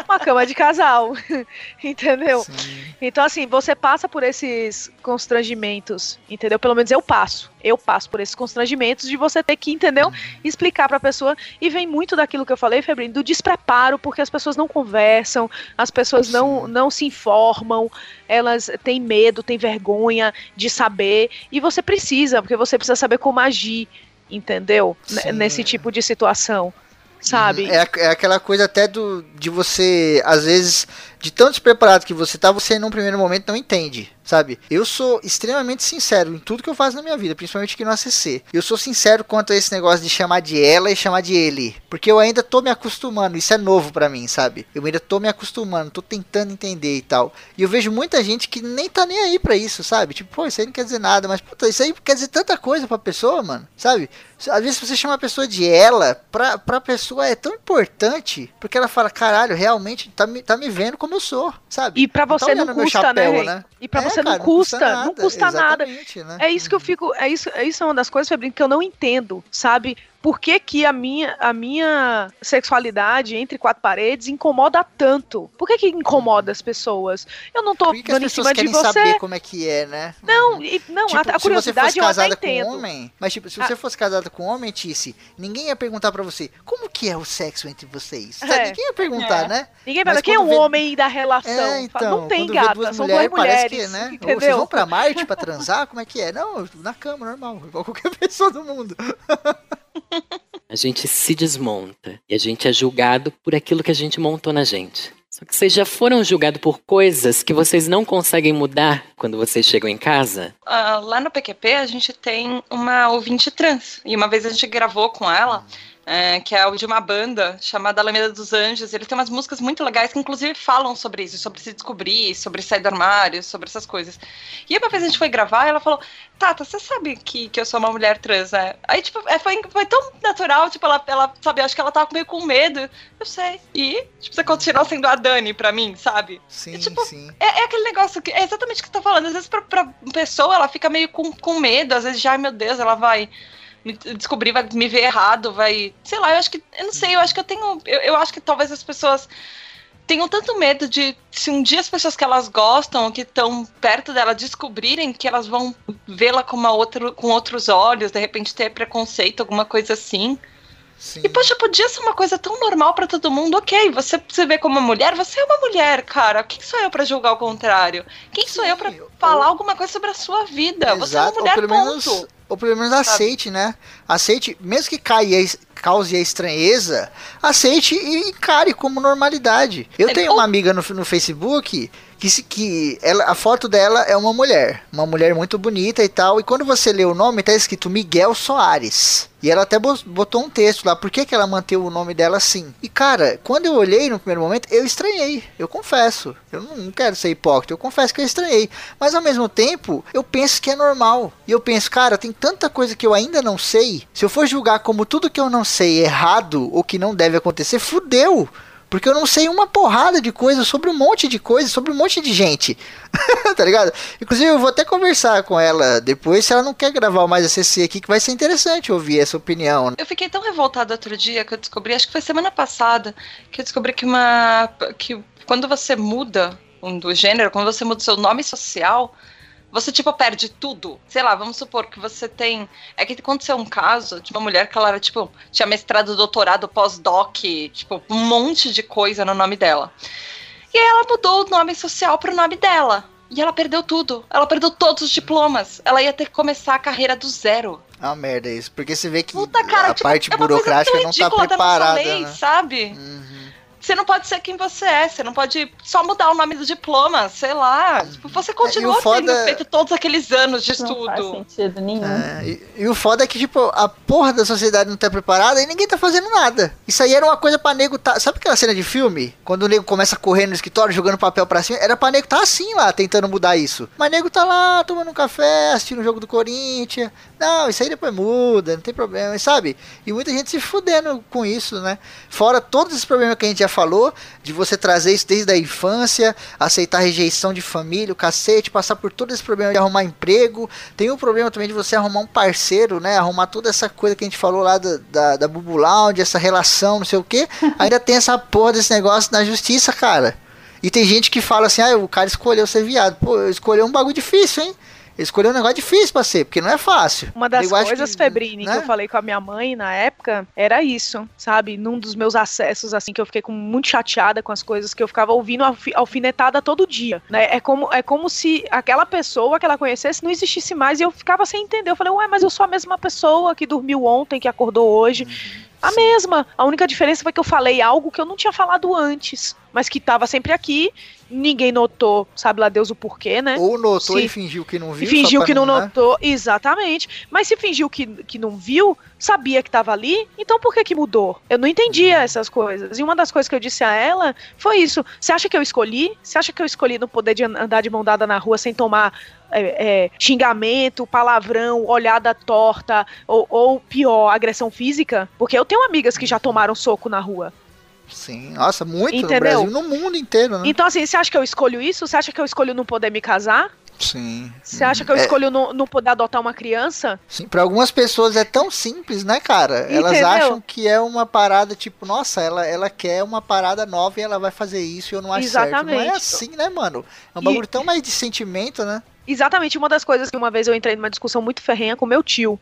Uma cama de casal. [LAUGHS] Entendeu? Sim. Então, assim, você passa por esses constrangimentos, entendeu? Pelo menos eu passo. Eu passo por esses constrangimentos de você ter que, entendeu? Explicar pra pessoa. E vem muito daquilo que eu falei, Febrino, do despreparo, porque as pessoas não conversam, as pessoas não, não se informam, elas têm medo, têm vergonha de saber. E você precisa, porque você precisa saber como agir, entendeu? Sim. Nesse tipo de situação. Sabe? É, é aquela coisa até do de você, às vezes, de tão despreparado que você tá, você num primeiro momento não entende, sabe? Eu sou extremamente sincero em tudo que eu faço na minha vida, principalmente aqui no ACC. Eu sou sincero quanto a esse negócio de chamar de ela e chamar de ele, porque eu ainda tô me acostumando, isso é novo pra mim, sabe? Eu ainda tô me acostumando, tô tentando entender e tal. E eu vejo muita gente que nem tá nem aí pra isso, sabe? Tipo, pô, isso aí não quer dizer nada, mas puta, isso aí quer dizer tanta coisa pra pessoa, mano, sabe? Às vezes você chama a pessoa de ela, pra, pra pessoa é tão importante, porque ela fala, caralho, realmente tá me, tá me vendo como eu sou, sabe? E pra Não tá você não meu custa, chapéu, né, né? E pra É, você cara, não custa, não custa nada. exatamente, Né? É isso que eu fico. É isso, é isso é uma das coisas, Febrinho, que eu não entendo, sabe? Por que, que a, minha, a minha sexualidade entre quatro paredes incomoda tanto? Por que, que incomoda as pessoas? Eu não tô Por que, dando em pessoas cima de querem você. saber como é que é, né? Não, e- não Tipo, a, a se você curiosidade fosse eu até casada com entendo. um homem, mas tipo, se Ah. você fosse casada com um homem, Tice, ninguém ia perguntar pra você como que é o sexo entre vocês. É. Ninguém ia perguntar, É. né? Ninguém Mas fala quem é o vê- homem da relação. É, então, não tem gata, duas são mulheres, duas mulheres. parece que, né? Ou vocês vão pra Marte pra transar? Como é que é? Não, na cama, normal, igual qualquer [LAUGHS] pessoa do mundo. [LAUGHS] A gente se desmonta e a gente é julgado por aquilo que a gente montou na gente. Só que vocês já foram julgados por coisas que vocês não conseguem mudar quando vocês chegam em casa? Ah, lá no PQP a gente tem uma ouvinte trans. E uma vez a gente gravou com ela, é, que é de uma banda chamada Alameda dos Anjos. Eles têm umas músicas muito legais que inclusive falam sobre isso, sobre se descobrir, sobre sair do armário, sobre essas coisas. E aí, uma vez a gente foi gravar, ela falou: Tata, você sabe que, que eu sou uma mulher trans, né? Aí, tipo, é, foi, foi tão natural, tipo, ela, ela, sabe, acho que ela tava meio com medo. Eu sei. E, tipo, você continua sendo a Dani pra mim, sabe? Sim, tipo, sim. É, é aquele negócio que é exatamente o que você tá falando. Às vezes, pra, pra pessoa, ela fica meio com, com medo. Às vezes, já, ai meu Deus, ela vai descobrir, vai me ver errado, vai. Sei lá, eu acho que. Eu não sei, eu acho que eu tenho. Eu, eu acho que talvez as pessoas tenham tanto medo de se um dia as pessoas que elas gostam, ou que estão perto dela, descobrirem que elas vão vê-la com, uma com outros olhos, de repente ter preconceito, alguma coisa assim. Sim. E, poxa, podia ser uma coisa tão normal pra todo mundo. Ok, você se vê como uma mulher, você é uma mulher, cara. Quem sou eu pra julgar o contrário? Quem sou Sim, eu pra eu- falar alguma coisa sobre a sua vida? Você é uma Exato, mulher, ou pelo ponto. menos, ou pelo menos aceite, né? Aceite, mesmo que caia, cause a estranheza, aceite e encare como normalidade. Eu É, tenho ou- uma amiga no, no Facebook que, se, que ela, a foto dela é uma mulher, uma mulher muito bonita e tal, e quando você lê o nome tá escrito Miguel Soares. E ela até bo- botou um texto lá, por que, que ela manteve o nome dela assim? E cara, quando eu olhei no primeiro momento, eu estranhei, eu confesso. Eu não, quero ser hipócrita, eu confesso que eu estranhei. Mas ao mesmo tempo, eu penso que é normal. E eu penso, cara, tem tanta coisa que eu ainda não sei. Se eu for julgar como tudo que eu não sei errado ou que não deve acontecer, fudeu. Porque eu não sei uma porrada de coisa sobre um monte de coisa, sobre um monte de gente. [LAUGHS] tá ligado? Inclusive, eu vou até conversar com ela depois se ela não quer gravar mais a CC aqui, que vai ser interessante ouvir essa opinião. Eu fiquei tão revoltada outro dia que eu descobri, acho que foi semana passada, que eu descobri que uma. que quando você muda um, do gênero, quando você muda o seu nome social, você, tipo, perde tudo. Sei lá, vamos supor que você tem. É que aconteceu um caso de uma mulher que ela era, tipo, tinha mestrado, doutorado, pós-doc, tipo, um monte de coisa no nome dela. E aí ela mudou o nome social pro nome dela. E ela perdeu tudo. Ela perdeu todos os diplomas. Ela ia ter que começar a carreira do zero. Uma merda isso. Porque você vê que Puta, cara, a tipo, parte é burocrática não tá nossa preparada. lei, né? sabe? Uhum. Você não pode ser quem você é, você não pode só mudar o nome do diploma, sei lá. Tipo, você continua É, o foda- tendo feito todos aqueles anos de Não faz estudo. sentido nenhum. É, e, e o foda é que, tipo, a porra da sociedade não tá preparada e ninguém tá fazendo nada. Isso aí era uma coisa pra nego tá. Sabe aquela cena de filme? Quando o nego começa a correr no escritório, jogando papel pra cima? Era pra nego tá assim lá, tentando mudar isso. Mas nego tá lá, tomando um café, assistindo o jogo do Corinthians. Não, isso aí depois muda, não tem problema, sabe? E muita gente se fudendo com isso, né? Fora todos esses problemas que a gente já falou, de você trazer isso desde a infância, aceitar rejeição de família, o cacete, passar por todo esse problema de arrumar emprego. Tem o problema também de você arrumar um parceiro, né? Arrumar toda essa coisa que a gente falou lá da, da, da Bubu Lounge, essa relação, não sei o que. [LAUGHS] Ainda tem essa porra desse negócio na justiça, cara. E tem gente que fala assim, ah, o cara escolheu ser viado. Pô, escolheu um bagulho difícil, hein? Ele escolheu um negócio difícil pra ser, porque não é fácil. Uma das Eu coisas, que, Febrini, né? que eu falei com a minha mãe na época, era isso, sabe? Num dos meus acessos, assim, que eu fiquei com- muito chateada com as coisas, que eu ficava ouvindo alfi- alfinetada todo dia, né? É como, é como se aquela pessoa que ela conhecesse não existisse mais e eu ficava sem entender. Eu falei, ué, mas eu sou a mesma pessoa que dormiu ontem, que acordou hoje. A mesma. A única diferença foi que eu falei algo que eu não tinha falado antes, mas que tava sempre aqui. Ninguém notou, sabe lá Deus o porquê, né? Ou notou Sim. e fingiu que não viu. Fingiu que não né? notou, exatamente. Mas se fingiu que, que não viu, sabia que tava ali, então por que que mudou? Eu não entendia essas coisas. E uma das coisas que eu disse a ela foi isso. Você acha que eu escolhi? Você acha que eu escolhi não poder de an- andar de mão dada na rua sem tomar é, é, xingamento, palavrão, olhada torta ou, ou pior, agressão física? Porque eu tenho amigas que já tomaram soco na rua. Sim, nossa, muito Entendeu? no Brasil, no mundo inteiro, né? Então, assim, você acha que eu escolho isso? Você acha que eu escolho não poder me casar? Sim. Você acha que eu É. escolho não, não poder adotar uma criança? Sim, para algumas pessoas é tão simples, né, cara? Elas Entendeu? acham que é uma parada tipo, nossa, ela, ela quer uma parada nova e ela vai fazer isso e eu não acho certo. Não é Exatamente. assim, né, mano? É um E- bagulho tão mais de sentimento, né? Exatamente, uma das coisas que uma vez eu entrei numa discussão muito ferrenha com meu tio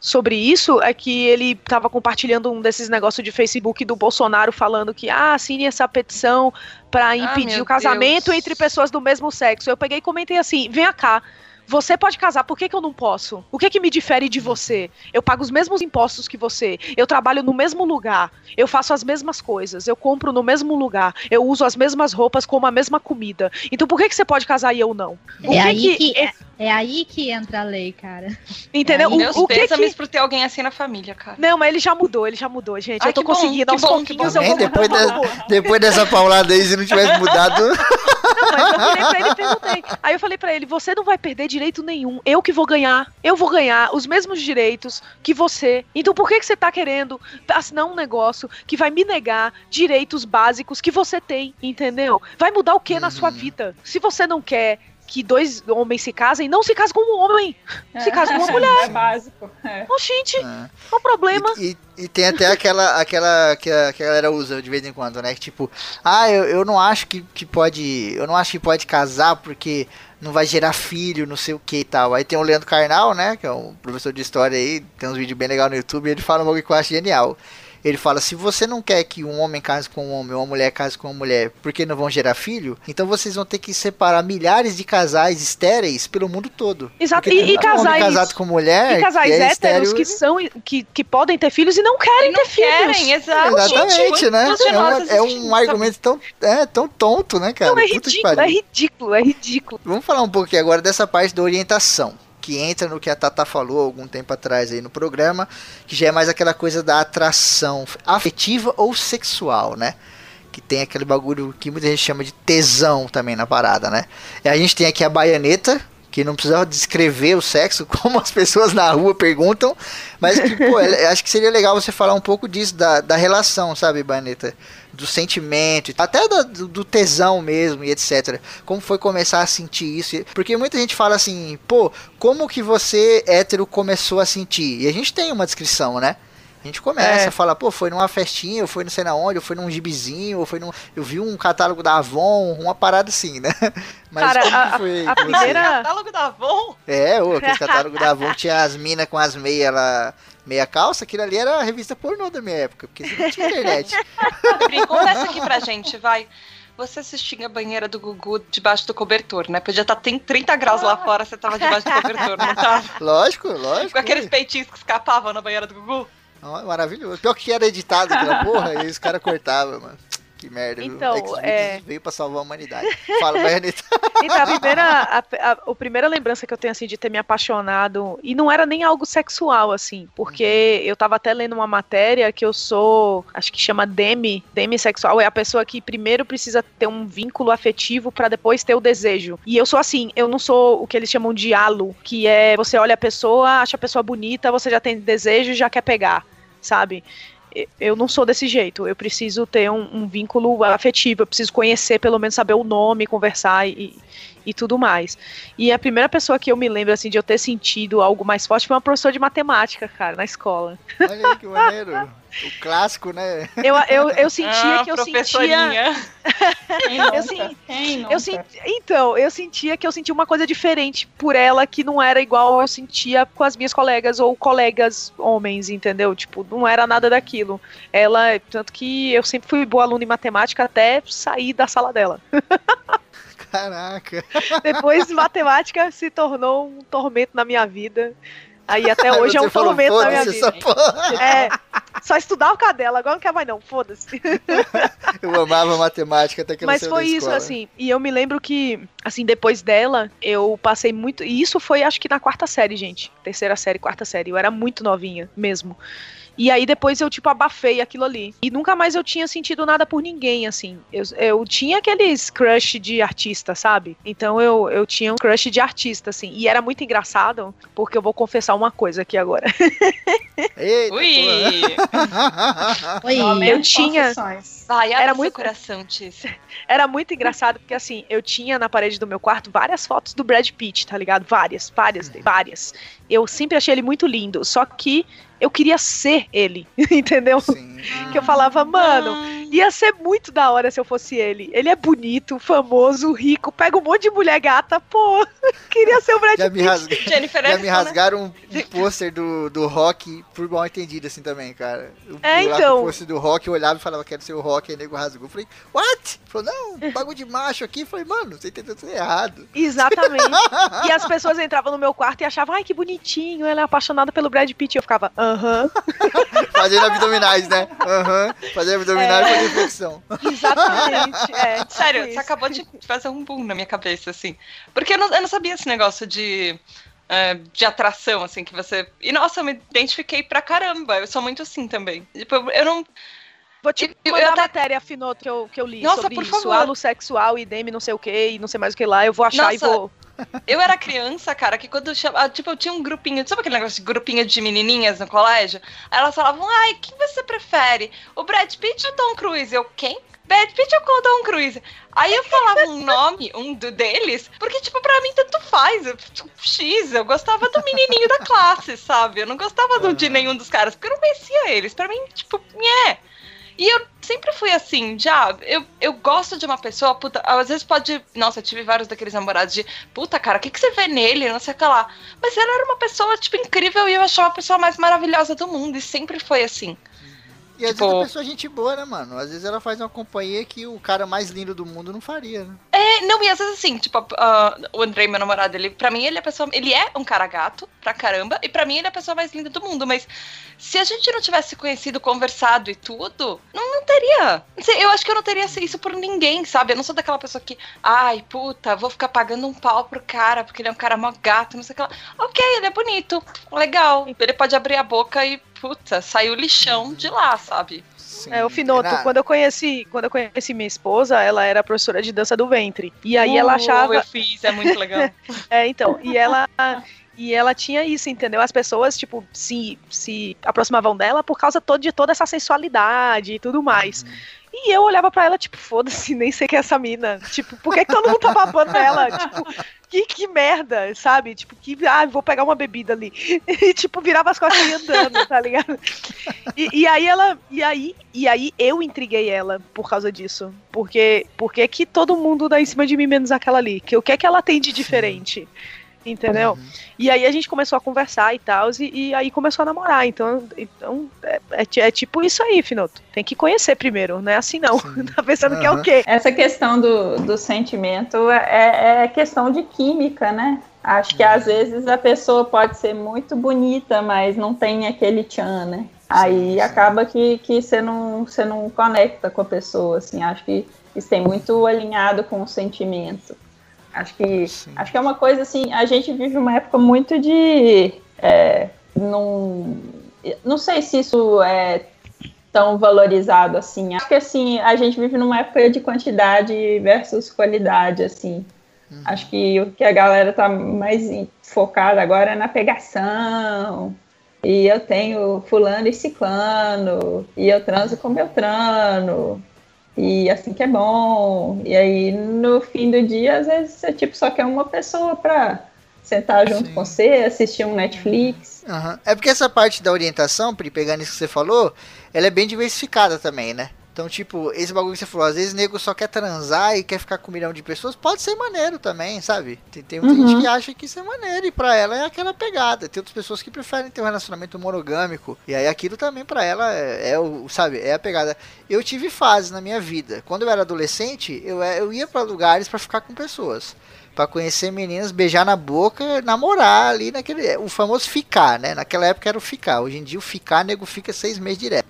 sobre isso é que ele estava compartilhando um desses negócios de Facebook do Bolsonaro falando que ah, assine essa petição para impedir meu o casamento Deus. entre pessoas do mesmo sexo. Eu peguei e comentei assim: "Vem cá, você pode casar, por que, que eu não posso? O que que me difere de você? Eu pago os mesmos impostos que você, eu trabalho no mesmo lugar, eu faço as mesmas coisas, eu compro no mesmo lugar, eu uso as mesmas roupas, como a mesma comida. Então por que, que você pode casar e eu não? O É que aí que, é- é, é aí que entra a lei, cara. Entendeu? É, O- Meus o, que que... por ter alguém assim na família, cara. Não, mas ele já mudou, ele já mudou, gente. Ai, eu tô que bom, conseguindo que aos bom, que pouquinhos. bom. Eu vou depois, de- depois dessa paulada aí, se não tivesse [LAUGHS] mudado. Não, mas eu virei pra ele e perguntei. Aí eu falei pra ele: você não vai perder direito nenhum. Eu que vou ganhar. Eu vou ganhar os mesmos direitos que você. Então por que, que você tá querendo assinar um negócio que vai me negar direitos básicos que você tem? Entendeu? Vai mudar o que na sua vida? Se você não quer. Que dois homens se casem, não se case com um homem. Se casa com uma [LAUGHS] mulher. É básico. É. Oxente, É. qual o problema? E, e- e tem até aquela, aquela que a, que a galera usa de vez em quando, né? Que tipo, ah, eu, eu não acho que, que pode. Eu não acho que pode casar porque não vai gerar filho, não sei o que e tal. Aí tem o Leandro Carnal, né? Que é um professor de história aí, tem uns vídeos bem legais no YouTube, e ele fala um bagulho que eu acho genial. Ele fala: se você não quer que um homem case com um homem ou uma mulher case com uma mulher porque não vão gerar filho, então vocês vão ter que separar milhares de casais estéreis pelo mundo todo. Exato. E, e tem homem casais. casado com mulher. E casais que é héteros estéreo- que são que, que podem ter filhos e não querem E não ter filhos. querem, exato. Exatamente, Gente, né? É, uma- é um argumento tão, é, tão tonto, né, cara? Não, é ridículo, é ridículo, é ridículo. Vamos falar um pouco aqui agora dessa parte da orientação, que entra no que a Tata falou algum tempo atrás aí no programa, que já é mais aquela coisa da atração afetiva ou sexual, né? Que tem aquele bagulho que muita gente chama de tesão também na parada, né? E a gente tem aqui a baianeta, que não precisa descrever o sexo, [LAUGHS] como as pessoas na rua perguntam, mas que, pô, é- acho que seria legal você falar um pouco disso, da, da relação, sabe, Baianeta? Do sentimento, até do tesão mesmo e etc. Como foi começar a sentir isso? Porque muita gente fala assim, pô, como que você, hétero, começou a sentir? E a gente tem uma descrição, né? A gente começa É. a falar, pô, foi numa festinha, ou foi não sei na onde, ou foi num gibizinho, ou foi num. Eu vi um catálogo da Avon, uma parada assim, né? [LAUGHS] Mas Cara, como a- que foi a você? primeira- Catálogo da Avon? É, ô, aquele [LAUGHS] catálogo da Avon que tinha as minas com as meias lá, meia calça, aquilo ali era a revista pornô da minha época, porque não tinha internet. [LAUGHS] Brin, Confessa aqui pra gente, vai. Você assistia a banheira do Gugu debaixo do cobertor, né? Podia estar 30 graus lá fora, você tava debaixo do cobertor, não tava? Lógico, lógico. Com aqueles peitinhos que escapavam na banheira do Gugu? Maravilhoso. Pior que era editado aquela porra, e os caras cortavam, mano. Que merda, viu? Então, Xvideos é- veio pra salvar a humanidade. Fala, Baianeta. [LAUGHS] Então, a primeira, a, a- a primeira lembrança que eu tenho, assim, de ter me apaixonado, e não era nem algo sexual, assim, porque eu tava até lendo uma matéria que eu sou, acho que chama demi, demisexual, é a pessoa que primeiro precisa ter um vínculo afetivo pra depois ter o desejo. E eu sou assim, eu não sou o que eles chamam de halo, que é você olha a pessoa, acha a pessoa bonita, você já tem desejo e já quer pegar, sabe? Eu não sou desse jeito. Eu preciso ter um, um vínculo afetivo. Eu preciso conhecer, pelo menos saber o nome, conversar e, e tudo mais. E a primeira pessoa que eu me lembro assim de eu ter sentido algo mais forte foi uma professora de matemática, cara, na escola. Olha aí que maneiro. [LAUGHS] O clássico, né? Eu, eu, eu sentia Ah, que eu sentia. [LAUGHS] Eu Quem Eu senti, então, eu sentia que eu sentia uma coisa diferente por ela que não era igual eu sentia com as minhas colegas ou colegas homens, entendeu? Tipo, não era nada daquilo. Ela, tanto que eu sempre fui boa aluna em matemática até sair da sala dela. Caraca. Depois matemática se tornou um tormento na minha vida. Aí até [LAUGHS] hoje é um tormento na minha "Foda-se vida. É, só estudar o cadela, agora não quer mais não, foda-se. [LAUGHS] Eu amava matemática até que Mas foi isso, escola. assim. E eu me lembro que, assim, depois dela, eu passei muito. E isso foi, acho que na quarta série, gente. Terceira série, quarta série. Eu era muito novinha mesmo. E aí depois eu, tipo, abafei aquilo ali. E nunca mais eu tinha sentido nada por ninguém, assim. Eu, eu tinha aqueles crush de artista, sabe? Então eu, eu tinha um crush de artista, assim. E era muito engraçado, porque eu vou confessar uma coisa aqui agora. [LAUGHS] Eita, Ui! Lamento Eu tinha-. Vai, Era muito- coração, Tícia. [LAUGHS] Era muito engraçado, porque assim, eu tinha na parede do meu quarto várias fotos do Brad Pitt, tá ligado? Várias, várias, várias. Eu sempre achei ele muito lindo, só que eu queria ser ele, [LAUGHS] entendeu? Sim. Que eu falava, mano, ia ser muito da hora se eu fosse ele. Ele é bonito, famoso, rico, pega um monte de mulher gata, pô, [LAUGHS] queria ser o Brad Pitt. rasga... [LAUGHS] Jennifer Já Aniston, me né? rasgaram um, um pôster do, do rock por mal entendido, assim, também, cara. Eu, É, eu então. o pôster do rock, eu olhava e falava, quero ser o rock, aí o nego rasgou. Eu falei, what? Falou, não, bagulho de macho aqui. Eu falei, mano, você entendeu tudo errado. Exatamente. [LAUGHS] e as pessoas entravam no meu quarto e achavam, ai, que bonitinho, ela é apaixonada pelo Brad Pitt. E eu ficava, aham, Fazendo abdominais, né? Aham. Fazendo abdominais É. reflexão. exatamente. É, [LAUGHS] tipo Sério, isso. você acabou de fazer um boom na minha cabeça, assim. Porque eu não, eu não sabia esse negócio de, é, de atração, assim, que você. E nossa, eu me identifiquei pra caramba. Eu sou muito assim também. Tipo, eu- não. Vou te Eu- mandar eu a até- matéria afinal que eu, que eu li Nossa, sobre por isso. favor. Halo sexual e demi não sei o que e não sei mais o que lá. Eu vou achar e Nossa. vou... Eu era criança, cara, que quando chama, tipo, eu tinha um grupinho, sabe aquele negócio de grupinho de menininhas no colégio? Aí elas falavam, ai, quem você prefere? O Brad Pitt ou o Tom Cruise? Eu, quem? Brad Pitt ou o Tom Cruise? Aí eu falava um nome, um do deles, porque, tipo, pra mim tanto faz. Eu, tipo, X, eu gostava do menininho da classe, sabe? Eu não gostava do, de nenhum dos caras, porque eu não conhecia eles. Pra mim, tipo, nhé. E eu sempre fui assim, já, eu, eu gosto de uma pessoa, puta, às vezes pode. Nossa, eu tive vários daqueles namorados de, puta, cara, o que, que você vê nele? Não sei o que lá. Mas ela era uma pessoa, tipo, incrível e eu achava a pessoa mais maravilhosa do mundo, e sempre foi assim. E às Tipo- vezes a pessoa é gente boa, né, mano? Às vezes ela faz uma companhia que o cara mais lindo do mundo não faria, né? É, não, e às vezes assim, tipo, ah, o Andrei, meu namorado, ele, pra mim, ele é a pessoa. Ele é um cara gato, pra caramba, e pra mim ele é a pessoa mais linda do mundo. Mas se a gente não tivesse conhecido, conversado e tudo, não, não teria. Eu acho que eu não teria isso por ninguém, sabe? Eu não sou daquela pessoa que, ai, puta, vou ficar pagando um pau pro cara, porque ele é um cara mó gato, não sei o que lá. Ok, ele é bonito, legal. Ele pode abrir a boca e, puta, saiu o lixão de lá, sabe? Sim. É, o Finoto, Renato, quando eu conheci, quando eu conheci minha esposa, ela era professora de dança do ventre. E aí ela Uh, achava, Eu fiz, é muito legal. [LAUGHS] é, então, e ela e ela tinha isso, entendeu? As pessoas, tipo, se, se aproximavam dela por causa todo, de toda essa sensualidade e tudo mais. E eu olhava pra ela, tipo, foda-se, [LAUGHS] nem sei quem é essa mina. Tipo, por que, que todo mundo tá babando nela? [LAUGHS] Tipo, que, que merda, sabe? Tipo, que, ah, vou pegar uma bebida ali. [LAUGHS] E, tipo, virava as costas e ia andando, tá ligado? E, e aí ela, e aí, e aí eu intriguei ela por causa disso. Porque, porque que todo mundo dá em cima de mim menos aquela ali? Que o que é que ela tem de diferente? Entendeu? Uhum. E aí a gente começou a conversar e tal, e, e aí começou a namorar. Então, então é, é é tipo isso aí, Finoto. Tem que conhecer primeiro, não é assim não. Sim. [LAUGHS] tá pensando que é o quê? Essa questão do, do sentimento é, é questão de química, né? Acho que às vezes a pessoa pode ser muito bonita, mas não tem aquele tchan, né? Aí sim. acaba que, que você, não, você não conecta com a pessoa, assim. Acho que isso tem muito alinhado com o sentimento. Acho que, Sim. acho que é uma coisa assim, a gente vive uma época muito de. É, não, não sei se isso é tão valorizado assim. Acho que assim, a gente vive numa época de quantidade versus qualidade, assim. Acho que o que a galera tá mais focada agora é na pegação. E eu tenho fulano e ciclano, e eu transo com Beltrano, e assim que é bom. E aí, no fim do dia, às vezes você tipo, só quer uma pessoa pra sentar junto Sim. com você, assistir um Netflix. Aham. É porque essa parte da orientação, Pri, pegando isso que você falou, ela é bem diversificada também, né? Então, tipo, esse bagulho que você falou, às vezes o nego só quer transar e quer ficar com um milhão de pessoas, pode ser maneiro também, sabe? Tem, tem muita Uhum. gente que acha que isso é maneiro e pra ela é aquela pegada. Tem outras pessoas que preferem ter um relacionamento monogâmico e aí aquilo também pra ela é, é o, sabe, é a pegada. Eu tive fases na minha vida. Quando eu era adolescente, eu, eu ia pra lugares pra ficar com pessoas. Pra conhecer meninas, beijar na boca, namorar ali naquele. O famoso ficar, né? Naquela época era o ficar. Hoje em dia o ficar, nego fica seis meses direto.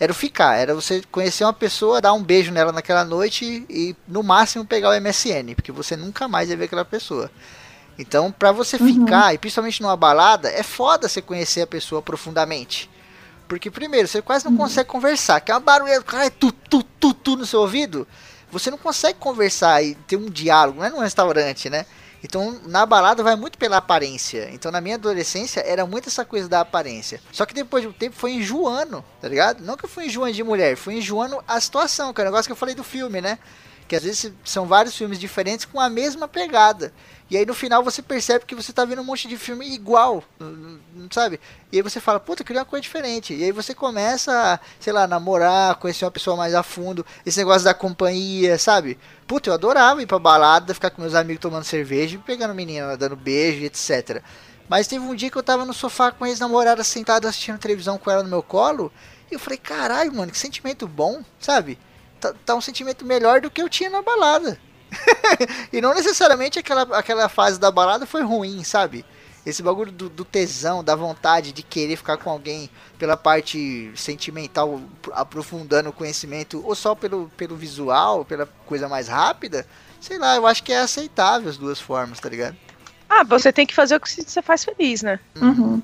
Era o ficar, era você conhecer uma pessoa, dar um beijo nela naquela noite e no máximo pegar o MSN, porque você nunca mais ia ver aquela pessoa. Então, pra você ficar, e principalmente numa balada, é foda você conhecer a pessoa profundamente. Porque, primeiro, você quase não consegue conversar, que é uma barulheira, cara, tu, tu, tu, tu no seu ouvido. Você não consegue conversar e ter um diálogo, não é num restaurante, né? Então, na balada vai muito pela aparência. Então, na minha adolescência, era muito essa coisa da aparência. Só que depois de um tempo foi enjoando, tá ligado? Não que eu fui enjoando de mulher, foi enjoando a situação, que é o negócio que eu falei do filme, né? Que às vezes são vários filmes diferentes com a mesma pegada. E aí no final você percebe que você tá vendo um monte de filme igual, sabe? E aí você fala, puta, eu queria uma coisa diferente. E aí você começa a, sei lá, namorar, conhecer uma pessoa mais a fundo, esse negócio da companhia, sabe? Puta, eu adorava ir pra balada, ficar com meus amigos tomando cerveja, pegando menina, dando beijo, etc. Mas teve um dia que eu tava no sofá com a ex-namorada sentado assistindo televisão com ela no meu colo, e eu falei, caralho, mano, que sentimento bom, sabe? Tá, tá um sentimento melhor do que eu tinha na balada. [LAUGHS] e não necessariamente aquela, aquela fase da balada foi ruim, sabe? Esse bagulho do, do tesão, da vontade de querer ficar com alguém pela parte sentimental, aprofundando o conhecimento, ou só pelo, pelo visual, pela coisa mais rápida, sei lá, eu acho que é aceitável as duas formas, tá ligado? Ah, você tem que fazer o que você faz feliz, né? Uhum.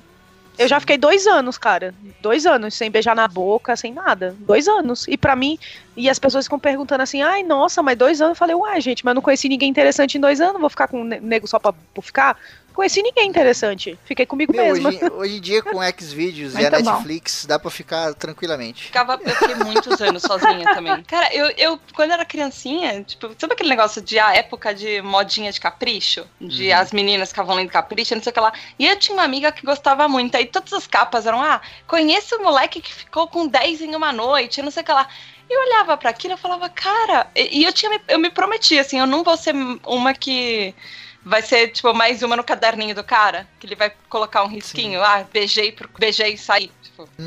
Eu já fiquei dois anos, cara. Dois anos, sem beijar na boca, sem nada. Dois anos. E pra mim, e as pessoas ficam perguntando assim, ai, nossa, mas dois anos. Eu falei, uai, gente, mas eu não conheci ninguém interessante em dois anos, vou ficar com um ne- nego só pra, por ficar? Conheci ninguém interessante. Fiquei comigo Meu, mesma. hoje, hoje em dia com Xvideos e a bom. Netflix dá pra ficar tranquilamente. Ficava, eu fiquei muitos anos sozinha também. Cara, eu, eu, quando era criancinha, tipo, sabe aquele negócio de a época de modinha de capricho? De as meninas ficavam lendo capricho, não sei o que lá. E eu tinha uma amiga que gostava muito. Aí todas as capas eram, ah, conheço o moleque que ficou com 10 em uma noite, não sei o que lá. E eu olhava pra aquilo e falava, cara, e, e eu tinha eu me prometi, assim, eu não vou ser uma que vai ser, tipo, mais uma no caderninho do cara, que ele vai colocar um risquinho, ah, beijei, beijei e saí.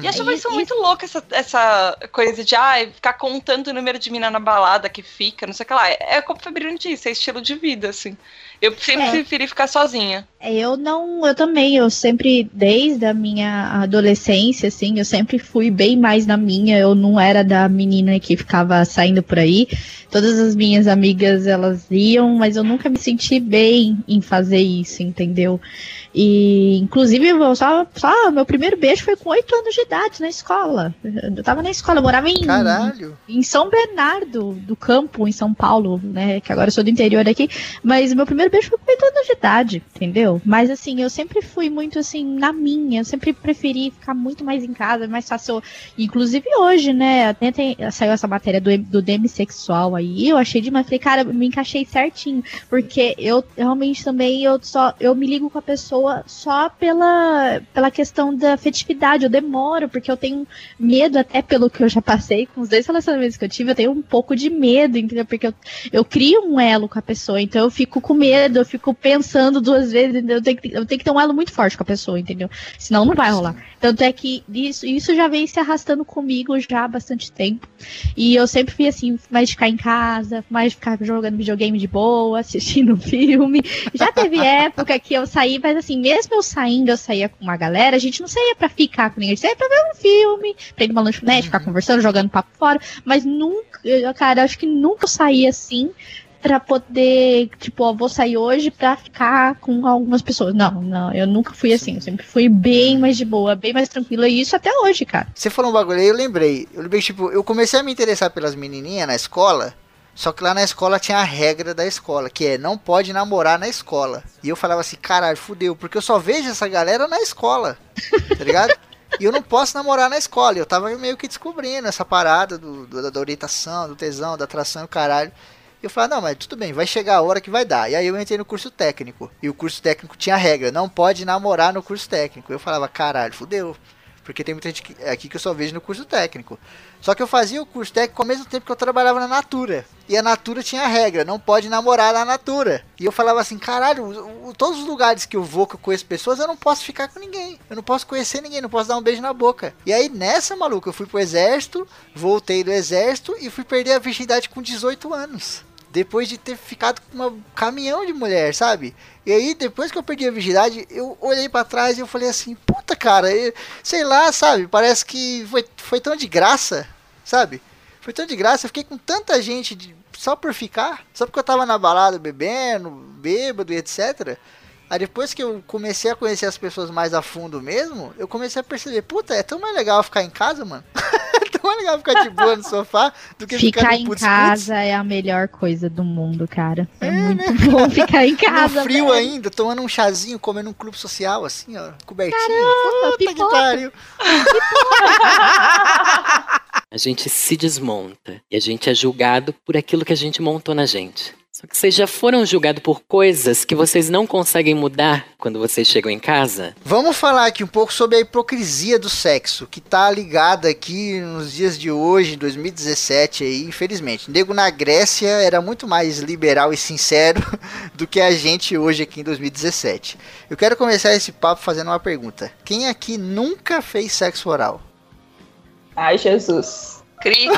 E achava E- isso e- muito louco, essa, essa coisa de ah, ficar contando o número de mina na balada que fica, não sei o que lá. É, é como foi Bruno disse, é estilo de vida, assim. Eu sempre É. preferi ficar sozinha. É, Eu não, eu também, eu sempre, desde a minha adolescência, assim, eu sempre fui bem mais na minha, eu não era da menina que ficava saindo por aí. Todas as minhas amigas, elas iam, mas eu nunca me senti bem em fazer isso, entendeu? E, inclusive, eu só, só meu primeiro beijo foi com oito anos de idade na escola. Eu tava na escola, eu morava em, Caralho. em São Bernardo do Campo, em São Paulo, né? Que agora eu sou do interior aqui. Mas meu primeiro beijo foi com 8 anos de idade, entendeu? Mas assim, eu sempre fui muito assim, na minha. Eu sempre preferi ficar muito mais em casa, mais fácil. Inclusive hoje, né? Até tem- saiu essa matéria do, do demissexual aí. Eu achei demais. Falei, cara, eu me encaixei certinho. Porque eu realmente também eu só eu me ligo com a pessoa só pela, pela questão da afetividade. Eu demoro, porque eu tenho medo, até pelo que eu já passei com os dois relacionamentos que eu tive, eu tenho um pouco de medo, entendeu? Porque eu, eu crio um elo com a pessoa, então eu fico com medo, eu fico pensando duas vezes, entendeu? Eu tenho, que, eu tenho que ter um elo muito forte com a pessoa, entendeu? Senão não vai rolar. Tanto é que isso, isso já vem se arrastando comigo já há bastante tempo. E eu sempre fui assim, mais de ficar em casa, mais de ficar jogando videogame de boa, [LAUGHS] assistindo filme. Já teve [LAUGHS] época que eu saí, mas assim, mesmo eu saindo, eu saía com uma galera, a gente não saía pra ficar com ninguém, a gente saía pra ver um filme, pra ir numa lanchonete, ficar conversando, jogando papo fora. Mas nunca, cara, acho que nunca eu saí assim pra poder, tipo, ó, vou sair hoje pra ficar com algumas pessoas. Não, não, eu nunca fui assim. Eu sempre fui bem mais de boa, bem mais tranquila. E isso até hoje, cara. Você falou um bagulho aí, eu lembrei. Eu lembrei, tipo, eu comecei a me interessar pelas menininhas na escola, só que lá na escola tinha a regra da escola, que é não pode namorar na escola. E eu falava assim, caralho, fudeu, porque eu só vejo essa galera na escola, [LAUGHS] tá ligado? E eu não posso namorar na escola. E eu tava meio que descobrindo essa parada do, do- da orientação, do tesão, da atração e o caralho. E eu falei, não, mas tudo bem, vai chegar a hora que vai dar. E aí eu entrei no curso técnico. E o curso técnico tinha regra, não pode namorar no curso técnico. Eu falava, caralho, fudeu. Porque tem muita gente aqui que eu só vejo no curso técnico. Só que eu fazia o curso técnico ao mesmo tempo que eu trabalhava na Natura. E a Natura tinha a regra, não pode namorar na Natura. E eu falava assim, caralho, todos os lugares que eu vou, que eu conheço pessoas, eu não posso ficar com ninguém. Eu não posso conhecer ninguém, não posso dar um beijo na boca. E aí nessa, maluca, eu fui pro exército, voltei do exército e fui perder a virgindade com 18 anos. Depois de ter ficado com um caminhão de mulher, sabe? E aí, depois que eu perdi a virgindade, eu olhei pra trás e eu falei assim, puta cara, eu- sei lá, sabe? Parece que foi, foi tão de graça, sabe? Foi tão de graça, eu fiquei com tanta gente de- só por ficar, só porque eu tava na balada bebendo, bêbado e etc. Aí depois que eu comecei a conhecer as pessoas mais a fundo mesmo, eu comecei a perceber, puta, é tão mais legal ficar em casa, mano. [LAUGHS] [LAUGHS] é tão mais legal ficar de boa no sofá do que Ficar ficar em putz, casa é a melhor coisa do mundo, cara. É, muito bom ficar em putz. casa. No frio velho. ainda, tomando um chazinho, comendo um clube social, assim, ó, cobertinho. Caramba, Puta que pariu. [LAUGHS] A gente se desmonta e a gente é julgado por aquilo que a gente montou na gente. Só que vocês já foram julgados por coisas que vocês não conseguem mudar quando vocês chegam em casa? Vamos falar aqui um pouco sobre a hipocrisia do sexo, que tá ligada aqui nos dias de hoje, em 2017 aí, infelizmente. Nego na Grécia era muito mais liberal e sincero [LAUGHS] do que a gente hoje aqui em 2017. Eu quero começar esse papo fazendo uma pergunta. Quem aqui nunca fez sexo oral? Ai, Jesus. [LAUGHS] Cri, cri,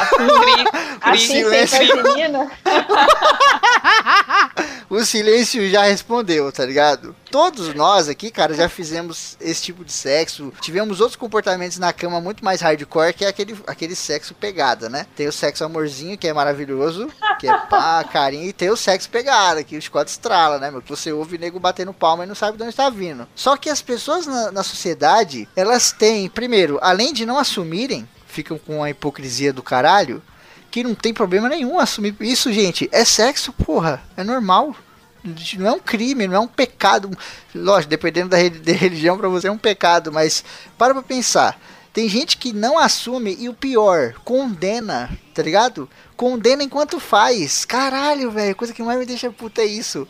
Assim sem silêncio. [LAUGHS] O silêncio já respondeu, tá ligado? Todos nós aqui, cara, já fizemos esse tipo de sexo. Tivemos outros comportamentos na cama muito mais hardcore, que é aquele, aquele sexo pegada, né? Tem o sexo amorzinho, que é maravilhoso, que é pá, [LAUGHS] carinho, e tem o sexo pegada, que o chicote estrala, né, meu? Que você ouve o nego batendo palma e não sabe de onde tá vindo. Só que as pessoas na, na sociedade, elas têm, primeiro, além de não assumirem, ficam com a hipocrisia do caralho, que não tem problema nenhum assumir isso, gente. É sexo, porra. É normal. Não é um crime, não é um pecado. Lógico, dependendo da, re- da religião, pra você é um pecado, mas para pra pensar. Tem gente que não assume e o pior, condena, tá ligado? Condena enquanto faz. Caralho, velho, coisa que mais me deixa puta é isso.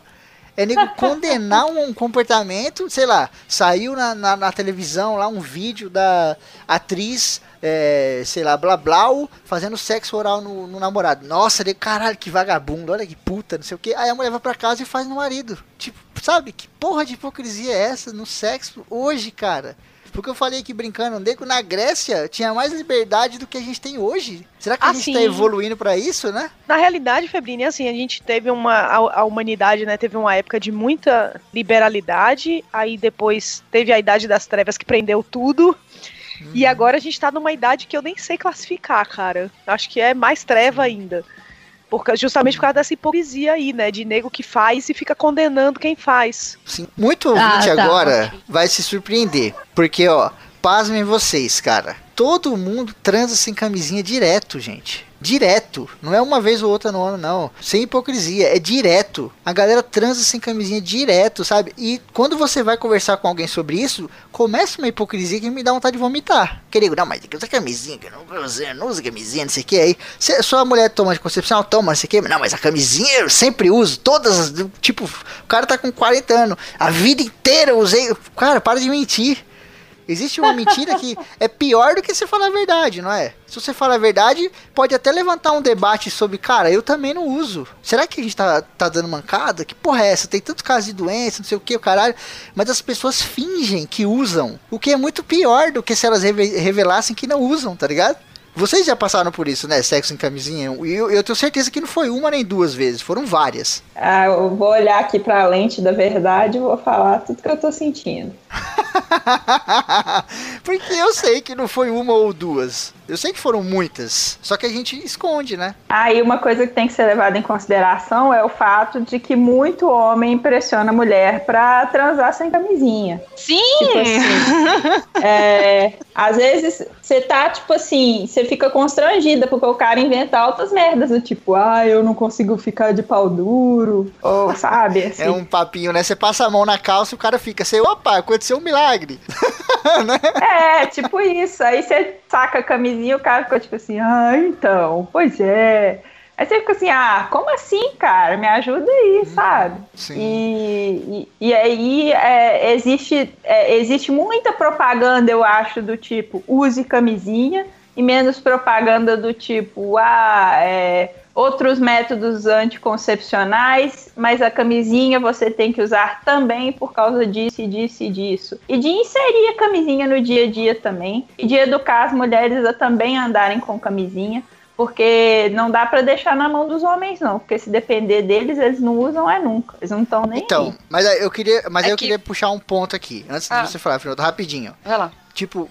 É nego [LAUGHS] condenar um, um comportamento, sei lá, saiu na, na, na televisão lá um vídeo da atriz, é, sei lá, blá blá, fazendo sexo oral no, no namorado. Nossa, ele, caralho, que vagabundo, olha que puta, não sei o que. Aí a mulher vai pra casa e faz no marido. Tipo, sabe, que porra de hipocrisia é essa no sexo hoje, cara? Porque eu falei aqui brincando, nego na Grécia tinha mais liberdade do que a gente tem hoje. Será que a Ah, gente sim. tá evoluindo pra isso, né? Na realidade, Febrini, assim, a gente teve uma. A, a humanidade, né, teve uma época de muita liberalidade, aí depois teve a Idade das Trevas que prendeu tudo. E agora a gente tá numa idade que eu nem sei classificar, cara. Acho que é mais treva ainda. Porque, justamente por causa dessa hipocrisia aí, né? De nego que faz e fica condenando quem faz. Sim. Muito ouvinte Ah, tá, agora ok. vai se surpreender. Porque, ó, pasmem vocês, cara. Todo mundo transa sem camisinha direto, gente. Direto. Não é uma vez ou outra no ano, não. Sem hipocrisia. É direto. A galera transa sem camisinha direto, sabe? E quando você vai conversar com alguém sobre isso, começa uma hipocrisia que me dá vontade de vomitar. Que eu digo, não, mas tem que usar camisinha, que não não uso camisinha, não sei o que. Aí, se sua mulher toma anticoncepção, ela toma, não sei o que. Não, mas a camisinha eu sempre uso. Todas, as- tipo, o cara tá com 40 anos. A vida inteira eu usei. Cara, para de mentir. Existe uma mentira que é pior do que você falar a verdade, não é? Se você falar a verdade, pode até levantar um debate sobre, cara, eu também não uso. Será que a gente tá, tá dando mancada? Que porra é essa? Tem tantos casos de doença, não sei o que, o caralho. Mas as pessoas fingem que usam. O que é muito pior do que se elas reve- revelassem que não usam, tá ligado? Vocês já passaram por isso, né? Sexo em camisinha. E eu, eu tenho certeza que não foi uma nem duas vezes, foram várias. Ah, eu vou olhar aqui pra lente da verdade e vou falar tudo que eu tô sentindo. [LAUGHS] Porque eu sei que não foi uma ou duas. Eu sei que foram muitas. Só que a gente esconde, né? Aí uma coisa que tem que ser levada em consideração é o fato de que muito homem impressiona a mulher pra transar sem camisinha. Sim! Tipo assim, é, às vezes você tá, tipo assim, você fica constrangida porque o cara inventa altas merdas, do tipo, ah, eu não consigo ficar de pau duro, ou sabe? Assim. É um papinho, né? Você passa a mão na calça e o cara fica assim, opa, aconteceu um milagre. [LAUGHS] É, tipo isso. Aí você saca a camisinha e o cara fica tipo assim, ah, então, pois é. Aí você fica assim, ah, como assim, cara? Me ajuda aí, sabe? Sim. E, e, e aí é, existe, é, existe muita propaganda, eu acho, do tipo, use camisinha, e menos propaganda do tipo, ah, é, outros métodos anticoncepcionais, mas a camisinha você tem que usar também por causa disso e disso e disso. E de inserir a camisinha no dia a dia também, e de educar as mulheres a também andarem com camisinha. Porque não dá pra deixar na mão dos homens, não. Porque se depender deles, eles não usam é nunca. Eles não estão nem Então, aí. mas eu queria, mas É aí eu que- queria puxar um ponto aqui, antes Ah. de você falar, Fernando, rapidinho. Vai lá. Tipo,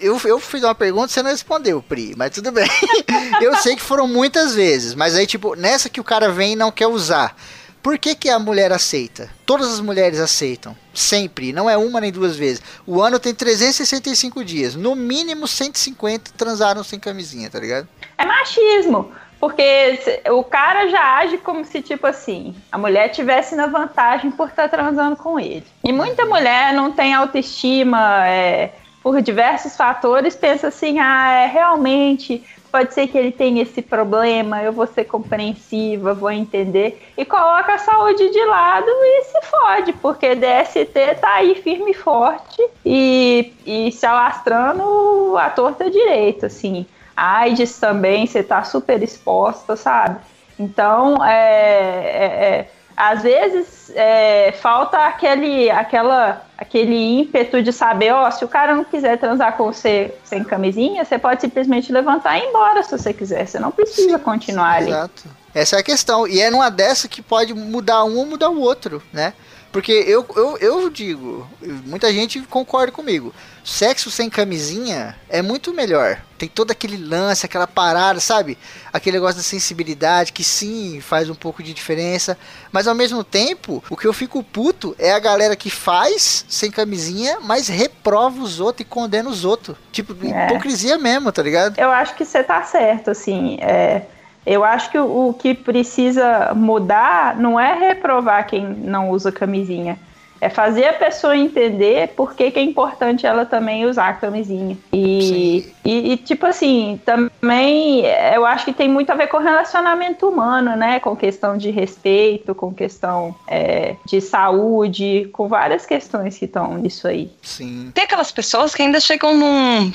eu, eu fiz uma pergunta e você não respondeu, Pri, mas tudo bem. [LAUGHS] eu sei que foram muitas vezes, mas aí, tipo, nessa que o cara vem e não quer usar. Por que, que a mulher aceita? Todas as mulheres aceitam. Sempre. Não é uma nem duas vezes. O ano tem 365 dias. No mínimo 150 transaram sem camisinha, tá ligado? É machismo. Porque o cara já age como se, tipo assim, a mulher tivesse na vantagem por estar transando com ele. E muita mulher não tem autoestima, é, por diversos fatores, pensa assim, ah, é, realmente pode ser que ele tenha esse problema, eu vou ser compreensiva, vou entender. E coloca a saúde de lado e se fode, porque DST tá aí firme e forte e, e se alastrando à torta direita, assim. A AIDS também, você tá super exposta, sabe? Então, é, é- é, às vezes é, falta aquele, aquela, aquele ímpeto de saber, ó, se o cara não quiser transar com você sem camisinha, você pode simplesmente levantar e ir embora se você quiser. Você não precisa continuar ali. Exato. Essa é a questão. E é numa dessa que pode mudar um ou mudar o outro, né? Porque eu, eu, eu digo, muita gente concorda comigo. Sexo sem camisinha é muito melhor. Tem todo aquele lance, aquela parada, sabe? Aquele negócio da sensibilidade que sim faz um pouco de diferença. Mas ao mesmo tempo, o que eu fico puto é a galera que faz sem camisinha, mas reprova os outros e condena os outros. Tipo, É. hipocrisia mesmo, tá ligado? Eu acho que você tá certo, assim. é, eu acho que o, o que precisa mudar não é reprovar quem não usa camisinha. É fazer a pessoa entender por que, que é importante ela também usar a camisinha. E, e, e, tipo assim, também eu acho que tem muito a ver com relacionamento humano, né? Com questão de respeito, com questão é, de saúde, com várias questões que estão nisso aí. Sim. Tem aquelas pessoas que ainda chegam num,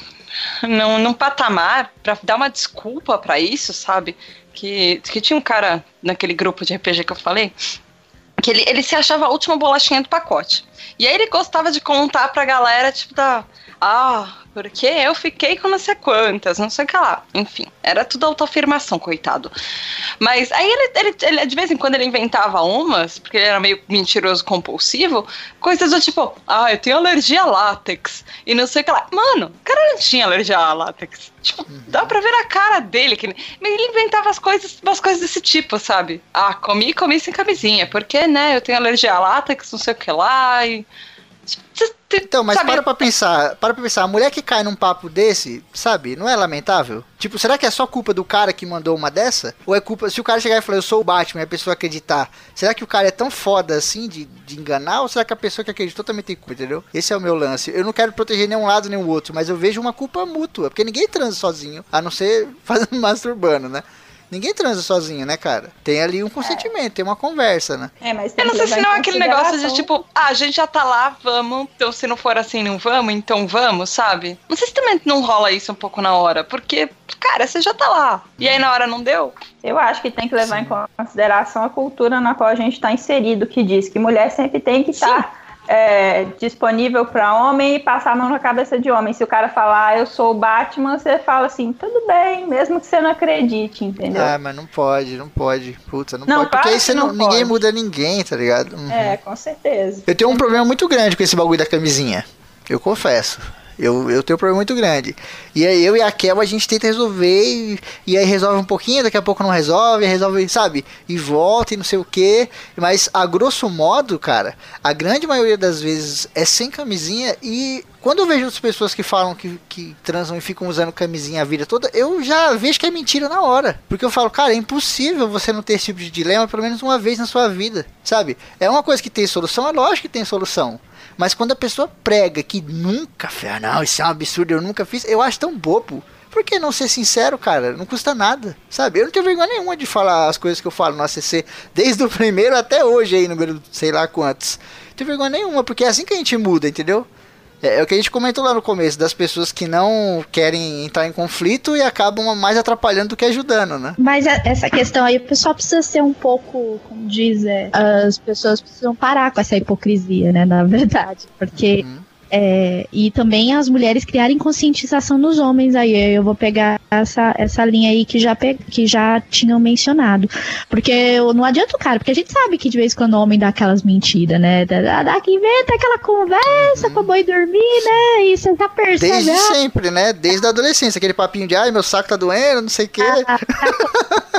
num, num patamar pra dar uma desculpa pra isso, sabe? Que, que tinha um cara naquele grupo de RPG que eu falei, que ele, ele se achava a última bolachinha do pacote. E aí ele gostava de contar pra galera, tipo, da. Ah, porque eu fiquei com não sei quantas, não sei o que lá. Enfim, era tudo autoafirmação, coitado. Mas aí ele, ele, ele, de vez em quando ele inventava umas, porque ele era meio mentiroso compulsivo, coisas do tipo, ah, eu tenho alergia a látex. E não sei o que lá. Mano, o cara não tinha alergia a látex. Tipo, dá pra ver a cara dele. Que ele, ele inventava as coisas, umas coisas desse tipo, sabe? Ah, comi comi sem camisinha. Porque, né, eu tenho alergia a látex, não sei o que lá. E então, mas sabe? para pra pensar, para pra pensar, a mulher que cai num papo desse, sabe, não é lamentável? Tipo, será que é só culpa do cara que mandou uma dessa? Ou é culpa, se o cara chegar e falar, eu sou o Batman, e a pessoa acreditar, será que o cara é tão foda assim de, de enganar? Ou será que a pessoa que acreditou também tem culpa, entendeu? Esse é o meu lance. Eu não quero proteger nenhum lado nem o outro, mas eu vejo uma culpa mútua, porque ninguém transa sozinho, a não ser [LAUGHS] fazendo masturbando, né? Ninguém transa sozinho, né, cara? Tem ali um consentimento, é. tem uma conversa, né? É, mas Eu não sei se não é aquele negócio de tipo, ah, a gente já tá lá, vamos. Então se não for assim, não vamos, então vamos, sabe? Não sei se também não rola isso um pouco na hora, porque, cara, você já tá lá. E aí na hora não deu? Eu acho que tem que levar Sim. em consideração a cultura na qual a gente tá inserido, que diz que mulher sempre tem que estar. Tá é, disponível para homem e passar a mão na cabeça de homem. Se o cara falar, ah, eu sou o Batman, você fala assim, tudo bem, mesmo que você não acredite, entendeu? Ah, mas não pode, não pode. Puta, não, não pode. Porque aí você não, não ninguém muda ninguém, tá ligado? Uhum. É, com certeza. Eu tenho um problema muito grande com esse bagulho da camisinha. Eu confesso. Eu, eu tenho um problema muito grande. E aí eu e a Kel a gente tenta resolver e, e, aí resolve um pouquinho, daqui a pouco não resolve, resolve, sabe? E volta e não sei o que. Mas a grosso modo, cara, a grande maioria das vezes é sem camisinha e quando eu vejo as pessoas que falam que, que transam e ficam usando camisinha a vida toda, eu já vejo que é mentira na hora. Porque eu falo, cara, é impossível você não ter esse tipo de dilema pelo menos uma vez na sua vida, sabe? É uma coisa que tem solução, é lógico que tem solução. Mas quando a pessoa prega que nunca fez, não, isso é um absurdo, eu nunca fiz, eu acho tão bobo. Por que não ser sincero, cara? Não custa nada, sabe? Eu não tenho vergonha nenhuma de falar as coisas que eu falo no ACC, desde o primeiro até hoje aí, número sei lá quantos. Não tenho vergonha nenhuma, porque é assim que a gente muda, entendeu? É, é, o que a gente comentou lá no começo, das pessoas que não querem entrar em conflito e acabam mais atrapalhando do que ajudando, né? Mas a, essa questão aí, o pessoal precisa ser um pouco, como diz, é, as pessoas precisam parar com essa hipocrisia, né, na verdade. Porque uhum. É, e também as mulheres criarem conscientização nos homens aí. Eu vou pegar essa, essa linha aí que já, pe que já tinham mencionado. Porque não adianta o cara, porque a gente sabe que de vez em quando o homem dá aquelas mentiras, né? Dá, dá que inventa aquela conversa uhum. pra boi dormir, né? E você já percebe. Desde sempre, né? Desde a adolescência, aquele papinho de ai, meu saco tá doendo, não sei o quê. Ah, tá,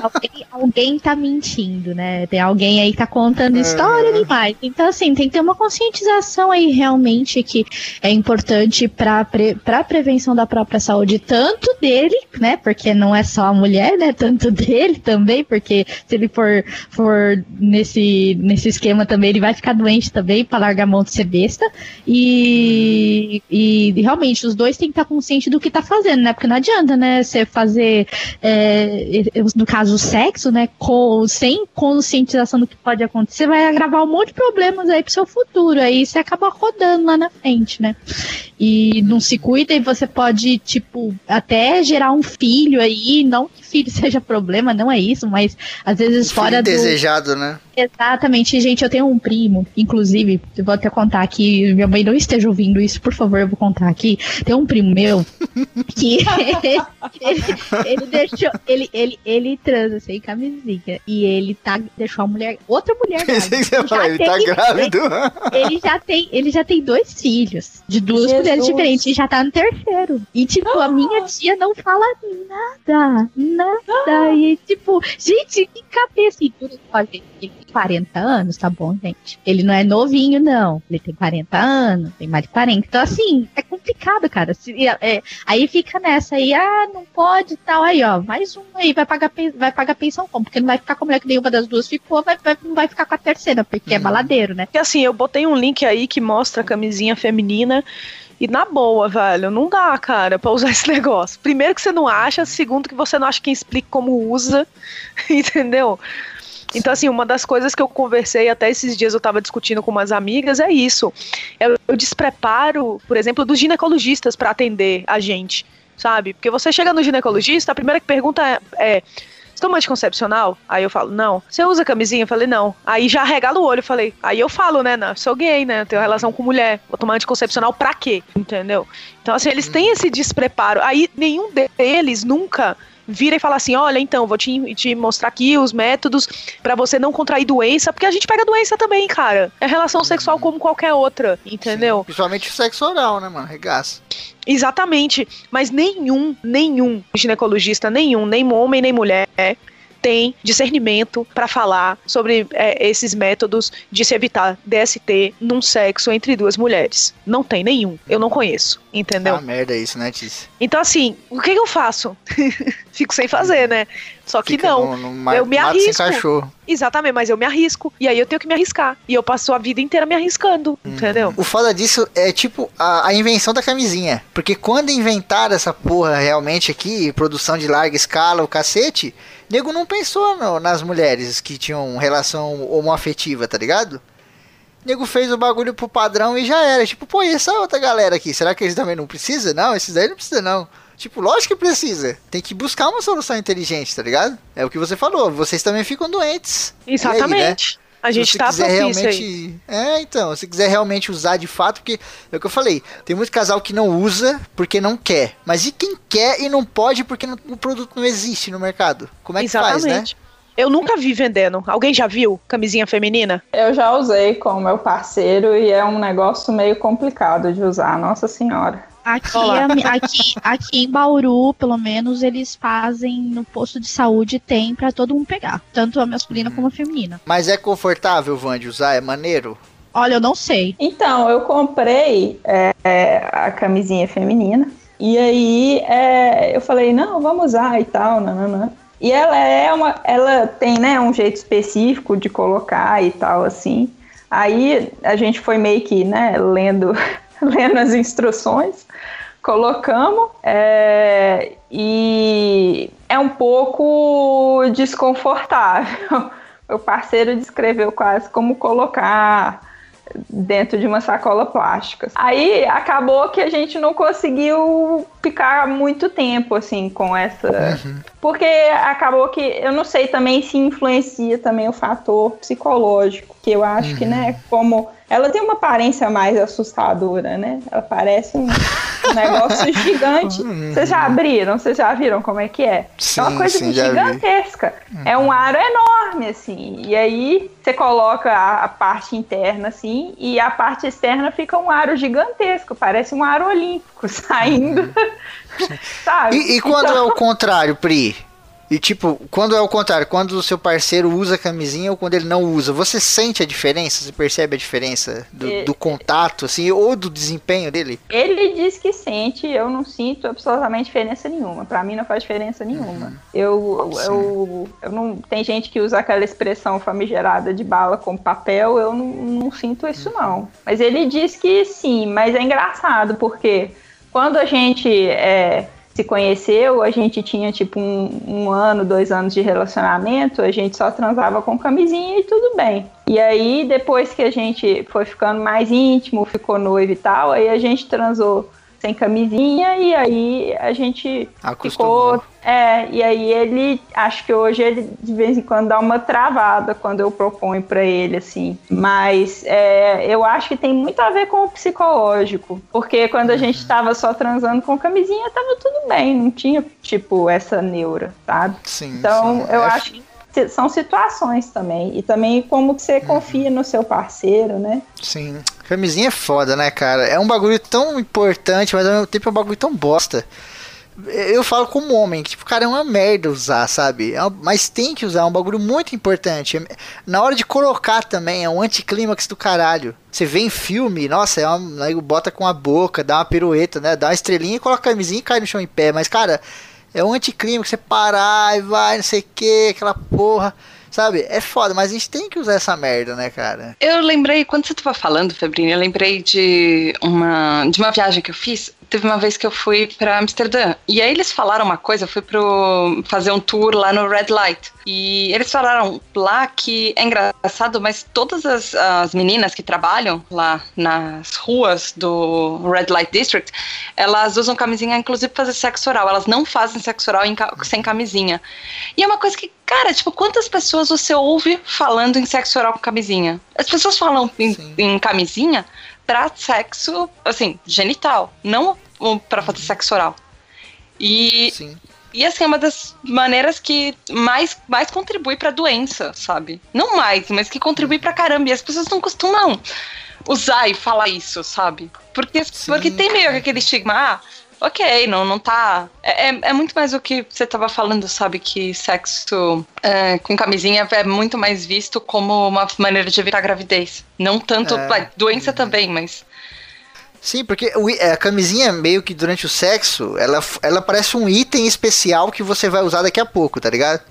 alguém, alguém tá mentindo, né? Tem alguém aí que tá contando história uhum. demais. Então, assim, tem que ter uma conscientização aí realmente que é importante para pre, a prevenção da própria saúde, tanto dele, né? Porque não é só a mulher, né? Tanto dele também, porque se ele for, for nesse, nesse esquema também, ele vai ficar doente também para largar a mão de ser besta. E, e, realmente, os dois têm que estar conscientes do que tá fazendo, né? Porque não adianta, né? Você fazer, é, no caso, o sexo, né? Com, sem conscientização do que pode acontecer, vai agravar um monte de problemas aí pro seu futuro. Aí você acaba rodando lá na frente né? E não se cuida e você pode, tipo, até gerar um filho aí, não que filho [LAUGHS] seja problema, não é isso, mas às vezes um fora do... desejado, né? Exatamente, gente, eu tenho um primo, inclusive, eu vou até contar aqui, minha mãe não esteja ouvindo isso, por favor, eu vou contar aqui. Tem um primo meu [LAUGHS] que ele, [LAUGHS] ele, deixou, ele, ele, ele transa sem camisinha e ele tá, deixou a mulher, outra mulher grávida. Ele, ele tá grávido. Ele, ele, já tem, ele já tem dois filhos de duas Jesus. mulheres diferentes e já tá no terceiro. E tipo, a minha tia não fala nada, nada. E tipo, gente, que cabeça. E tudo pode 40 anos, tá bom, gente? Ele não é novinho, não. Ele tem 40 anos, tem mais de 40. Então, assim, é complicado, cara. Se, é, aí fica nessa aí, ah, não pode e tal. Aí, ó, mais um aí, vai pagar, vai pagar pensão como? Porque não vai ficar com a mulher que nenhuma das duas ficou, vai, vai, não vai ficar com a terceira, porque é uhum. é baladeiro, né? Porque assim, eu botei um link aí que mostra a camisinha feminina. E na boa, velho, não dá, cara, pra usar [LAUGHS] esse negócio. Primeiro que você não acha, segundo que você não acha quem explica como usa, [LAUGHS] entendeu? Então, assim, uma das coisas que eu conversei até esses dias, eu estava discutindo com umas amigas, é isso. O despreparo, por exemplo, dos ginecologistas para atender a gente, sabe? Porque você chega no ginecologista, a primeira pergunta é, é Você toma anticoncepcional? Aí eu falo, não. Você usa camisinha? Eu falei, não. Aí já regala o olho, eu falei. Aí eu falo, né, não, sou gay, né? Tenho relação com mulher. Vou tomar anticoncepcional pra quê? Entendeu? Então, assim, eles têm esse despreparo. Aí nenhum deles nunca vira e fala assim: olha, então, vou te, te mostrar aqui os métodos pra você não contrair doença, porque a gente pega doença também, cara. É relação sexual como qualquer outra, entendeu? Principalmente o sexo oral, né, mano? Regaça. Exatamente. Mas nenhum, nenhum ginecologista, nenhum, nem homem nem mulher, tem discernimento pra falar sobre é, esses métodos de se evitar DST num sexo entre duas mulheres. Não tem nenhum. Eu não conheço, entendeu? Ah, merda isso, né, Tice? Então, assim, o que, que eu faço? [LAUGHS] Fico sem fazer, né? Só que Fica não. no- no eu me mato sem arrisco. cachorro. Exatamente, mas eu me arrisco. E aí eu tenho que me arriscar. E eu passo a vida inteira me arriscando, entendeu? O foda disso é tipo a, a invenção da camisinha. Porque quando inventaram essa porra realmente aqui, produção de larga escala, o cacete, nego não pensou no- nas mulheres que tinham relação homoafetiva, tá ligado? Nego fez o bagulho pro padrão e já era. Tipo, pô, e essa outra galera aqui? Será que eles também não precisam? Não, esses daí não precisam, não. Tipo, lógico que precisa. Tem que buscar uma solução inteligente, tá ligado? É o que você falou. Vocês também ficam doentes. E aí, né? Exatamente. A gente se tá quiser realmente. É, então, se quiser realmente usar de fato, porque é o que eu falei, tem muito casal que não usa porque não quer. Mas e quem quer e não pode porque não- o produto não existe no mercado? Como é que faz, né? Exatamente. Eu nunca vi vendendo. Alguém já viu camisinha feminina? Eu já usei com o meu parceiro e é um negócio meio complicado de usar, nossa senhora. Aqui, é- aqui, aqui em Bauru, pelo menos, eles fazem no posto de saúde, tem pra todo mundo pegar. Tanto a masculina como a feminina. Mas é confortável, Van, de usar? É maneiro? Olha, eu não sei. Então, eu comprei é, é, a camisinha feminina. E aí é, eu falei, não, vamos usar e tal, nananã. E ela é uma. Ela tem, né, um jeito específico de colocar e tal, assim. Aí a gente foi meio que, né, lendo, [LAUGHS] lendo as instruções, colocamos. é, e é um pouco desconfortável. [LAUGHS] Meu parceiro descreveu quase como colocar dentro de uma sacola plástica. Aí acabou que a gente não conseguiu ficar muito tempo assim com essa, porque acabou que eu não sei também se influencia também o fator psicológico, que eu acho que, né, como ela tem uma aparência mais assustadora, né? Ela parece um [LAUGHS] negócio gigante. Vocês já abriram? Vocês já viram como é que é? é Sim, uma coisa sim, gigantesca. É um aro enorme, assim. E aí você coloca a, a parte interna, assim, e a parte externa fica um aro gigantesco. Parece um aro olímpico [LAUGHS] saindo. [LAUGHS] Sabe? E, e quando Então- é o contrário, Pri? E tipo, quando é o contrário, quando o seu parceiro usa camisinha ou quando ele não usa, você sente a diferença? Você percebe a diferença do, É. do contato, assim, ou do desempenho dele? Ele diz que sente, eu não sinto absolutamente diferença nenhuma. Pra mim não faz diferença nenhuma. Eu, eu, eu não. Tem gente que usa aquela expressão famigerada de bala com papel, eu não, não sinto isso não. Mas ele diz que sim, mas é engraçado, porque quando a gente é, se conheceu, a gente tinha tipo um, um ano, dois anos de relacionamento, a gente só transava com camisinha e tudo bem. E aí, depois que a gente foi ficando mais íntimo, ficou noivo e tal, aí a gente transou sem camisinha e aí a gente Acostumou. ficou. É, e aí ele, acho que hoje ele de vez em quando dá uma travada quando eu proponho pra ele, assim. Mas é, eu acho que tem muito a ver com o psicológico. Porque quando a gente tava só transando com camisinha, tava tudo bem, não tinha, tipo, essa neura, sabe? Sim. Então, sim. eu É acho que são situações também. E também como que você confia no seu parceiro, né? Sim. Camisinha é foda, né, cara? É um bagulho tão importante, mas ao mesmo tempo é um bagulho tão bosta. Eu falo como homem, que, tipo, cara, é uma merda usar, sabe? É uma- mas tem que usar, é um bagulho muito importante. Na hora de colocar também, é um anticlímax do caralho. Você vê em filme, nossa, é uma, aí bota com a boca, dá uma pirueta, né? Dá uma estrelinha, coloca a camisinha e cai no chão em pé. Mas, cara, é um anticlímax, você parar e vai, não sei o que, aquela porra. Sabe? É foda, mas a gente tem que usar essa merda, né, cara? Eu lembrei, quando você tava falando, Febrinha, eu lembrei de uma, de uma viagem que eu fiz. Teve uma vez que eu fui pra Amsterdã. E aí eles falaram uma coisa, eu fui pro fazer um tour lá no Red Light. E eles falaram lá que é engraçado, mas todas as, as meninas que trabalham lá nas ruas do Red Light District, elas usam camisinha, inclusive pra fazer sexo oral. Elas não fazem sexo oral em sem camisinha. E é uma coisa que, cara, tipo, quantas pessoas você ouve falando em sexo oral com camisinha? As pessoas falam em, em camisinha pra sexo, assim, genital, não pra fazer sexo oral. E, Sim. e assim, é uma das maneiras que mais, mais contribui pra doença, sabe? Não mais, mas que contribui pra caramba. E as pessoas não costumam usar e falar isso, sabe? Porque, Sim, porque tem meio que aquele estigma, ah, ok, não, não tá. É, é- é muito mais o que você tava falando, sabe? Que sexo é, com camisinha é muito mais visto como uma maneira de evitar gravidez. Não tanto. É. doença também, mas. Sim, porque é, a camisinha, meio que durante o sexo, ela, ela parece um item especial que você vai usar daqui a pouco, tá ligado?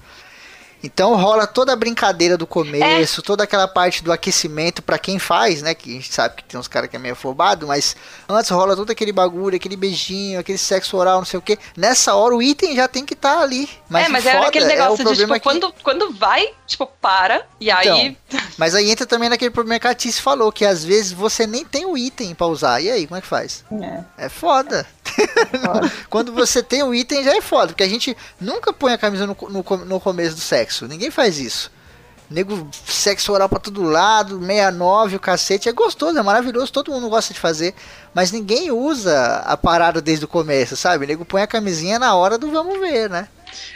Então rola toda a brincadeira do começo, toda aquela parte do aquecimento pra quem faz, né? Que a gente sabe que tem uns caras que é meio afobado, mas antes rola todo aquele bagulho, aquele beijinho, aquele sexo oral, não sei o que. Nessa hora o item já tem que estar ali. Mas é, mas era foda aquele é o negócio de, problema tipo, que- quando, quando vai, tipo, para, e aí. Mas aí entra também naquele problema que a Tice falou, que às vezes você nem tem o item pra usar. E aí, como é que faz? É, É foda. foda. [LAUGHS] Quando você tem o item já é foda, porque a gente nunca põe a camisa no, no, no começo do sexo. Ninguém faz isso. Nego, sexo oral pra todo lado, 69, o cacete. É gostoso, é maravilhoso, todo mundo gosta de fazer. Mas ninguém usa a parada desde o começo, sabe? Nego põe a camisinha na hora do vamos ver, né?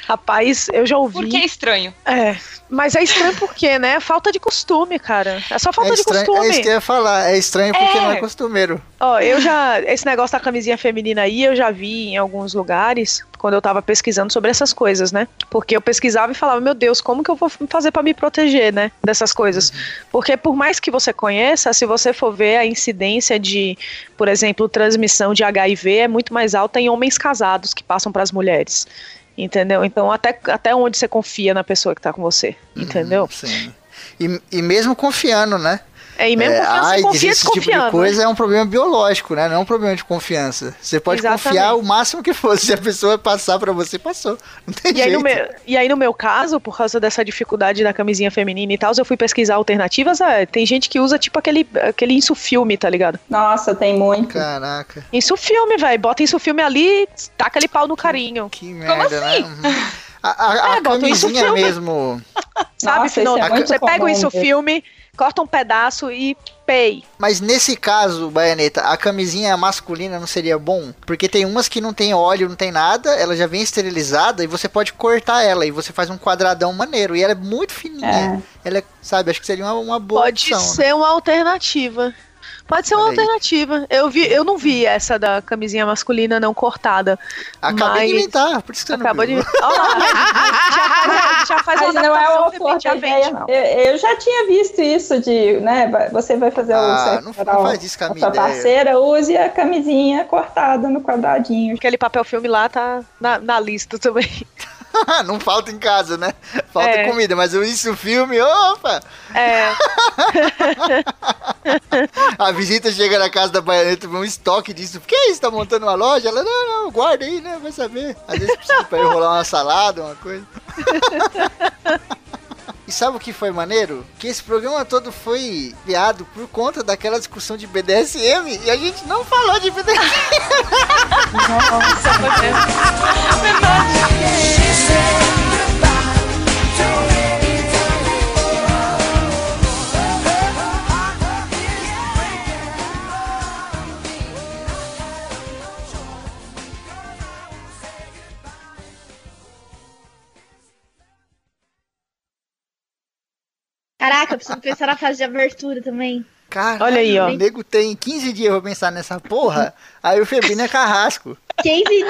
Rapaz, eu já ouvi. Porque é estranho. É, mas é estranho porque, né? Falta de costume, cara. É só falta é, de estranho, costume. é isso que eu ia falar. É estranho porque É. não é costumeiro. Ó, eu já. Esse negócio da camisinha feminina aí, eu já vi em alguns lugares, quando eu tava pesquisando sobre essas coisas, né? Porque eu pesquisava e falava, meu Deus, como que eu vou fazer pra me proteger, né? Dessas coisas. Porque por mais que você conheça, se você for ver a incidência de, por exemplo, transmissão de HIV é muito mais alta em homens casados que passam pras mulheres. Entendeu? Então, até, até onde você confia na pessoa que tá com você. Entendeu? Sim. E, e mesmo confiando, né? É, e mesmo É, confiança, AIDS, confia esse tipo de né? coisa é um problema biológico, né? Não é um problema de confiança. Você pode Exatamente. confiar o máximo que for. Se a pessoa passar pra você, passou. Não tem E aí, jeito. no meu, e aí, no meu caso, por causa dessa dificuldade da camisinha feminina e tal, eu fui pesquisar alternativas. É, tem gente que usa tipo aquele, aquele insufilme, tá ligado? Nossa, tem muito. Caraca, Insufilme, velho. Bota insufilme ali, taca ali pau no carinho. que merda, né? assim? Uhum. A, a- a É, camisinha mesmo. Sabe, Nossa, é muito Você pega o insufilme, corta um pedaço e pei. Mas nesse caso, Baianeta, a camisinha masculina não seria bom? Porque tem umas que não tem óleo, não tem nada, ela já vem esterilizada e você pode cortar ela e você faz um quadradão maneiro. E ela é muito fininha. Ela é, sabe, acho que seria uma, uma boa Pode opção. né? ser uma alternativa. Pode ser uma Olha aí. alternativa. Eu, vi, eu não vi essa da camisinha masculina não cortada. Acabei de mas- inventar, por isso que você Acabou de. não viu. Ó lá, [LAUGHS] já faz, já faz Mas uma não é de repente, já ideia, não. Eu, eu já tinha visto isso de, né, você vai fazer Ah, o sexo não oral faz isso com a minha parceira, use a camisinha cortada no quadradinho. Aquele papel filme lá tá na, na lista também. [LAUGHS] [LAUGHS] não falta em casa, né? Falta É. comida, mas eu isso filme, opa! É, [LAUGHS] A visita chega na casa da baianeta, vê um estoque disso. Que isso? Tá montando uma loja? Ela, não, não, guarda aí, né? Vai saber. Às vezes precisa pra enrolar uma salada, uma coisa. [LAUGHS] E sabe o que foi maneiro? Que esse programa todo foi criado por conta daquela discussão de BDSM e a gente não falou de BDSM. [LAUGHS] Caraca, eu preciso pensar na fase de abertura também. Cara, Olha aí, ó. o nego tem 15 dias pra pensar nessa porra, aí o Febrino é carrasco. 15 dias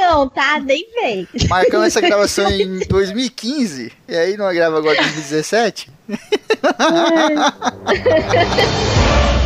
não, tá? Nem vem. Marcamos essa gravação em 2015, e aí não grava agora em 2017? [LAUGHS]